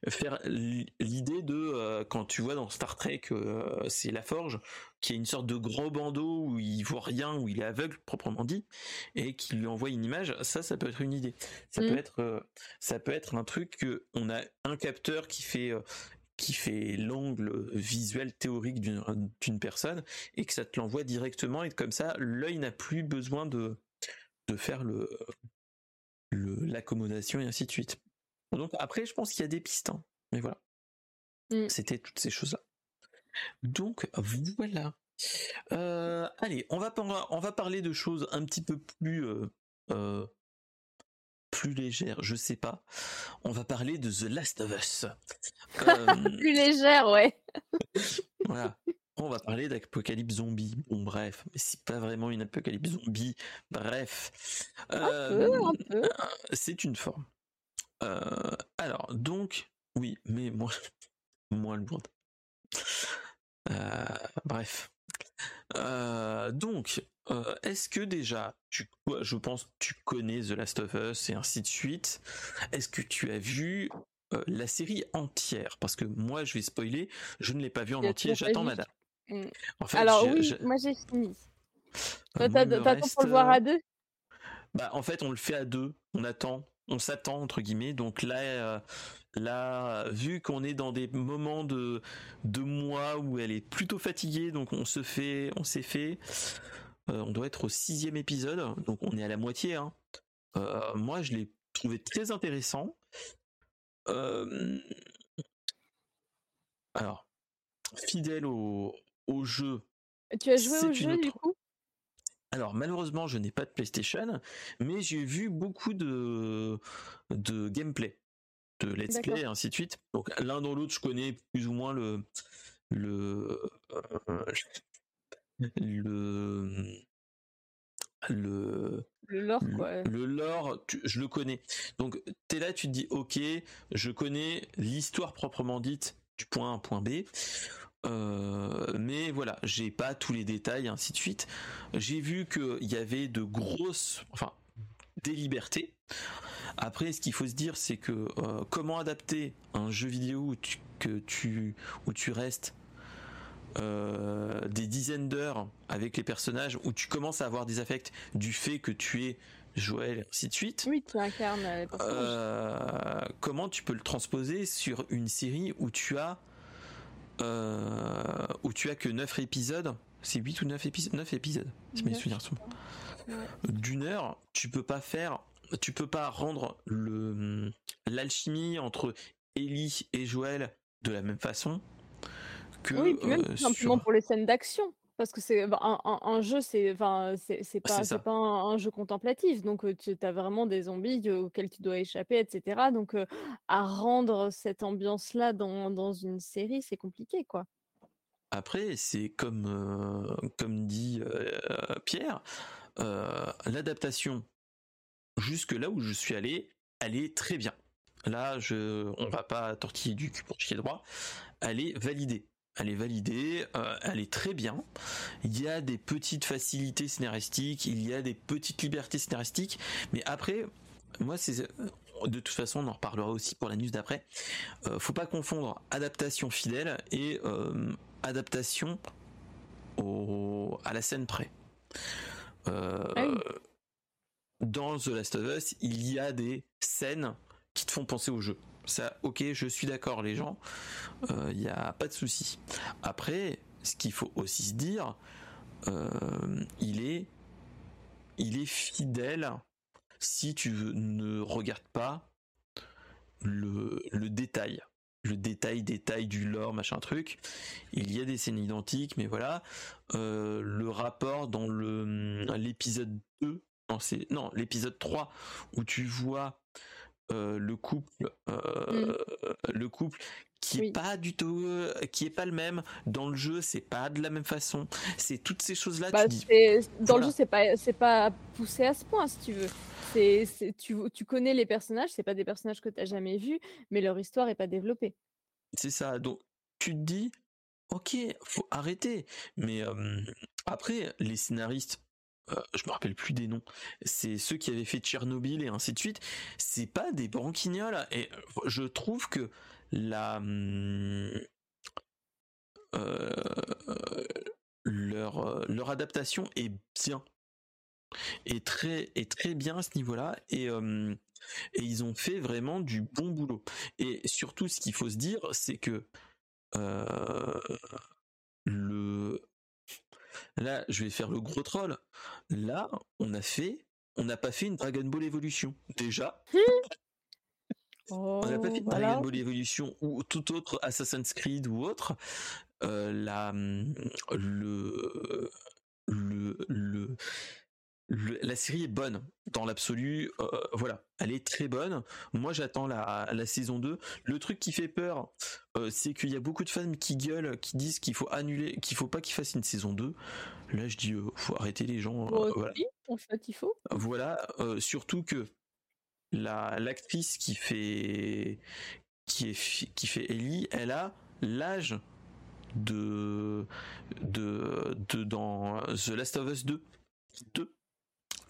faire l'idée de euh, quand tu vois dans Star Trek euh, c'est la forge qui est une sorte de gros bandeau où il voit rien où il est aveugle proprement dit et qui lui envoie une image ça ça peut être une idée. Ça peut mmh. être euh, ça peut être un truc que on a un capteur qui fait qui fait l'angle visuel théorique d'une personne et que ça te l'envoie directement et comme ça l'œil n'a plus besoin de, de faire le l'accommodation et ainsi de suite. Donc après je pense qu'il y a des pistes, hein. mais voilà. Mm. C'était toutes ces choses-là. Donc voilà. Euh, allez, on va, on va parler de choses un petit peu plus euh, euh, plus légère, je sais pas. On va parler de The Last of Us. Euh, plus légère, ouais. voilà. On va parler d'apocalypse zombie. Bon, bref, mais c'est pas vraiment une apocalypse zombie. Bref. Euh, c'est une forme. Euh, alors, donc, oui, mais moins, moins lourde. bref. donc, euh, est-ce que déjà, tu, je pense, tu connais The Last of Us et ainsi de suite. Est-ce que tu as vu euh, la série entière? Parce que moi, je vais spoiler, je ne l'ai pas vu en entier. J'attends Madame. Mm. Alors oui, moi j'ai fini. Toi, t'attends pour le voir à deux? Bah, en fait, on le fait à deux. On attend, on s'attend entre guillemets. Donc là, euh, là, vu qu'on est dans des moments de de mois où elle est plutôt fatiguée, donc on se fait, on s'est fait. Euh, on doit être au sixième épisode, donc on est à la moitié. Hein. Euh, moi, je l'ai trouvé très intéressant. Euh, alors, fidèle au, jeu. Tu as joué au jeu du coup? Alors malheureusement je n'ai pas de PlayStation, mais j'ai vu beaucoup de, de gameplay, de let's play et ainsi de suite. Donc l'un dans l'autre je connais plus ou moins le le le le le lore quoi. Le lore, je le connais. Donc tu es là, tu te dis ok, je connais l'histoire proprement dite du point A au point B. Euh, mais voilà, j'ai pas tous les détails, ainsi de suite. J'ai vu qu'il y avait de grosses, enfin, des libertés. Après, ce qu'il faut se dire, c'est que euh, comment adapter un jeu vidéo où que tu, où tu restes euh, des dizaines d'heures avec les personnages où tu commences à avoir des affects du fait que tu es Joël et ainsi de suite. Oui, tu incarnes les euh, comment tu peux le transposer sur une série où tu as euh, où tu as que 9 épisodes? C'est 8 ou 9 épisodes 9 épisodes, si mes souvenirs sont. D'une heure, tu peux pas faire tu peux pas rendre le l'alchimie entre Ellie et Joël de la même façon oui, même euh, simplement pour les scènes d'action. Parce que c'est bah, un, jeu, c'est enfin c'est pas, pas un, jeu contemplatif, donc tu as vraiment des zombies auxquels tu dois échapper, etc. Donc à rendre cette ambiance-là dans, dans une série, c'est compliqué, quoi. Après, c'est comme comme dit Pierre, l'adaptation jusque là où je suis allé, elle est très bien. Là, je, on va pas tortiller du cul pour chier droit. Elle est validée elle est validée, euh, elle est très bien. Il y a des petites facilités scénaristiques, il y a des petites libertés scénaristiques, mais après, moi, c'est, de toute façon, on en reparlera aussi pour la news d'après. faut pas confondre adaptation fidèle et adaptation au, à la scène près. Ah dans The Last of Us, il y a des scènes qui te font penser au jeu. Ça, ok, je suis d'accord, les gens, il euh, n'y a pas de souci. Après, ce qu'il faut aussi se dire, euh, il est, il est fidèle si tu ne regardes pas le, détail. Le détail détail du lore machin truc. Il y a des scènes identiques mais voilà. Euh, le rapport dans l'épisode 2 non c'est non l'épisode 3 où tu vois euh, le couple, euh, mmh. le couple qui est pas du tout, euh, qui est pas le même dans le jeu, c'est pas de la même façon. C'est toutes ces choses là. Bah, dans le jeu, c'est pas, c'est pas poussé à ce point si tu veux. C'est, tu, tu connais les personnages, c'est pas des personnages que tu as jamais vus, mais leur histoire est pas développée. C'est ça. Donc tu te dis, ok, faut arrêter. Mais après, les scénaristes euh, je me rappelle plus des noms. C'est ceux qui avaient fait Tchernobyl et ainsi de suite. C'est pas des branquignoles. Et euh, je trouve que la hum, euh, leur leur adaptation est bien est très est très bien à ce niveau-là et hum, et ils ont fait vraiment du bon boulot. Et surtout, ce qu'il faut se dire, c'est que le Là, je vais faire le gros troll. Là, on a fait, on n'a pas fait une Dragon Ball Evolution. Déjà. on n'a pas fait une oh, Dragon Ball Evolution ou tout autre Assassin's Creed ou autre. Euh, la, le, le, le, la série est bonne dans l'absolu. Euh, voilà, elle est très bonne. Moi, j'attends la, la, saison 2. Le truc qui fait peur, euh, c'est qu'il y a beaucoup de fans qui gueulent, qui disent qu'il faut annuler, qu'il faut pas qu'il fasse une saison 2. Là, je dis, euh, faut arrêter les gens. voilà. en fait, il faut. Voilà, surtout que la l'actrice qui fait qui est qui fait Ellie, elle a l'âge de, de de dans The Last of Us 2 2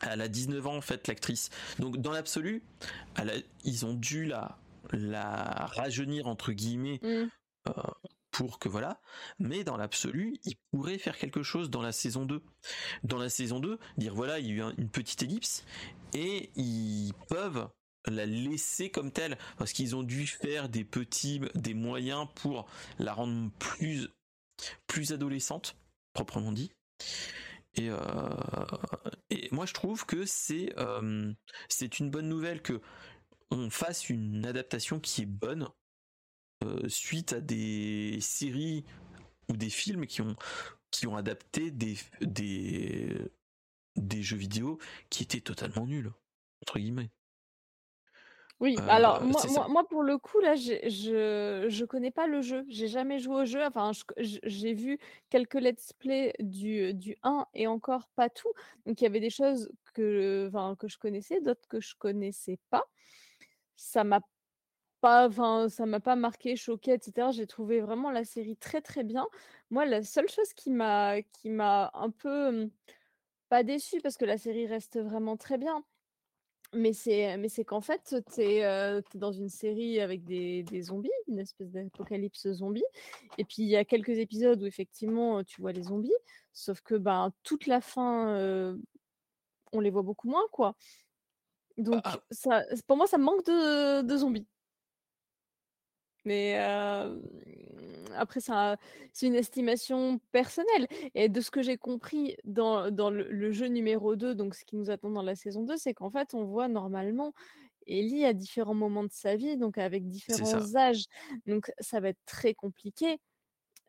elle a 19 ans en fait l'actrice. Donc dans l'absolu, ils ont dû la la rajeunir entre guillemets mm. euh, pour que voilà. Mais dans l'absolu, ils pourraient faire quelque chose dans la saison 2. Dans la saison 2, dire voilà, il y a eu une petite ellipse et ils peuvent la laisser comme telle parce qu'ils ont dû faire des petits des moyens pour la rendre plus plus adolescente proprement dit et, euh, et moi je trouve que c'est euh, c'est une bonne nouvelle que on fasse une adaptation qui est bonne euh, suite à des séries ou des films qui ont qui ont adapté des des des jeux vidéo qui étaient totalement nuls entre guillemets. Oui, euh, alors moi, moi, pour le coup, là, je je connais pas le jeu. J'ai jamais joué au jeu. Enfin, j'ai vu quelques let's play du, du 1 et encore pas tout. Donc, il y avait des choses que, enfin, que je connaissais, d'autres que je connaissais pas. Ça m'a pas, enfin, ça m'a pas marqué, choqué, etc. J'ai trouvé vraiment la série très très bien. Moi, la seule chose qui m'a qui m'a un peu pas déçue parce que la série reste vraiment très bien mais c'est, mais c'est qu'en fait, tu es, dans une série avec des, des zombies, une espèce d'apocalypse zombie. Et puis, il y a quelques épisodes où effectivement, tu vois les zombies. Sauf que ben, toute la fin, on les voit beaucoup moins, quoi. Donc, ah. ça, pour moi, ça manque de, de zombies. Mais après, c'est une estimation personnelle. Et de ce que j'ai compris dans, dans le, jeu numéro 2, donc ce qui nous attend dans la saison 2, c'est qu'en fait, on voit normalement Ellie à différents moments de sa vie, donc avec différents âges. Donc ça va être très compliqué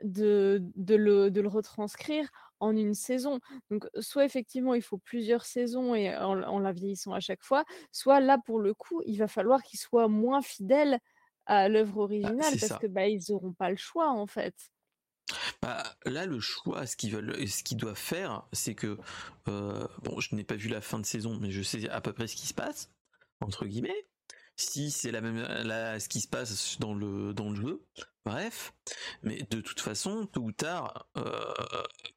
de, de, le, de le retranscrire en une saison. Donc soit effectivement, il faut plusieurs saisons et en, en la vieillissant à chaque fois, soit là, pour le coup, il va falloir qu'il soit moins fidèle à l'œuvre bah, originale parce que bah ils auront pas le choix en fait. Bah, là, le choix, ce qu'ils veulent, ce qu'ils doivent faire, c'est que euh, bon, je n'ai pas vu la fin de saison, mais je sais à peu près ce qui se passe entre guillemets. Si c'est la même, là, ce qui se passe dans le dans le jeu, bref. Mais de toute façon, tôt ou tard, euh,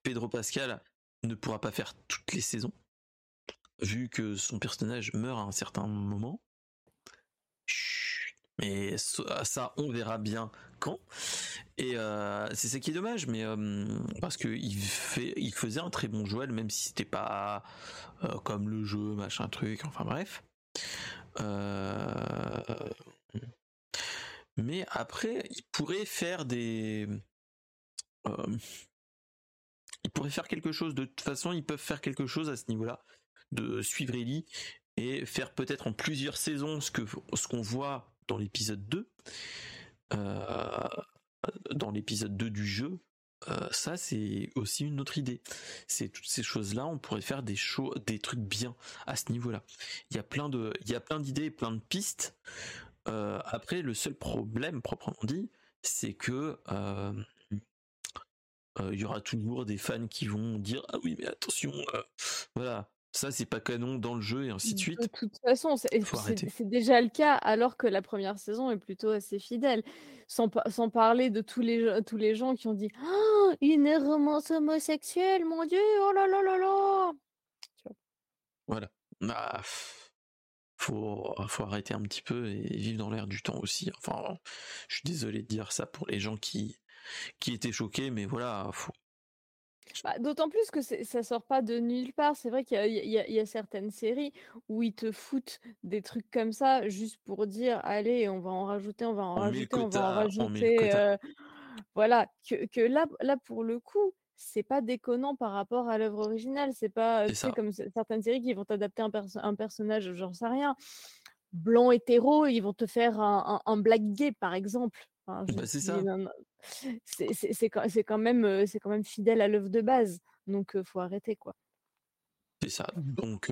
Pedro Pascal ne pourra pas faire toutes les saisons, vu que son personnage meurt à un certain moment. Mais ça, on verra bien quand. Et c'est ça qui est dommage, mais parce que il fait, il faisait un très bon Joël, même si c'était pas comme le jeu, machin truc. Enfin bref. Mais après, il pourrait faire des. il pourrait faire quelque chose. De toute façon, ils peuvent faire quelque chose à ce niveau-là, de suivre Ellie et faire peut-être en plusieurs saisons ce que ce qu'on voit dans l'épisode 2, euh, dans l'épisode 2 du jeu, euh, ça c'est aussi une autre idée. C'est toutes ces choses-là, on pourrait faire des des trucs bien à ce niveau-là. Il y a plein de, il y a plein d'idées, plein de pistes. Euh, après, le seul problème proprement dit, c'est que il y aura toujours des fans qui vont dire ah oui mais attention, voilà, ça c'est pas canon dans le jeu et ainsi de suite. De toute façon, c'est déjà le cas alors que la première saison est plutôt assez fidèle. Sans, sans parler de tous les, tous les gens qui ont dit oh, une romance homosexuelle, mon dieu, oh là là là là. Voilà. Bah, faut, faut arrêter un petit peu et vivre dans l'air du temps aussi. Enfin, je suis désolé de dire ça pour les gens qui, qui étaient choqués, mais voilà, faut, bah, d'autant plus que ça sort pas de nulle part. C'est vrai qu'il y a, certaines séries où ils te foutent des trucs comme ça juste pour dire allez, on va en rajouter, on va en rajouter, on va en rajouter. Euh, voilà, que, là, là pour le coup, c'est pas déconnant par rapport à l'œuvre originale. C'est pas comme certaines séries qui vont t'adapter un, un personnage, j'en sais rien, blanc hétéro, ils vont te faire un, un black gay par exemple. Bah, c'est ça. C'est quand, même, c'est quand même fidèle à l'œuvre de base. Donc, faut arrêter, quoi. C'est ça. Donc,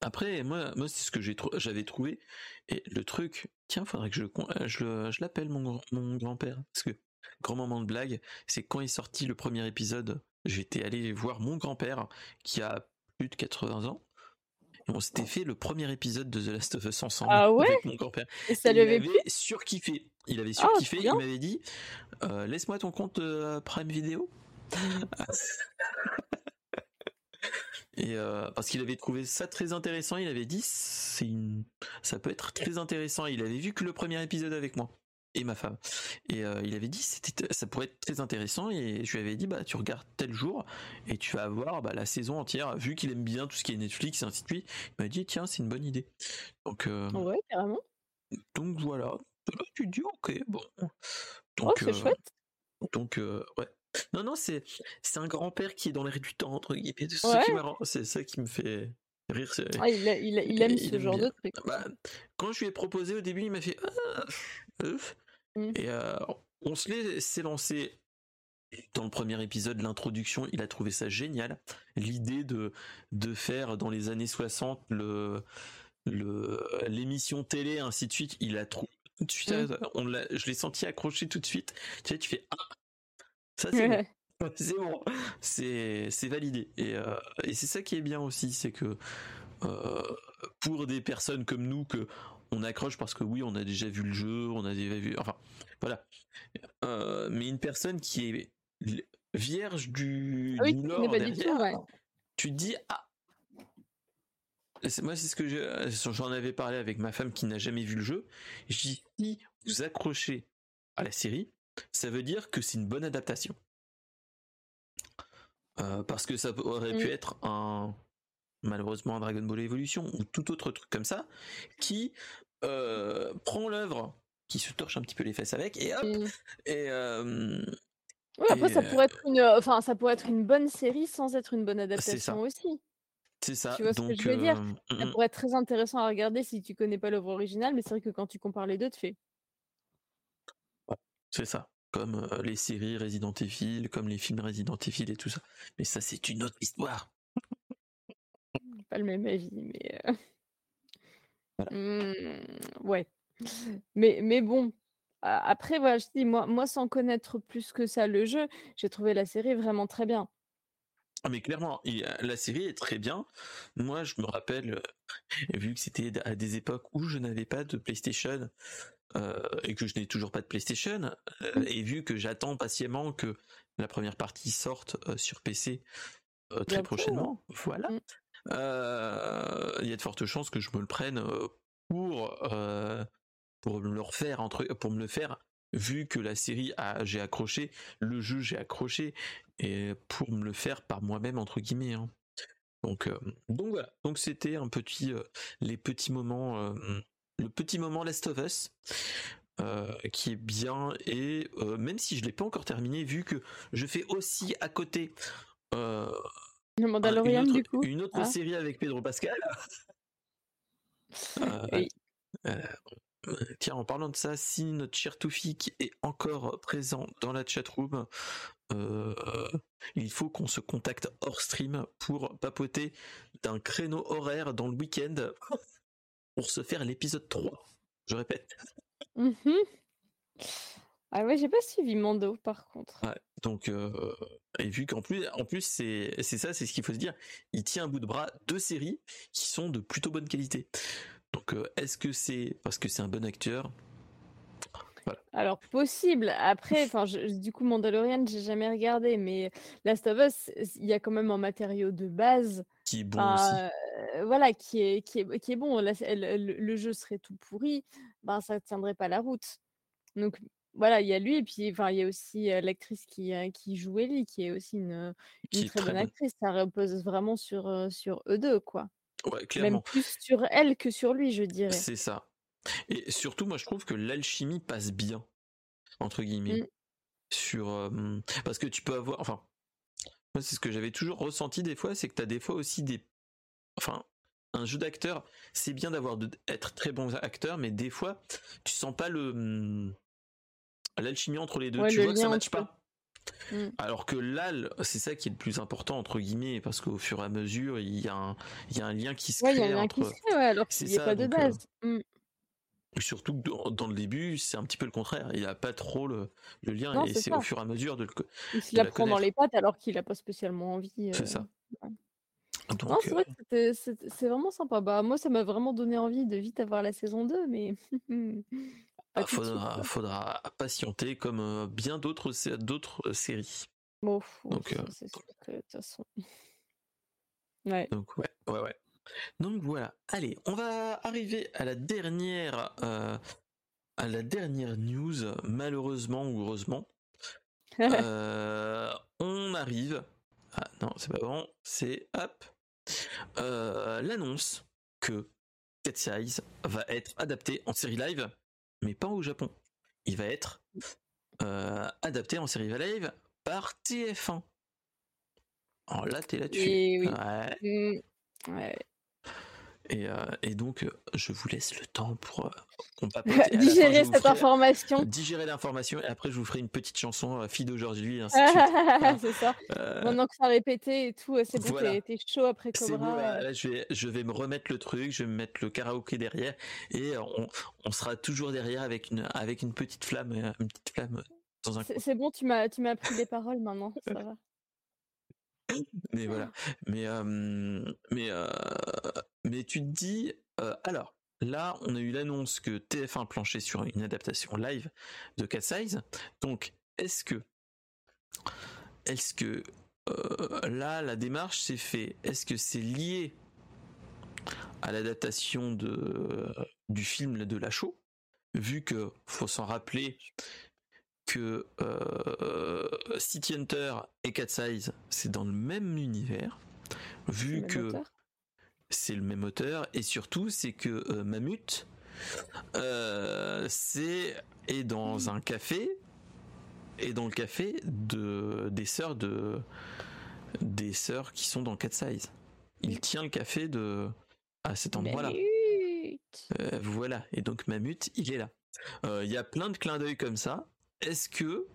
après, moi, moi c'est ce que j'avais trouvé. Et le truc, tiens, faudrait que je, je, je l'appelle mon, mon grand-père. Parce que, grand moment de blague, c'est quand est sorti le premier épisode, j'étais allé voir mon grand-père, qui a plus de 80 ans on s'était fait le premier épisode de The Last of Us ensemble ah ouais avec mon grand-père. Et ça lui avait, avait surkiffé. Il avait ah, surkiffé. il m'avait dit euh, Laisse-moi ton compte euh, Prime Video. Et euh, parce qu'il avait trouvé ça très intéressant, il avait dit c'est ça peut être très intéressant. Il avait vu que le premier épisode avec moi et ma femme. Et euh, il avait dit c'était ça pourrait être très intéressant et je lui avais dit bah tu regardes tel jour et tu vas avoir bah, la saison entière vu qu'il aime bien tout ce qui est Netflix et ainsi de suite. Il m'a dit tiens c'est une bonne idée. Donc euh, ouais carrément. Donc voilà. tu dis ok bon. Donc oh, c'est euh, chouette. Donc ouais. Non non c'est c'est un grand père qui est dans l'air du temps entre guillemets. C'est ça qui me fait rire. Ah, il, il, aime ce genre de truc. Bah, quand je lui ai proposé au début il m'a fait ah, Mmh. Et euh, on se s'est lancé dans le premier épisode, l'introduction, il a trouvé ça génial. L'idée de, de faire dans les années 60 le, le, l'émission télé, ainsi de suite, il a trouvé tout de suite, mmh. euh, on l'a, je l'ai senti accroché tout de suite. Tu sais, tu fais, ah, ça c'est bon. C'est bon, c'est, c'est validé. Et, euh, et c'est ça qui est bien aussi, c'est que pour des personnes comme nous que on accroche parce que oui, on a déjà vu le jeu, on a déjà vu, enfin, voilà. Euh, mais une personne qui est vierge du, oui, lore tu te dis ah. Moi, c'est ce que j'en avais parlé avec ma femme qui n'a jamais vu le jeu. Je dis si vous accrochez à la série, ça veut dire que c'est une bonne adaptation. Euh, parce que ça aurait pu mm. être un malheureusement Dragon Ball Evolution ou tout autre truc comme ça qui euh, prend l'œuvre, qui se torche un petit peu les fesses avec, et hop, mmh. et euh, après ça pourrait être une, enfin ça pourrait être une bonne série sans être une bonne adaptation aussi. C'est ça. Tu vois ce que je veux dire? mmh, Ça mmh. pourrait être très intéressant à regarder si tu connais pas l'œuvre originale, mais c'est vrai que quand tu compares les deux, tu fais. C'est ça. Comme les séries Resident Evil, comme les films Resident Evil et tout ça. Mais ça, c'est une autre histoire. Pas le même avis, mais. Mmh, ouais. Mais mais bon, après voilà, je dis moi moi sans connaître plus que ça le jeu, j'ai trouvé la série vraiment très bien. Ah mais clairement, la série est très bien. Moi, je me rappelle, vu que c'était à des époques où je n'avais pas de PlayStation, et que je n'ai toujours pas de PlayStation, mmh. et vu que j'attends patiemment que la première partie sorte, sur PC, très prochainement, voilà. Euh, il y a de fortes chances que je me le prenne euh, pour euh, pour me le refaire entre, pour me le faire vu que la série a j'ai accroché, le jeu j'ai accroché et pour me le faire par moi-même entre guillemets. Hein. Donc donc voilà, donc c'était un petit les petits moments le petit moment Last of Us. qui est bien et même si je l'ai pas encore terminé vu que je fais aussi à côté le Mandalorian, une autre, du coup. Une autre Ah. série avec Pedro Pascal. Euh, Oui. euh, tiens, en parlant de ça, si notre cher Toufik est encore présent dans la chatroom, euh, il faut qu'on se contacte hors stream pour papoter d'un créneau horaire dans le week-end pour se faire l'épisode 3. Je répète. Mhm. Ah ouais, j'ai pas suivi Mando par contre. Ouais, donc, euh, et vu qu'en plus, en plus c'est c'est ça, c'est ce qu'il faut se dire, il tient à bout de bras deux séries qui sont de plutôt bonne qualité. Donc, euh, est-ce que c'est parce que c'est un bon acteur? Alors possible. Après, enfin, du coup, Mandalorian, j'ai jamais regardé, mais Last of Us, il y a quand même un matériau de base, qui est bon aussi euh, voilà, qui est, qui est, qui est bon. Là, le- le jeu serait tout pourri, ben ça tiendrait pas la route. Donc voilà, il y a lui, et puis enfin, il y a aussi euh, l'actrice qui, euh, qui joue Ellie, qui est aussi une, une Qui est très très bonne actrice. Ça repose vraiment sur, euh, sur eux deux, quoi. Ouais, Même clairement, plus sur elle que sur lui, je dirais. c'est ça. Et surtout, moi, je trouve que l'alchimie passe bien entre guillemets Mm. sur parce que tu peux avoir, enfin, moi, c'est ce que j'avais toujours ressenti des fois, c'est que tu as des fois aussi des, enfin, un jeu d'acteur, c'est bien d'avoir de- être très bons acteurs, mais des fois, tu sens pas le hum, l'alchimie entre les deux. Ouais, tu le vois que ça matche pas. Mm. Alors que là, le- c'est ça qui est le plus important entre guillemets, parce qu'au fur et à mesure, il y a un, il y a un lien qui se Ouais, il y a crée un lien qui se crée, ouais, alors C'est qu'il n'y a ça, pas de donc, euh, base. Mm. Surtout que dans, le début, c'est un petit peu le contraire. Il a pas trop le, le lien, Non, et c'est c'est ça. au fur et à mesure de le. Il se la la prend dans les pattes alors qu'il a pas spécialement envie. C'est euh, ça. ouais. Non, Donc, c'est euh, vrai que c'est c'est vraiment sympa. Bah, moi, ça m'a vraiment donné envie de vite avoir la saison 2, mais pas ah, faudra, patienter comme euh, bien d'autres sé- d'autres séries. Bon, Donc, c'est sûr que de toute façon. Ouais. Donc ouais, ouais, ouais. Donc voilà. Allez, on va arriver à la dernière, euh, à la dernière news, malheureusement ou heureusement. Euh, on arrive. Ah non, c'est pas bon. C'est hop. Euh, L'annonce que Cat Size va être adapté en série live, mais pas au Japon. Il va être euh, adapté en série live par TF1. Alors là, t'es là-dessus. Oui. Ouais. Mm, ouais. Et, euh, et donc, euh, je vous laisse le temps pour euh, qu'on fin, je Digérer cette ferai- information. Digérer l'information et après, je vous ferai une petite chanson euh, fille d'aujourd'hui, c'est ça. Euh, Maintenant que ça a répété et tout, c'est bon, voilà. t'es chaud après Cobra. bon, euh. là, je, vais, je vais me remettre le truc, je vais me mettre le karaoké derrière et euh, on, on sera toujours derrière avec une, avec une petite flamme, euh, une petite flamme euh, dans un C'est bon, tu m'as tu m'as appris les paroles maintenant, ça va. Mais voilà. Mais, euh, mais, euh, mais tu te dis, euh, alors, là, on a eu l'annonce que TF1 planchait sur une adaptation live de Cat Size. Donc, est-ce que, est-ce que, euh, là, la démarche s'est fait Est-ce que c'est lié à l'adaptation de, du film de La Show Vu que, faut s'en rappeler, que euh, City Hunter et Cat Size, c'est dans le même univers, vu que auteur? C'est le même auteur, et surtout c'est que euh, Mammut, euh, c'est est dans un café, et dans le café de des sœurs de des sœurs qui sont dans Cat Size. Il tient le café de à cet endroit-là. Mamut. Euh, voilà, et donc Mammut, il est là. Euh, Il y a plein de clins d'œil comme ça. Est-ce que,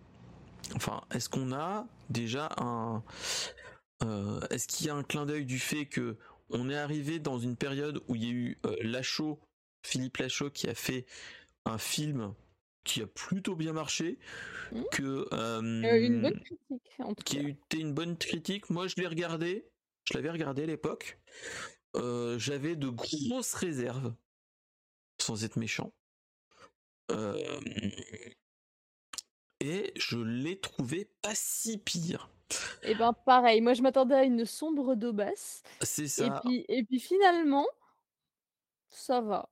enfin, est-ce qu'on a déjà un, euh, est-ce qu'il y a un clin d'œil du fait que on est arrivé dans une période où il y a eu euh, Lachaud, Philippe Lachaud, qui a fait un film qui a plutôt bien marché, Mhm. que euh, Euh, une bonne critique, en tout qui a été une bonne critique. Moi, je l'ai regardé. Je l'avais regardé à l'époque. Euh, J'avais de grosses réserves, sans être méchant. Euh, et je l'ai trouvé pas si pire. Et ben pareil, moi je m'attendais à une sombre daubasse. C'est Et ça. puis, et puis finalement, ça va.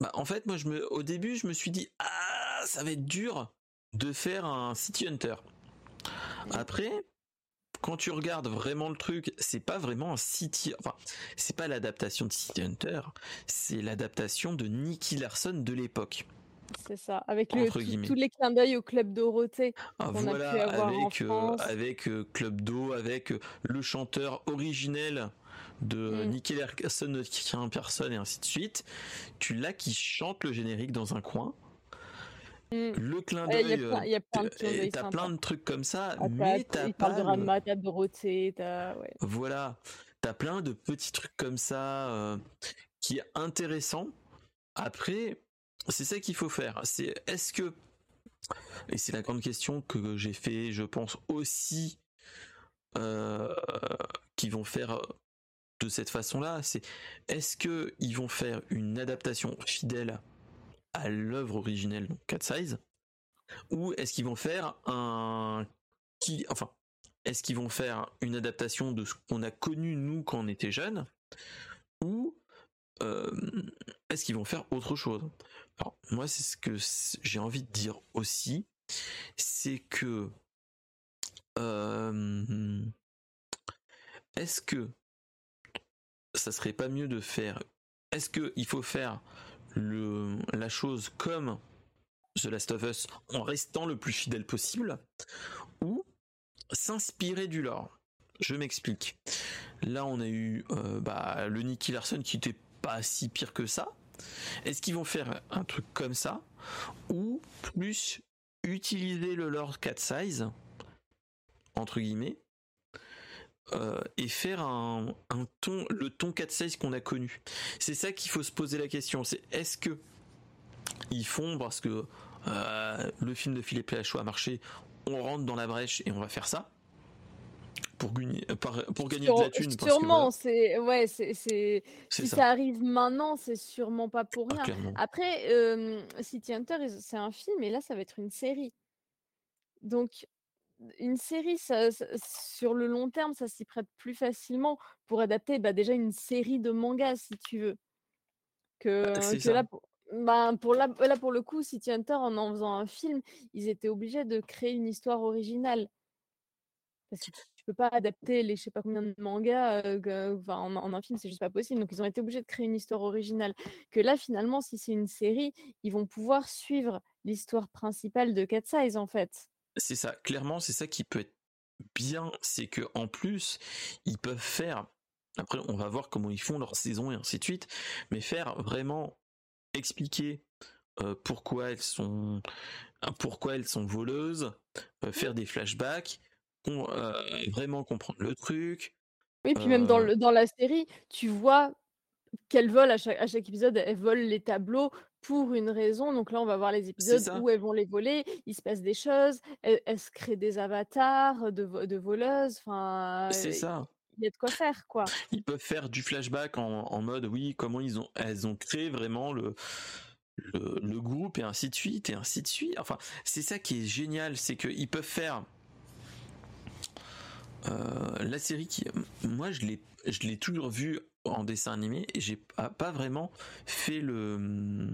Bah, en fait, moi, je me, au début, je me suis dit, ah, ça va être dur de faire un City Hunter. Après, quand tu regardes vraiment le truc, c'est pas vraiment un City, enfin, c'est pas l'adaptation de City Hunter, c'est l'adaptation de Nicky Larson de l'époque. C'est ça, avec tous les clins d'œil au Club Dorothée. Ah, voilà, avec, euh, avec euh, Club Do, avec euh, le chanteur originel de mm. Nicky Larson, qui personne et ainsi de suite. Tu l'as qui chante le générique dans un coin. Mm. Le clin d'œil, il y a plein, de t'as plein de trucs comme ça, ah, mais t'as pas. de Ranma, t'as Dorothée, t'as. Ouais. Voilà, t'as plein de petits trucs comme ça qui est intéressant. Après, c'est ça qu'il faut faire. C'est est-ce que et c'est la grande question que j'ai fait, je pense aussi, euh, qu'ils vont faire de cette façon-là. C'est est-ce que ils vont faire une adaptation fidèle à l'œuvre originelle, donc Cat Size, ou est-ce qu'ils vont faire un qui, enfin, est-ce qu'ils vont faire une adaptation de ce qu'on a connu nous quand on était jeunes, ou est-ce qu'ils vont faire autre chose? Alors, moi, c'est ce que j'ai envie de dire aussi, c'est que euh, est-ce que ça serait pas mieux de faire Est-ce que il faut faire le, la chose comme The Last of Us en restant le plus fidèle possible ou s'inspirer du lore? Je m'explique. Là, on a eu euh, bah, le Nicky Larson qui était pas si pire que ça, est-ce qu'ils vont faire un truc comme ça ou plus utiliser le Lord Cat Size entre guillemets euh, et faire un, ton le ton 4 size qu'on a connu? C'est ça qu'il faut se poser la question. C'est est-ce que ils font parce que euh, le film de Philippe Lachaud a marché, on rentre dans la brèche et on va faire ça? Pour gagner, euh, pour gagner de la thune. Sûrement, c'est ouais, c'est si ça. arrive maintenant, c'est sûrement pas pour ah, rien. Après, City Hunter, c'est un film et là, ça va être une série. Donc, une série, ça, sur le long terme, ça s'y prête plus facilement pour adapter bah, déjà une série de mangas, si tu veux. Que, bah, là, pour, bah, pour là, là, pour le coup, City Hunter, en en faisant un film, ils étaient obligés de créer une histoire originale. Parce que peux pas adapter les je sais pas combien de mangas en, un film, c'est juste pas possible. Donc ils ont été obligés de créer une histoire originale. Que là, finalement, si c'est une série, ils vont pouvoir suivre l'histoire principale de Cat Size en fait. C'est ça, clairement, c'est ça qui peut être bien, c'est que en plus, ils peuvent faire. Après, on va voir comment ils font leur saison et ainsi de suite, mais faire vraiment expliquer pourquoi elles sont pourquoi elles sont voleuses, faire des flashbacks, euh, vraiment comprendre le truc. Oui, puis même dans, euh le, dans la série, tu vois qu'elles volent à chaque, à chaque épisode, elles volent les tableaux pour une raison. Donc là, on va voir les épisodes où elles vont les voler. Il se passe des choses. Elles, se créent des avatars de, de voleuses. Enfin, c'est ça. Il y a de quoi faire, quoi. Ils peuvent faire du flashback en, en mode, oui, comment ils ont, elles ont créé vraiment le, le, le, groupe et ainsi de suite et ainsi de suite. Enfin, c'est ça qui est génial, c'est qu'ils peuvent faire euh, la série qui, moi, je l'ai, je l'ai toujours vue en dessin animé et j'ai pas vraiment fait le,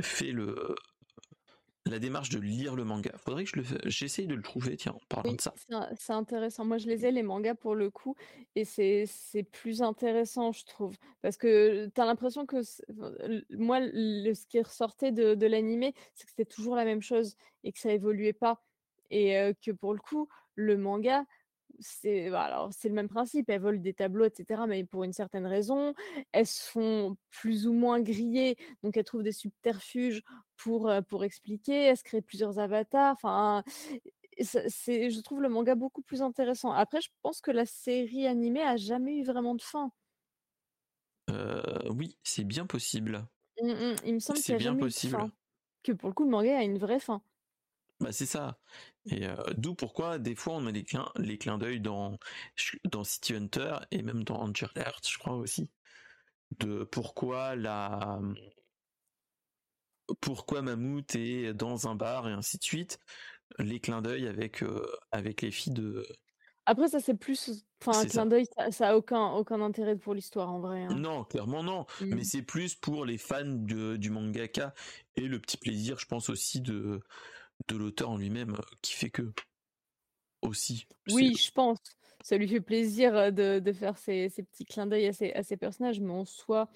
fait le, la démarche de lire le manga. Faudrait que je le, j'essaye de le trouver, tiens, en parlant de ça. C'est intéressant. Moi, je les ai, les mangas, pour le coup, et c'est, c'est plus intéressant, je trouve. Parce que tu as l'impression que, moi, le, ce qui ressortait de, de l'animé, c'est que c'était toujours la même chose et que ça évoluait pas. Et euh, que pour le coup, le manga, c'est bah, c'est le même principe, elles volent des tableaux, etc., mais pour une certaine raison. Elles se font plus ou moins griller, donc elles trouvent des subterfuges pour, pour expliquer. Elles se créent plusieurs avatars. Enfin, c'est, je trouve le manga beaucoup plus intéressant. Après, je pense que la série animée a jamais eu vraiment de fin. oui, c'est bien possible. Mmh, il me semble qu'il y a bien possible. fin. Que pour le coup, le manga a une vraie fin. Bah c'est ça. Et euh, d'où pourquoi des fois on met les clins, les clins d'œil dans, dans City Hunter et même dans Angel Heart, je crois aussi. De pourquoi la pourquoi Mammouth est dans un bar et ainsi de suite. Les clins d'œil avec euh, avec les filles de Après ça, c'est plus enfin un clin d'œil, ça ça a aucun aucun intérêt pour l'histoire en vrai, hein. Non, clairement non, mais Mmh. c'est plus pour les fans de du mangaka et le petit plaisir, je pense aussi de de l'auteur en lui-même, qui fait que aussi, Oui, je pense. Ça lui fait plaisir, de de faire ces ces petits clins d'œil à ces à personnages, mais en soi,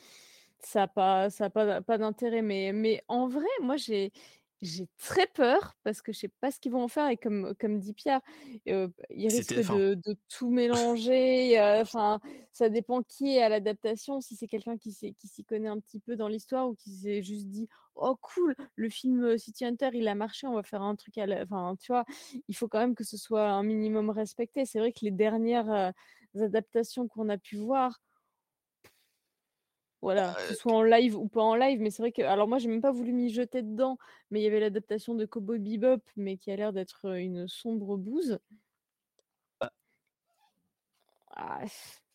ça a pas ça a pas pas d'intérêt. Mais mais en vrai, moi j'ai j'ai très peur parce que je sais pas ce qu'ils vont en faire et comme comme dit Pierre, heu, ils risquent TF1. de de tout mélanger, heu, enfin, ça dépend qui est à l'adaptation. Si c'est quelqu'un qui s'y qui s'y connaît un petit peu dans l'histoire ou qui s'est juste dit: «Oh cool, le film, City Hunter, il a marché, on va faire un truc à la» enfin, tu vois? Il faut quand même que ce soit un minimum respecté. C'est vrai que les dernières, heu, adaptations qu'on a pu voir voilà, que ce Bah soit en live ou pas en live, mais c'est vrai que alors moi j'ai même pas voulu m'y jeter dedans, mais il y avait l'adaptation de Cowboy Bebop, mais qui a l'air d'être, une sombre bouse. Bah Ah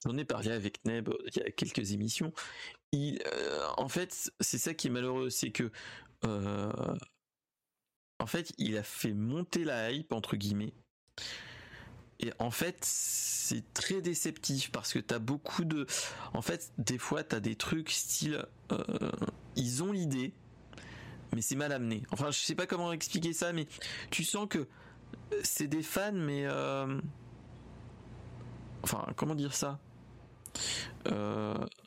J'en ai parlé avec Neb, il y a quelques émissions. Heu, en fait, c'est ça qui est malheureux, c'est que, heu, en fait, il a fait monter la «hype» entre guillemets et en fait, c'est très déceptif parce que tu as beaucoup de en fait, des fois, tu as des trucs style, heu, ils ont l'idée, mais c'est mal amené. Enfin, je sais pas comment expliquer ça, mais tu sens que c'est des fans, mais, enfin, comment dire ça?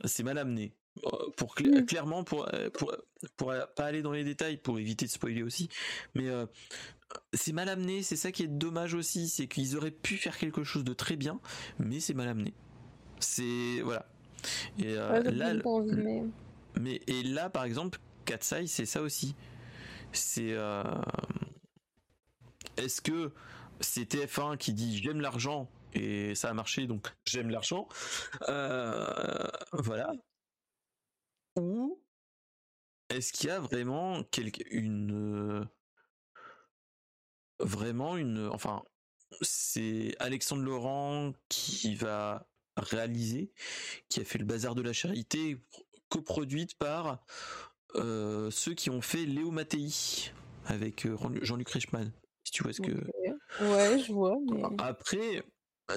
C'est mal amené. Pour cl Mmh. clairement pour, heu, pour, pour, heu, pas aller dans les détails, pour éviter de spoiler aussi, mais, heu, c'est mal amené, c'est ça qui est dommage aussi, c'est qu'ils auraient pu faire quelque chose de très bien, mais c'est mal amené. C'est voilà et Ouais, là envie, mais mais et là, par exemple, Katseye, c'est ça aussi. C'est, est-ce que c'est TF1 qui dit: «J'aime l'argent» et ça a marché donc j'aime l'argent, voilà ou est-ce qu'il y a vraiment quelque une, vraiment une enfin, c'est Alexandre Lorand qui va réaliser, qui a fait Le Bazar de la charité, pro coproduite par, ceux qui ont fait Léo Mattei avec, Jean-Luc Reichmann, si tu vois ce que Ouais, je vois, mais après,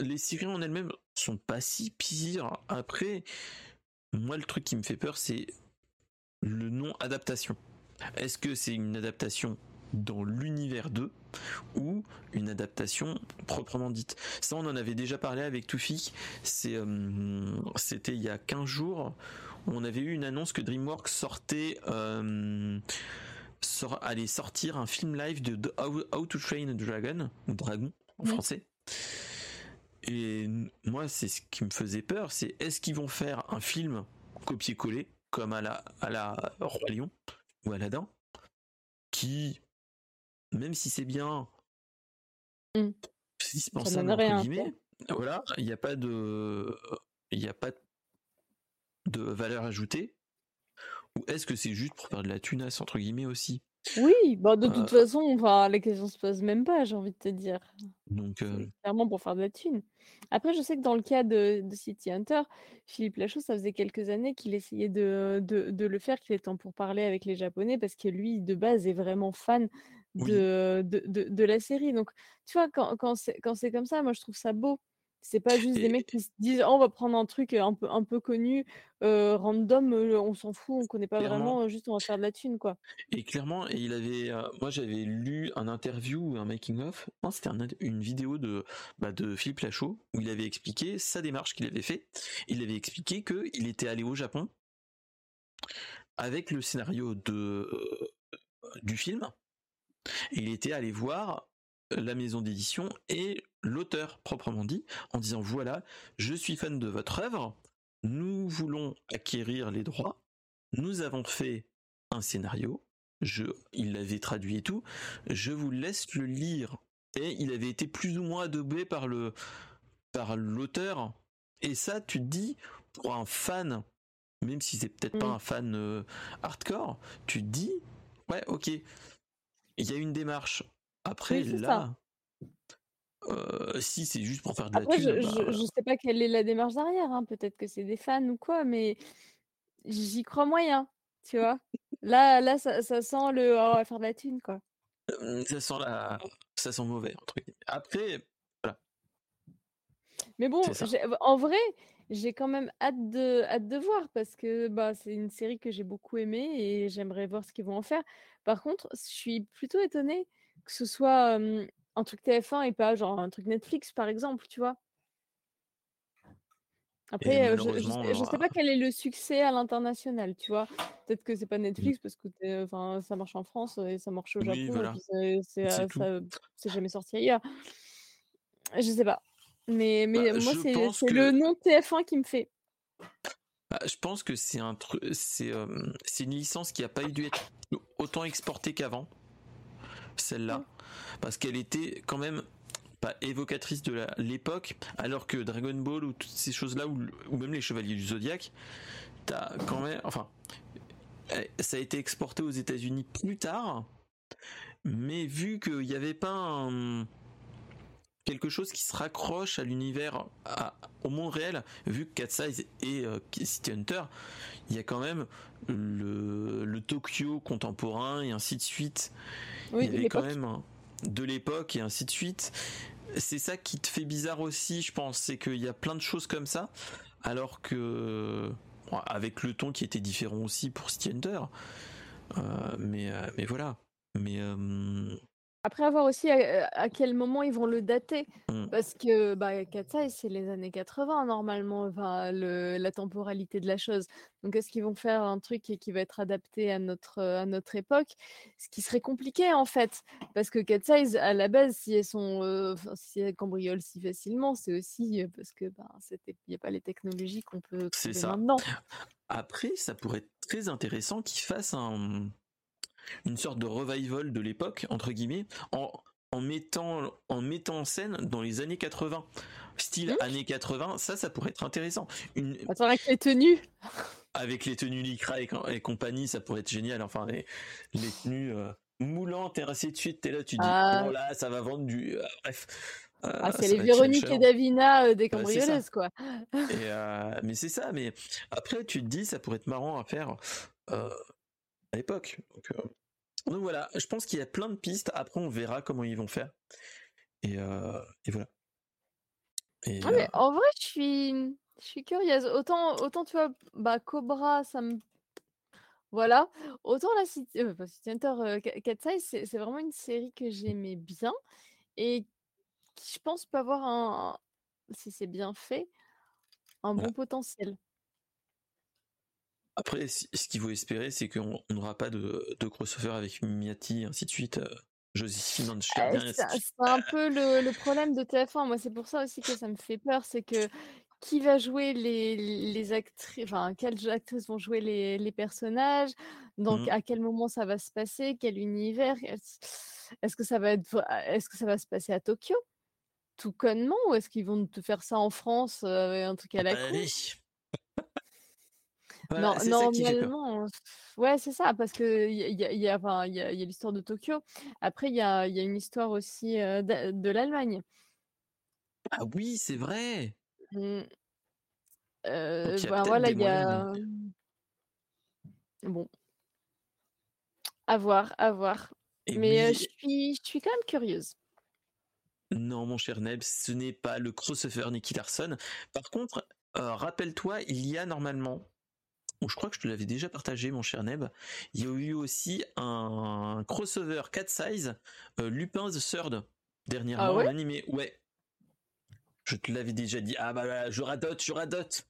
les séries en elles-mêmes sont pas si pires. Après, moi, le truc qui me fait peur, c'est le nom adaptation. Est-ce que c'est une adaptation dans l'univers d'eux ou une adaptation proprement dite? Ça, on en avait déjà parlé avec Toufik, c'est, hem, c'était il y a 15 jours, on avait eu une annonce que DreamWorks sortait, sort allait sortir un film live de de How How to Train a Dragon ou Dragon en français et moi, c'est ce qui me faisait peur, c'est est-ce qu'ils vont faire un film copier-coller comme à la à la Roi Lion ou Aladdin? Qui, même si c'est bien Mmh. «c'est Ça donne dispensable» entre rien, quoi. guillemets, voilà, il y a pas de il y a pas de valeur ajoutée ou est-ce que c'est juste pour faire de la «tunasse» entre guillemets aussi? Oui, bah, de toute façon, enfin, la question se pose même pas, j'ai envie de te dire. donc C'est heu clairement pour faire de la thune. Après, je sais que dans le cas de de City Hunter, Philippe Lachaud, ça faisait quelques années qu'il essayait de de de le faire, qu'il était en pourparlers avec les Japonais parce que lui, de base, est vraiment fan Oui. de de de de la série. Donc, tu vois, quand quand c'est quand c'est comme ça, moi, je trouve ça beau. C'est pas juste des mecs qui se disent: «Oh, on va prendre un truc, un peu un peu connu, random, on s'en fout, on connaît pas clairement vraiment, juste on va faire de la thune, quoi». et clairement et il avait, moi j'avais lu un interview un making of, non c'était un une vidéo de, bah, de Philippe Lachaud où il avait expliqué sa démarche qu'il avait fait. Il avait expliqué qu'il était allé au Japon avec le scénario de, du film et il était allé voir la maison d'édition et l'auteur proprement dit, en disant: «Voilà, je suis fan de votre œuvre, nous voulons acquérir les droits, nous avons fait un scénario, je» il l'avait traduit et tout, «je vous laisse le lire» et il avait été plus ou moins adoubé par le par l'auteur. Et ça, tu te dis, pour un fan, même si c'est peut-être pas Mmh. un fan, heu, hardcore, tu te dis: «Ouais, OK, il y a une démarche». Après Oui, ça. Heu, si c'est juste pour faire de la Après, thune, je bah, je je sais pas quelle est la démarche derrière, hein, peut-être que c'est des fans ou quoi, mais j'y crois moyen, tu vois? Là là, ça ça sent le: «Oh, on va faire de la thune», quoi. Hem, ça sent la ça sent «mauvais». Après, voilà. Mais bon, en vrai, j'ai quand même hâte de, hâte de voir parce que bah, c'est une série que j'ai beaucoup aimée et j'aimerais voir ce qu'ils vont en faire. Par contre, je suis plutôt étonnée que ce soit un truc TF1 et pas genre un truc Netflix, par exemple, tu vois? Après, je, ne sais, pas quel est le succès à l'international, tu vois? Peut-être que c'est pas mmh. Netflix parce que ça marche en France et ça marche au Japon c'est jamais sorti ailleurs. Je sais pas. Mais, mais bah, moi, c'est le nom TF1 qui me fait. Bah, je pense que c'est un truc, c'est une licence qui a pas dû être autant exportée qu'avant, celle-là, mmh. Parce qu'elle était quand même pas évocatrice de l'époque, alors que Dragon Ball ou toutes ces choses-là, ou, même les Chevaliers du Zodiaque, t'as quand même, enfin, eh, ça a été exporté aux États-Unis plus tard, mais vu qu'il n'y avait pas quelque chose qui se raccroche à l'univers, au monde réel, vu que Cat Size et euh, City Hunter, il y a quand même le, Tokyo contemporain et ainsi de suite. il y avait quand même de l'époque et ainsi de suite. C'est ça qui te fait bizarre aussi, je pense, c'est qu'il y a plein de choses comme ça, alors que avec le ton qui était différent aussi pour Hunter. Euh, mais, euh, mais voilà. Mais euh, après, avoir aussi à, quel moment ils vont le dater? Mmh. Parce que bah, Katsai, c'est les années 80 normalement, enfin, le, la temporalité de la chose. Donc, est-ce qu'ils vont faire un truc qui va être adapté à notre, à notre époque? Ce qui serait compliqué en fait. Parce que Katsai, à la base, si elles, sont, si elles cambriolent si facilement, c'est aussi parce que bah, il n'y a pas les technologies qu'on peut trouver ça. maintenant. Après, ça pourrait être très intéressant qu'ils fassent un une sorte de revival de l'époque entre guillemets en, en mettant en mettant en scène dans les années 80 style mmh. années 80 ça ça pourrait être intéressant une Attends, avec les tenues avec les tenues Lycra et, compagnie ça pourrait être génial enfin les, les tenues euh, moulantes et ainsi de suite t'es là tu dis ah. oh là ça va vendre du euh, bref euh, ah, c'est les Véronique et Davina des cambrioleuses, quoi. mais c'est ça, mais après, tu te dis, ça pourrait être marrant à faire à l'époque. Donc, donc voilà, je pense qu'il y a plein de pistes. Après, on verra comment ils vont faire. Et, euh, voilà. Ah, euh en vrai, je suis, je suis curieuse. Autant, autant tu vois, bah, Cobra, ça me. Voilà. Autant la City, euh, City Hunter c'est vraiment une série que j'aimais bien et qui, je pense, peut avoir un, si c'est bien fait, un bon potentiel. Après, ce qu'il faut espérer, c'est qu'on n'aura pas de, de, crossover avec Miati, ainsi de suite. Euh, Joséphine euh, C'est un peu le, problème de TF1. Moi, c'est pour ça aussi que ça me fait peur. C'est que qui va jouer les, les actrices, enfin, quelles actrices vont jouer les, les personnages, donc mmh. à quel moment ça va se passer, quel univers, est-ce que ça va être, est-ce que ça va se passer à Tokyo, tout connement, ou est-ce qu'ils vont te faire ça en France, euh, un truc à la bah, non, normalement, ouais, c'est ça, parce que il y a, y a, y a, l'histoire de Tokyo. Après, il y a, y a une histoire aussi de, l'Allemagne. Ah oui, c'est vrai. Mmh. Ben voilà, il y a. Bon. À voir, à voir. Mais je suis, je suis quand même curieuse. Non, mon cher Neb, ce n'est pas le crossover Nicky Larson. Par contre, rappelle-toi, il y a normalement je crois que je te l'avais déjà partagé, mon cher Neb. Il y a eu aussi un crossover 4 size euh, Lupin the Third dernièrement ah ouais animé. Ouais. Je te l'avais déjà dit. Ah bah je radote, je radote.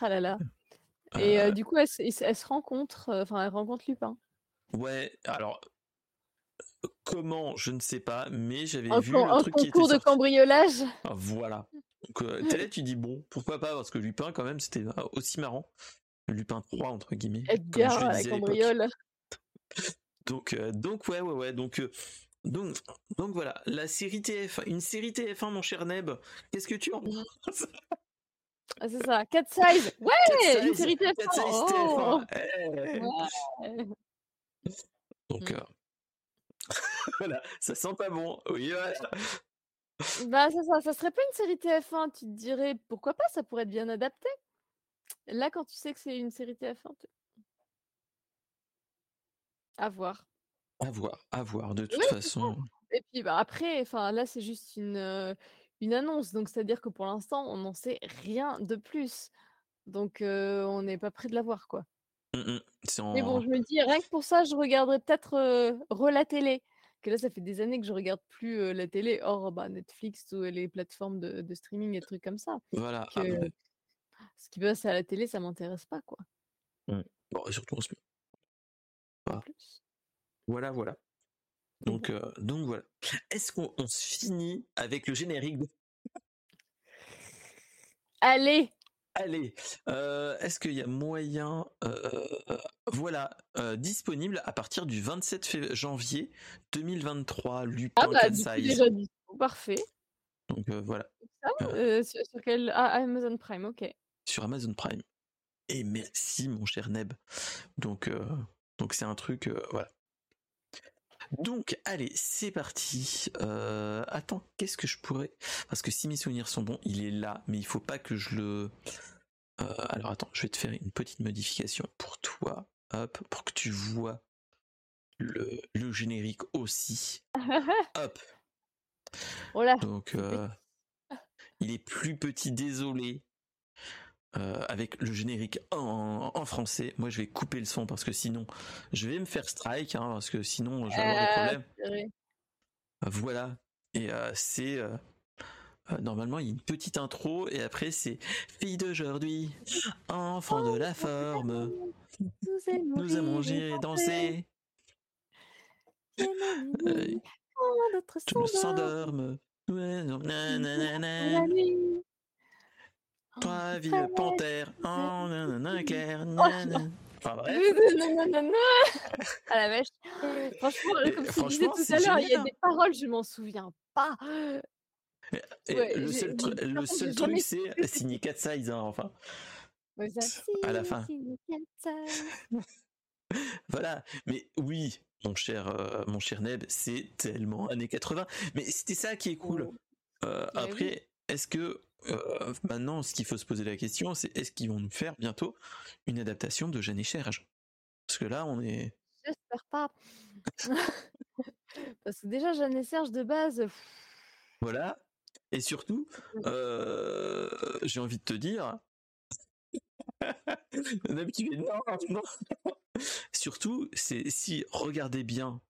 Ah là là. Et euh, euh, du coup, elle, se rencontre, enfin, elle rencontre Lupin. Ouais, alors comment, je ne sais pas, mais j'avais vu le truc qui était concours de cambriolage. Ah, voilà. Donc, là, tu dis bon, pourquoi pas, parce que Lupin, quand même, c'était aussi marrant. Lupin 3 entre guillemets. Edgar la cambriole. donc euh, donc ouais ouais ouais donc euh, donc donc voilà la série TF une série TF1 mon cher Neb qu'est-ce que tu en penses? Ah, c'est ça, 4 size. Ouais, une série TF1. 4 size TF1. Ouais. Donc mmh. euh... voilà, ça sent pas bon. Oui, ouais. Bah c'est ça, ça serait pas une série TF1, tu te dirais pourquoi pas, ça pourrait être bien adapté. Là, quand tu sais que c'est une série TF1, à voir. À voir, à voir, de toute façon. Et puis bah, après, enfin là, c'est juste une, une annonce, donc c'est-à-dire que pour l'instant, on n'en sait rien de plus. Donc on n'est pas prêt de la voir, quoi. Mmh Mais bon, je me dis, rien que pour ça, je regarderais peut-être re la télé. Que là, ça fait des années que je regarde plus la télé, hors bah, Netflix ou les plateformes de, streaming et trucs comme ça. Voilà. Ah, ce qui passe à la télé, ça m'intéresse pas, quoi. Mmh. Bon, surtout en ce moment. Voilà, voilà. Donc, donc voilà. Est-ce qu'on se finit avec le générique Allez Allez, est-ce qu'il y a moyen, voilà, disponible à partir du 27 janvier 2023, Lupin ah bah, déjà dit. Parfait. Donc voilà. sur, quel ah, Amazon Prime, ok. Sur Amazon Prime. Et merci mon cher Neb. Donc donc c'est un truc, voilà. Donc, allez, c'est parti. Euh, attends, qu'est-ce que je pourrais Parce que si mes souvenirs sont bons, il est là, mais il faut pas que je le. Euh, alors attends, je vais te faire une petite modification pour toi, hop, pour que tu vois le, générique aussi. hop. Voilà. Donc, euh, il est plus petit, désolé. Euh, avec le générique en, français. Moi, je vais couper le son parce que sinon, je vais me faire strike, hein, parce que sinon, je vais avoir des euh, problèmes. Voilà. Et euh, c'est normalement il y a une petite intro et après c'est fille d'aujourd'hui, enfant de la forme. Nous aimons rire et danser. Tout s'endorme. Toi, ville panthère, en nanana clair, nanana. Enfin bref. à la vache. Franchement, comme tu disais tout à l'heure, il y a des paroles, je m'en souviens pas. le seul, le seul truc, c'est signer 4 size, hein, enfin. À la fin. voilà, mais oui, mon cher, euh, mon cher Neb, c'est tellement années 80. Mais c'était ça qui est cool. Oh. Euh, après, est-ce que euh, maintenant, ce qu'il faut se poser la question, c'est est-ce qu'ils vont nous faire bientôt une adaptation de Jeanne et Serge? Parce que là, on est. J'espère pas. Parce que déjà, Jeanne et Serge de base. Voilà. Et surtout, euh, j'ai envie de te dire. Surtout, c'est si regardez bien,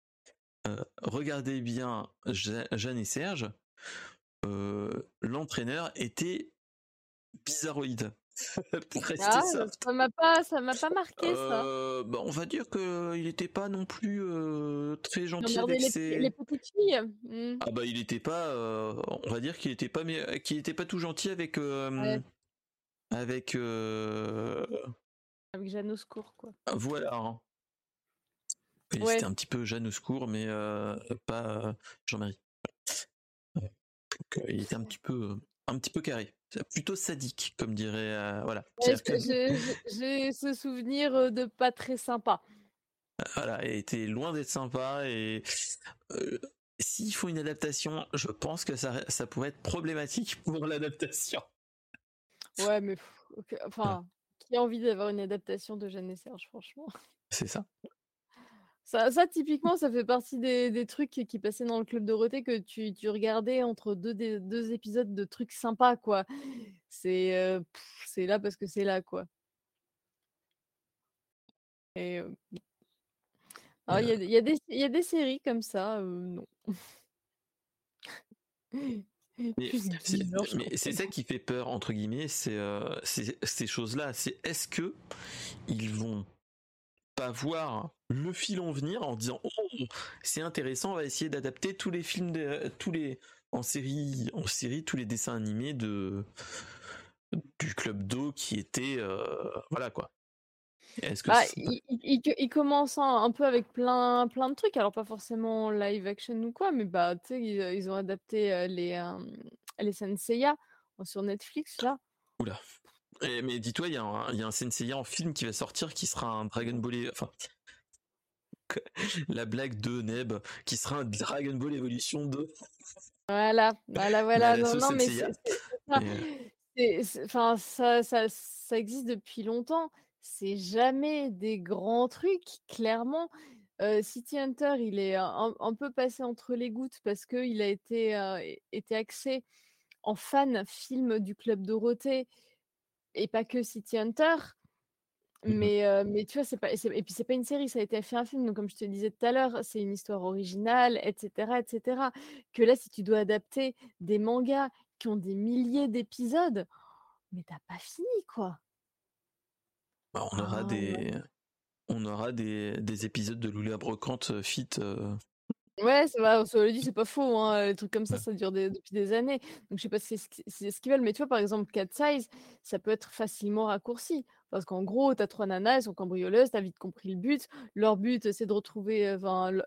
euh, regardez bien Jeanne et Serge, l'entraîneur était bizarroïde. ah, ça. m'a pas, ça m'a pas marqué ça. Euh, bah, on va dire que il était pas non plus euh, très gentil avec les, ses. Les petites filles. Mmh. Ah bah il était pas, on va dire qu'il était pas, mais qu'il était pas tout gentil avec. Avec. Avec Jeanne Secours quoi. Voilà. Hein. C'était un petit peu Jeanne Secours, mais pas Jean-Marie il était un petit peu, un petit peu carré. Plutôt sadique, comme dirait. Euh, voilà. J'ai ce souvenir de pas très sympa? Voilà, il était loin d'être sympa et s'il faut une adaptation, je pense que ça, ça pourrait être problématique pour l'adaptation. Ouais, mais enfin, qui a envie d'avoir une adaptation de Jeanne et Serge, franchement? C'est ça. Ça, typiquement, ça fait partie des, trucs qui passaient dans le club Dorothée que tu, tu regardais entre deux, deux épisodes de trucs sympas, quoi. C'est c'est là parce que c'est là, quoi. Et il y, a, y, des, y a des séries comme ça, non. Mais c'est ça qui fait peur entre guillemets, c'est ces choses-là. C'est est-ce que ils vont pas voir le filon venir en disant oh c'est intéressant on va essayer d'adapter tous les films de, tous les en série en série tous les dessins animés de du club d'eau qui était euh, voilà quoi. Est-ce que bah, il, commence un, peu avec plein plein de trucs. Alors pas forcément live action ou quoi mais bah tu sais ils, ont adapté euh, les euh, les Senseiya sur Netflix là. Oula mais dis-toi, il y, a un, y a un en film qui va sortir qui sera un Dragon Ball. Enfin, la blague de Neb qui sera un Dragon Ball Evolution 2. Voilà, voilà, voilà. non, non, mais c'est, enfin, ça, ça, ça existe depuis longtemps. C'est jamais des grands trucs, clairement. Euh, City Hunter, il est un, peu passé entre les gouttes parce qu'il a été, euh, été axé en fan film du Club Dorothée et pas que City Hunter. Mmh Mais, mais tu vois, c'est pas et puis c'est pas une série, ça a été fait un film, donc comme je te disais tout à l'heure, c'est une histoire originale et cetera et cetera. Que là, si tu dois adapter des mangas qui ont des milliers d'épisodes, mais tu pas fini, quoi. Bah, on aura ah des on aura des des épisodes de Loulia Brocante, fit, Ouais, c'est vrai, on le dit, c'est pas faux, hein, les trucs comme ça, ça dure depuis des années. Donc je sais pas si c'est ce qu'ils veulent, mais tu vois, par exemple, Cat Size, ça peut être facilement raccourci. Parce qu'en gros, tu as trois nanas, elles sont cambrioleuses, tu as vite compris le but. Leur but, c'est de retrouver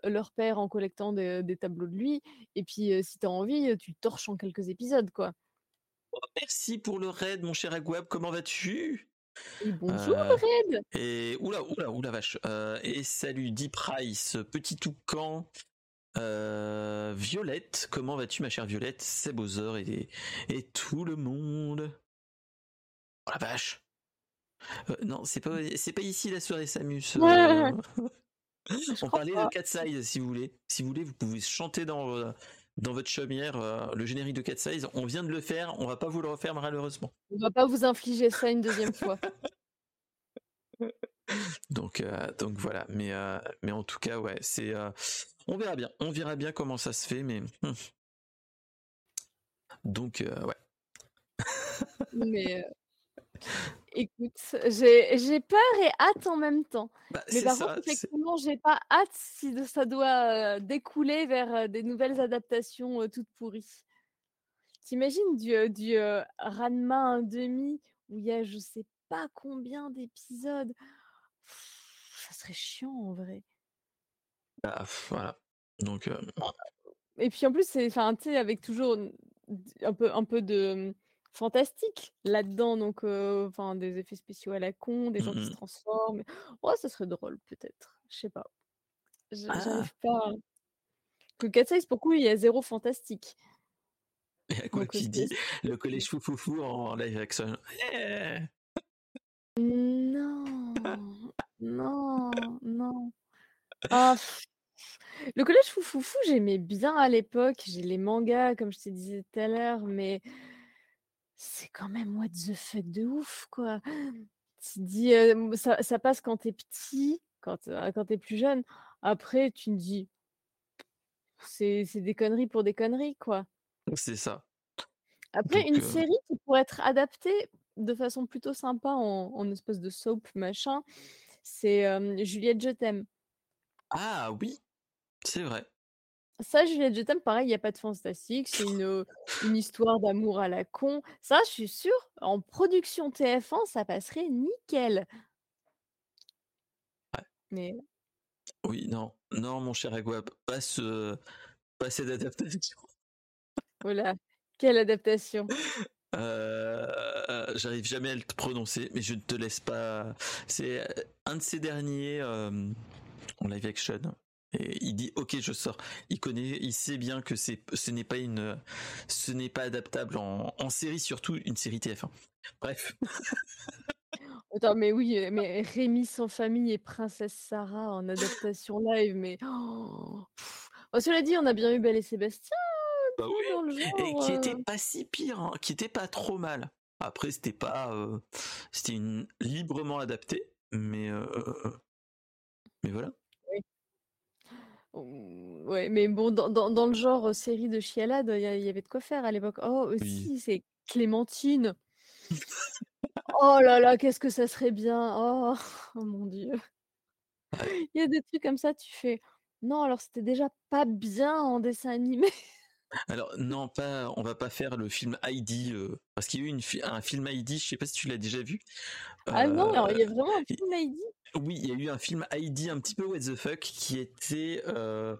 leur père en collectant des, tableaux de lui. Et puis, si tu as envie, tu torches en quelques épisodes, quoi. Oh, merci pour le raid, mon cher Agweb, comment vas-tu? Et bonjour euh, Red Et oula, oula, oula vache. Euh, et salut Deep Price, petit toucan. Euh, Violette, comment vas-tu ma chère Violette? C'est Bowser et, et tout le monde. Oh la vache euh, non, c'est pas, c'est pas ici la soirée Samus. Euh. On parlait de Cat Size si vous voulez. Si vous voulez, vous pouvez chanter dans, dans votre chaumière le générique de Cat Size. On vient de le faire, on va pas vous le refaire malheureusement. On va pas vous infliger ça une deuxième fois. donc, donc voilà. Mais, mais en tout cas, ouais, c'est. On verra bien. On verra bien comment ça se fait, mais. Hmm. Donc, ouais. mais Écoute, j'ai peur et hâte en même temps. Bah, Mais par contre, effectivement, j'ai pas hâte si ça doit découler vers des nouvelles adaptations toutes pourries. T'imagines du, du Ranma 1,5 où il y a je sais pas combien d'épisodes Ça serait chiant en vrai. Bah, voilà. Donc. Et puis en plus, c'est, enfin, tu sais, avec toujours un peu, un peu de fantastique là-dedans, donc enfin des effets spéciaux à la con, des gens qui se mmh transforment. Oh, ça serait drôle peut-être, je sais pas. Ah! J'arrive pas. Que Cat Size, pour il y a zéro fantastique. Et à quoi tu dis le collège foufoufou en live action? Eh! Non, non, non. Ah, le collège foufoufou, j'aimais bien à l'époque. J'ai les mangas, comme je te disais tout à l'heure, mais c'est quand même what the fuck de ouf, quoi. Tu dis, ça, passe quand t'es petit, quand, quand t'es plus jeune. Après, tu me dis, c'est des conneries pour des conneries, quoi. C'est ça. Après, une série qui pourrait être adaptée de façon plutôt sympa en, espèce de soap, machin, c'est Juliette, je t'aime. Ah oui, c'est vrai. Ça, Juliette, je t'aime, pareil, il y a pas de fantastique, c'est une, une histoire d'amour à la con. Ça, je suis sûre, en production TF1, ça passerait nickel. Ouais. Mais Oui, non, non, mon cher Aguab, pas ce, pas cette adaptation. voilà, quelle adaptation. Euh, j'arrive jamais à le prononcer, mais je ne te laisse pas. C'est euh, un de ces derniers en live action il dit ok je sors. Il connaît, il sait bien que c'est, ce n'est pas une, ce n'est pas adaptable en, série, surtout une série TF1. Bref. Attends, mais oui, mais Rémi sans famille et Princesse Sarah en adaptation live, mais oh, cela dit, on a bien eu Belle et Sébastien. Bah et qui était euh. pas si pire, hein, qui était pas trop mal. Après, c'était pas, euh, c'était une librement adapté, mais euh, mais voilà. Ouais, mais bon, dans, dans, le genre série de chialade, il y, avait de quoi faire à l'époque. Oh, aussi, c'est Clémentine. oh là là, qu'est-ce que ça serait bien. Oh, oh mon Dieu. Il y a des trucs comme ça, tu fais. Non, alors c'était déjà pas bien en dessin animé. Alors non, pas, on va pas faire le film Heidi parce qu'il y a eu une, un film Heidi. Je sais pas si tu l'as déjà vu. Ah non, alors il y a vraiment un film Heidi? Oui, il y a eu un film Heidi un petit peu what the fuck qui était euh,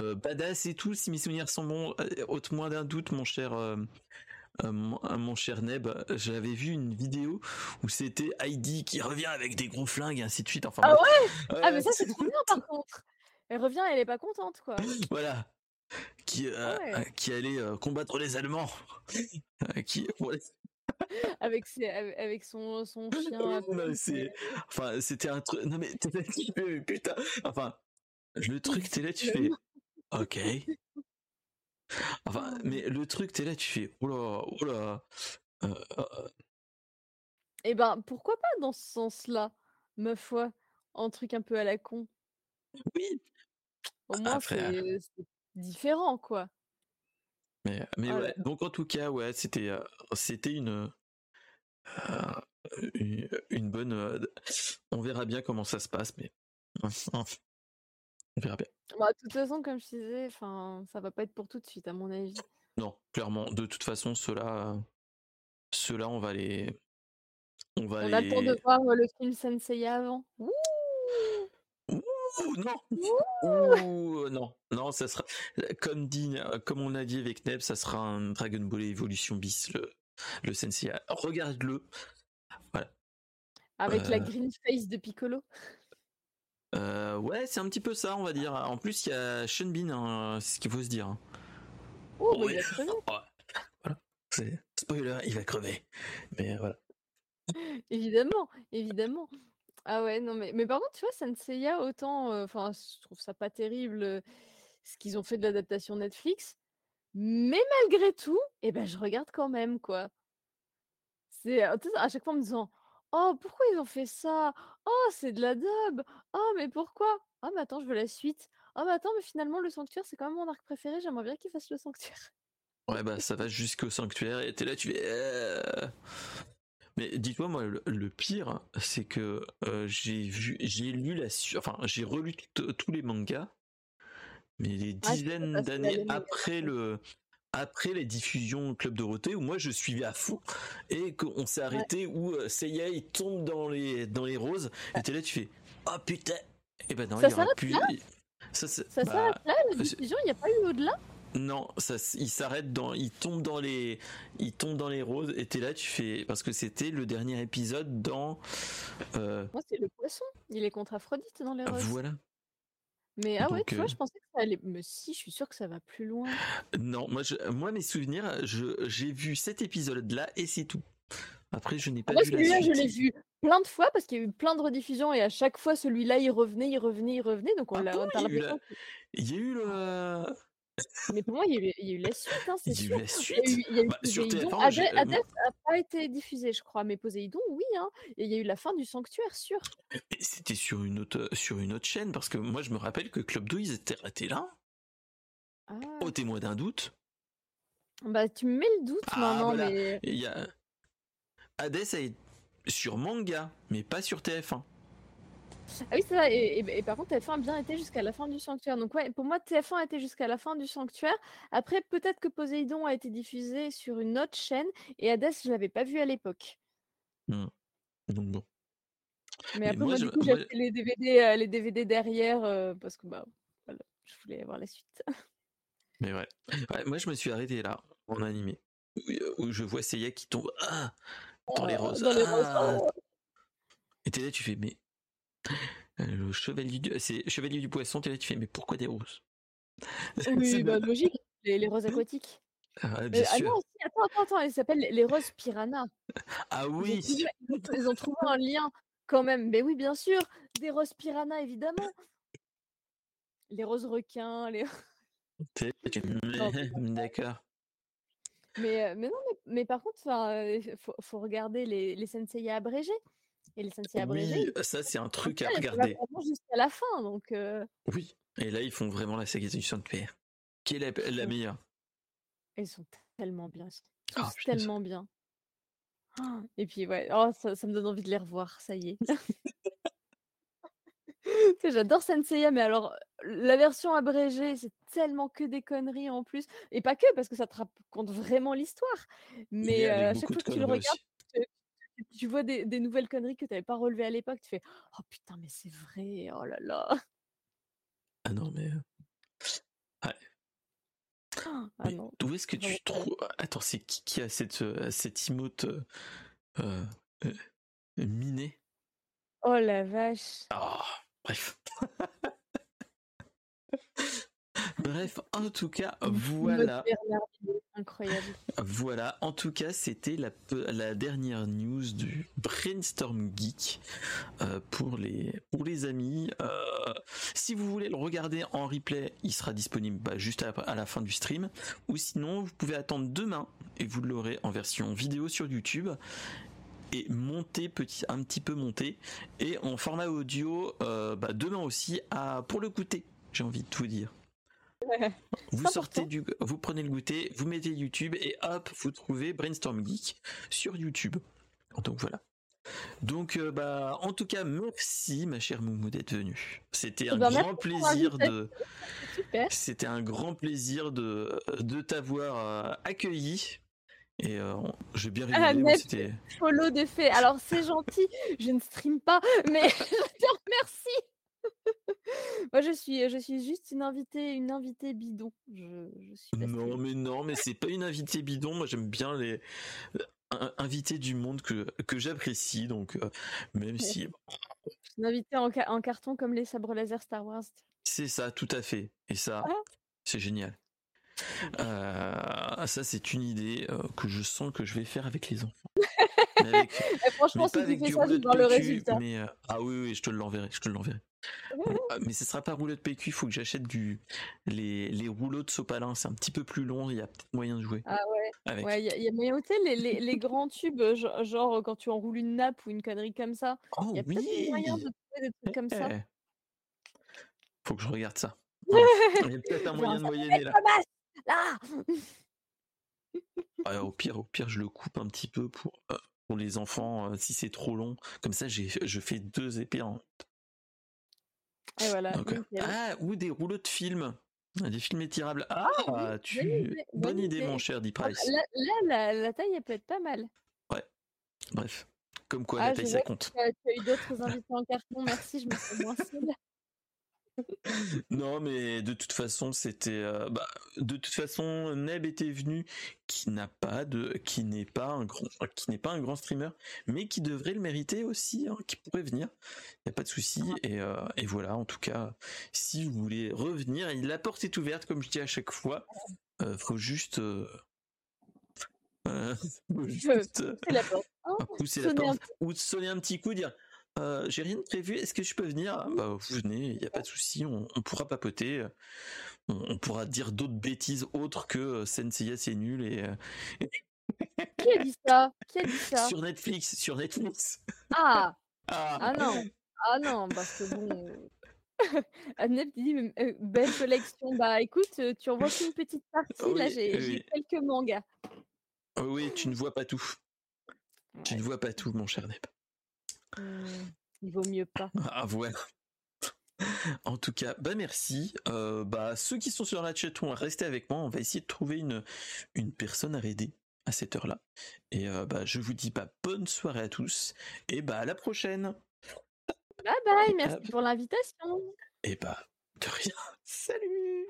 euh, badass et tout. Si mes souvenirs sont bons, haute euh, moins d'un doute, mon cher. mon, cher Neb, j'avais vu une vidéo où c'était Heidi qui revient avec des gros flingues et ainsi de suite. Enfin, ah ouais, Ah mais ça c'est trop bien par contre. Elle revient, elle est pas contente quoi. voilà. Qui, ah qui allait combattre les Allemands. qui, avec, ses, avec son, son chien. enfin, c'était un truc. Non, mais putain. Enfin, le truc, t'es là, tu fais. Ok. Enfin, mais le truc, t'es là, tu fais, oh là, oh là. Et ben, pourquoi pas dans ce sens-là, ma foi, un truc un peu à la con? Oui. Au moins, c'est différent, quoi. Mais, mais ouais, donc en tout cas, ouais, c'était c'était une, une, bonne. on verra bien comment ça se passe, mais on verra bien. Bah, de toute façon, comme je disais, enfin, ça va pas être pour tout de suite, à mon avis. Non, clairement. De toute façon, ceux-là, ceux-là, on va les, on va on attend de voir le film Sensei avant. Ouh non. non, non, ça sera comme dit, comme on a dit avec Neb, ça sera un Dragon Ball Evolution bis le, le Sensei. Regarde-le. Voilà. Avec la euh. green face de Piccolo. Euh, ouais, c'est un petit peu ça, on va dire. En plus, il y a Shenbin, hein, c'est ce qu'il faut se dire. Hein. Oh, bah, il a crevé. voilà. Spoiler, il va crever. Mais voilà. Évidemment, évidemment. Ah ouais, non, mais, mais par contre, tu vois, Senseiya, autant, enfin, je trouve ça pas terrible ce qu'ils ont fait de l'adaptation Netflix, mais malgré tout, eh ben, je regarde quand même, quoi. C'est à chaque fois en me disant, oh, pourquoi ils ont fait ça? Oh, c'est de la dub. Oh, mais pourquoi? Ah, mais attends, je veux la suite. Oh, mais attends, mais finalement, le sanctuaire, c'est quand même mon arc préféré. J'aimerais bien qu'il fasse le sanctuaire. Ouais, bah, ça va jusqu'au sanctuaire et t'es là, tu fais. Mais dis-toi, moi, le, pire, c'est que euh, j'ai vu, j'ai lu la, enfin, j'ai relu tous les mangas, mais des ah, dizaines d'années après le, après les diffusions Club Dorothée où moi je suivais à fond et qu'on s'est arrêté où euh, Seiya il tombe dans les dans les roses et t'es là tu fais oh putain! Et ben non ça il y aura plus ça, ça s'arrête bah, là la diffusion il n'y a pas eu au-delà? Non, ça, il s'arrête dans, il tombe dans les, il tombe dans les roses. Et t'es là, tu fais, parce que c'était le dernier épisode dans. Euh... Moi, c'est le poisson. Il est contre Aphrodite dans les roses. Voilà. Mais ah ouais, tu vois, euh je pensais que ça allait. Mais si, je suis sûr que ça va plus loin. Non, moi, je... moi mes souvenirs, j'ai vu cet épisode-là et c'est tout. Après, je n'ai pas vu la suite. je l'ai vu plein de fois parce qu'il y a eu plein de rediffusions et à chaque fois, celui-là, il revenait, il revenait, il revenait. Donc on ah l'a. il y a eu le. Mais pour moi, il y a eu, il y a eu la suite, hein, c'est. Il y a eu la suite. Il y a eu, bah, Poséidon. Hades n'a pas été diffusé, je crois, mais Poséidon, oui. Hein. Et il y a eu la fin du sanctuaire, sûr. C'était sur une autre sur une autre chaîne, parce que moi, je me rappelle que Club 2, ils étaient arrêtés là. Ah. Au témoin d'un doute. Bah, tu me mets le doute ah, maintenant, mais. Il y a... Hades est sur manga, mais pas sur TF1. Ah oui, c'est ça. Et, par contre, TF1 a bien été jusqu'à la fin du Sanctuaire. Donc, ouais, pour moi, TF1 a été jusqu'à la fin du Sanctuaire. Après, peut-être que Poséidon a été diffusé sur une autre chaîne et Hades, je l'avais pas vu à l'époque. Mmh. Donc, bon. Mais, après, moi, du coup, j'ai les DVD, euh, les DVD derrière euh, parce que bah, je voulais voir la suite. Mais ouais. moi, je me suis arrêté là, en animé, où, je vois Seiya qui tombe ah, dans les oh, roses. Dans les roses. Ah. Oh. Et t'es là, tu fais, mais le chevalier du, c'est chevalier du poisson, tu fais, mais pourquoi des roses? Oui, bah, logique, les, roses aquatiques. Ah, bien ah non, attends, attends, attends, elles s'appellent les roses piranha. Ah oui ils ont, trouvé, un lien quand même. Mais oui, bien sûr, des roses piranha, évidemment. Les roses requins, les. D'accord. Mais, euh, mais non, mais, par contre, il faut, faut, regarder les, les sensei abrégés. Et les sentiers abrégés. Oui, ça c'est un truc à regarder. Jusqu'à la fin, donc. Euh oui, et là ils font vraiment la saga du sanctuaire. Qui est la, la meilleure? Ils sont tellement bien, ils sont tellement bien. et puis ouais, oh, ça, me donne envie de les revoir, ça y est. J'adore Senseiya, mais alors la version abrégée, c'est tellement que des conneries en plus. Et pas que, parce que ça te raconte vraiment l'histoire. Mais à chaque fois que tu le regardes, tu vois des, nouvelles conneries que tu n'avais pas relevées à l'époque, tu fais Oh putain, mais c'est vrai, oh là là. Ah non, mais. Ouais. Ah non. D'où est-ce que tu trouves. Attends, c'est qui qui a cette, cette emote euh, euh, euh, minée Oh la vache. Oh, bref. Bref, en tout cas, voilà. Incroyable. Voilà, en tout cas, c'était la, la, dernière news du Brainstorm Geek euh, pour, les, pour les amis. Euh, si vous voulez le regarder en replay, il sera disponible bah, juste à, la fin du stream. Ou sinon, vous pouvez attendre demain et vous l'aurez en version vidéo sur YouTube et monté petit, un petit peu monté et en format audio euh, bah, demain aussi à, pour le goûter. J'ai envie de tout dire. Vous sortez du, vous prenez le goûter, vous mettez YouTube et hop, vous trouvez Brainstorm Geek sur YouTube. Donc voilà. Donc, euh, bah, en tout cas, merci, ma chère Moumou, d'être venue. C'était eh un ben, grand plaisir de. C'était un grand plaisir de, de t'avoir euh, accueilli. Et euh, j'ai bien ah, rigolé. c'était follow de fait. Alors c'est gentil, je ne stream pas, mais je te remercie. Moi, je suis, je suis juste une invitée, une invitée bidon. Je, suis non, mais non, mais c'est pas une invitée bidon. Moi, j'aime bien les invité du monde que, que j'apprécie, donc euh, même si. Une invité en, en, carton comme les sabres laser Star Wars. C'est ça, tout à fait. Et ça, ah. c'est génial. Euh, ça, c'est une idée euh, que je sens que je vais faire avec les enfants. avec, franchement, si tu fais ça, je le résultat. Mais, ah oui, oui, je te l'enverrai, je te l'enverrai. Ah, mais ce sera pas rouleau de PQ, il faut que j'achète du les, les rouleaux de sopalin, c'est un petit peu plus long, il y a peut-être moyen de jouer. Ah ouais. Ouais, il y, a moyen les, les, les, grands tubes, genre, quand tu enroules une nappe ou une connerie comme ça. Oh, il y a peut-être moyen de trouver des trucs comme ça. Eh. Faut que je regarde ça. il y a peut-être un moyen de moyenner là. Là ah, au pire, au pire, je le coupe un petit peu pour, euh, pour les enfants euh, si c'est trop long. Comme ça, je fais deux épées en voilà. Ah, ou des rouleaux de films. Des films étirables. Ah, ah tu... bonne, idée, mon cher Deep Price. Là, la, taille, elle peut être pas mal. Ouais. Bref. Comme quoi, la ah, taille, ça compte. Tu as eu d'autres invités en carton. Merci, je me sens moins seule non, mais de toute façon, c'était. Euh, bah, de toute façon, Neb était venu, qui n'a pas de, qui n'est pas un grand, qui n'est pas un grand streamer, mais qui devrait le mériter aussi, hein, qui pourrait venir. Il n'y a pas de souci. Et, euh, et, voilà. En tout cas, si vous voulez revenir, la porte est ouverte, comme je dis à chaque fois. Euh, faut juste. Euh, faut juste la porte. pousser la porte ou sonner un petit coup, dire euh, j'ai rien de prévu, est-ce que je peux venir? Bah vous venez, il n'y a pas de souci, on, pourra papoter, on, pourra dire d'autres bêtises autres que euh, Senseiya c'est nul et... Euh, Qui a dit ça? Qui a dit ça? Sur Netflix, sur Netflix. Ah Ah, ah non Ah non, parce que bon... Annette dit belle collection. Bah écoute, tu en vois qu'une petite partie. Là, j'ai quelques mangas. Oui, tu ne vois pas tout. Tu ne vois pas tout, mon cher Neb. Mmh, il vaut mieux pas. Ah ouais. En tout cas, bah merci. Euh, bah ceux qui sont sur la chatroom, restez avec moi. On va essayer de trouver une une personne à aider à cette heure-là. Et euh, bah je vous dis bah bonne soirée à tous et bah à la prochaine. Bye bye, merci pour l'invitation. Et bah de rien. Salut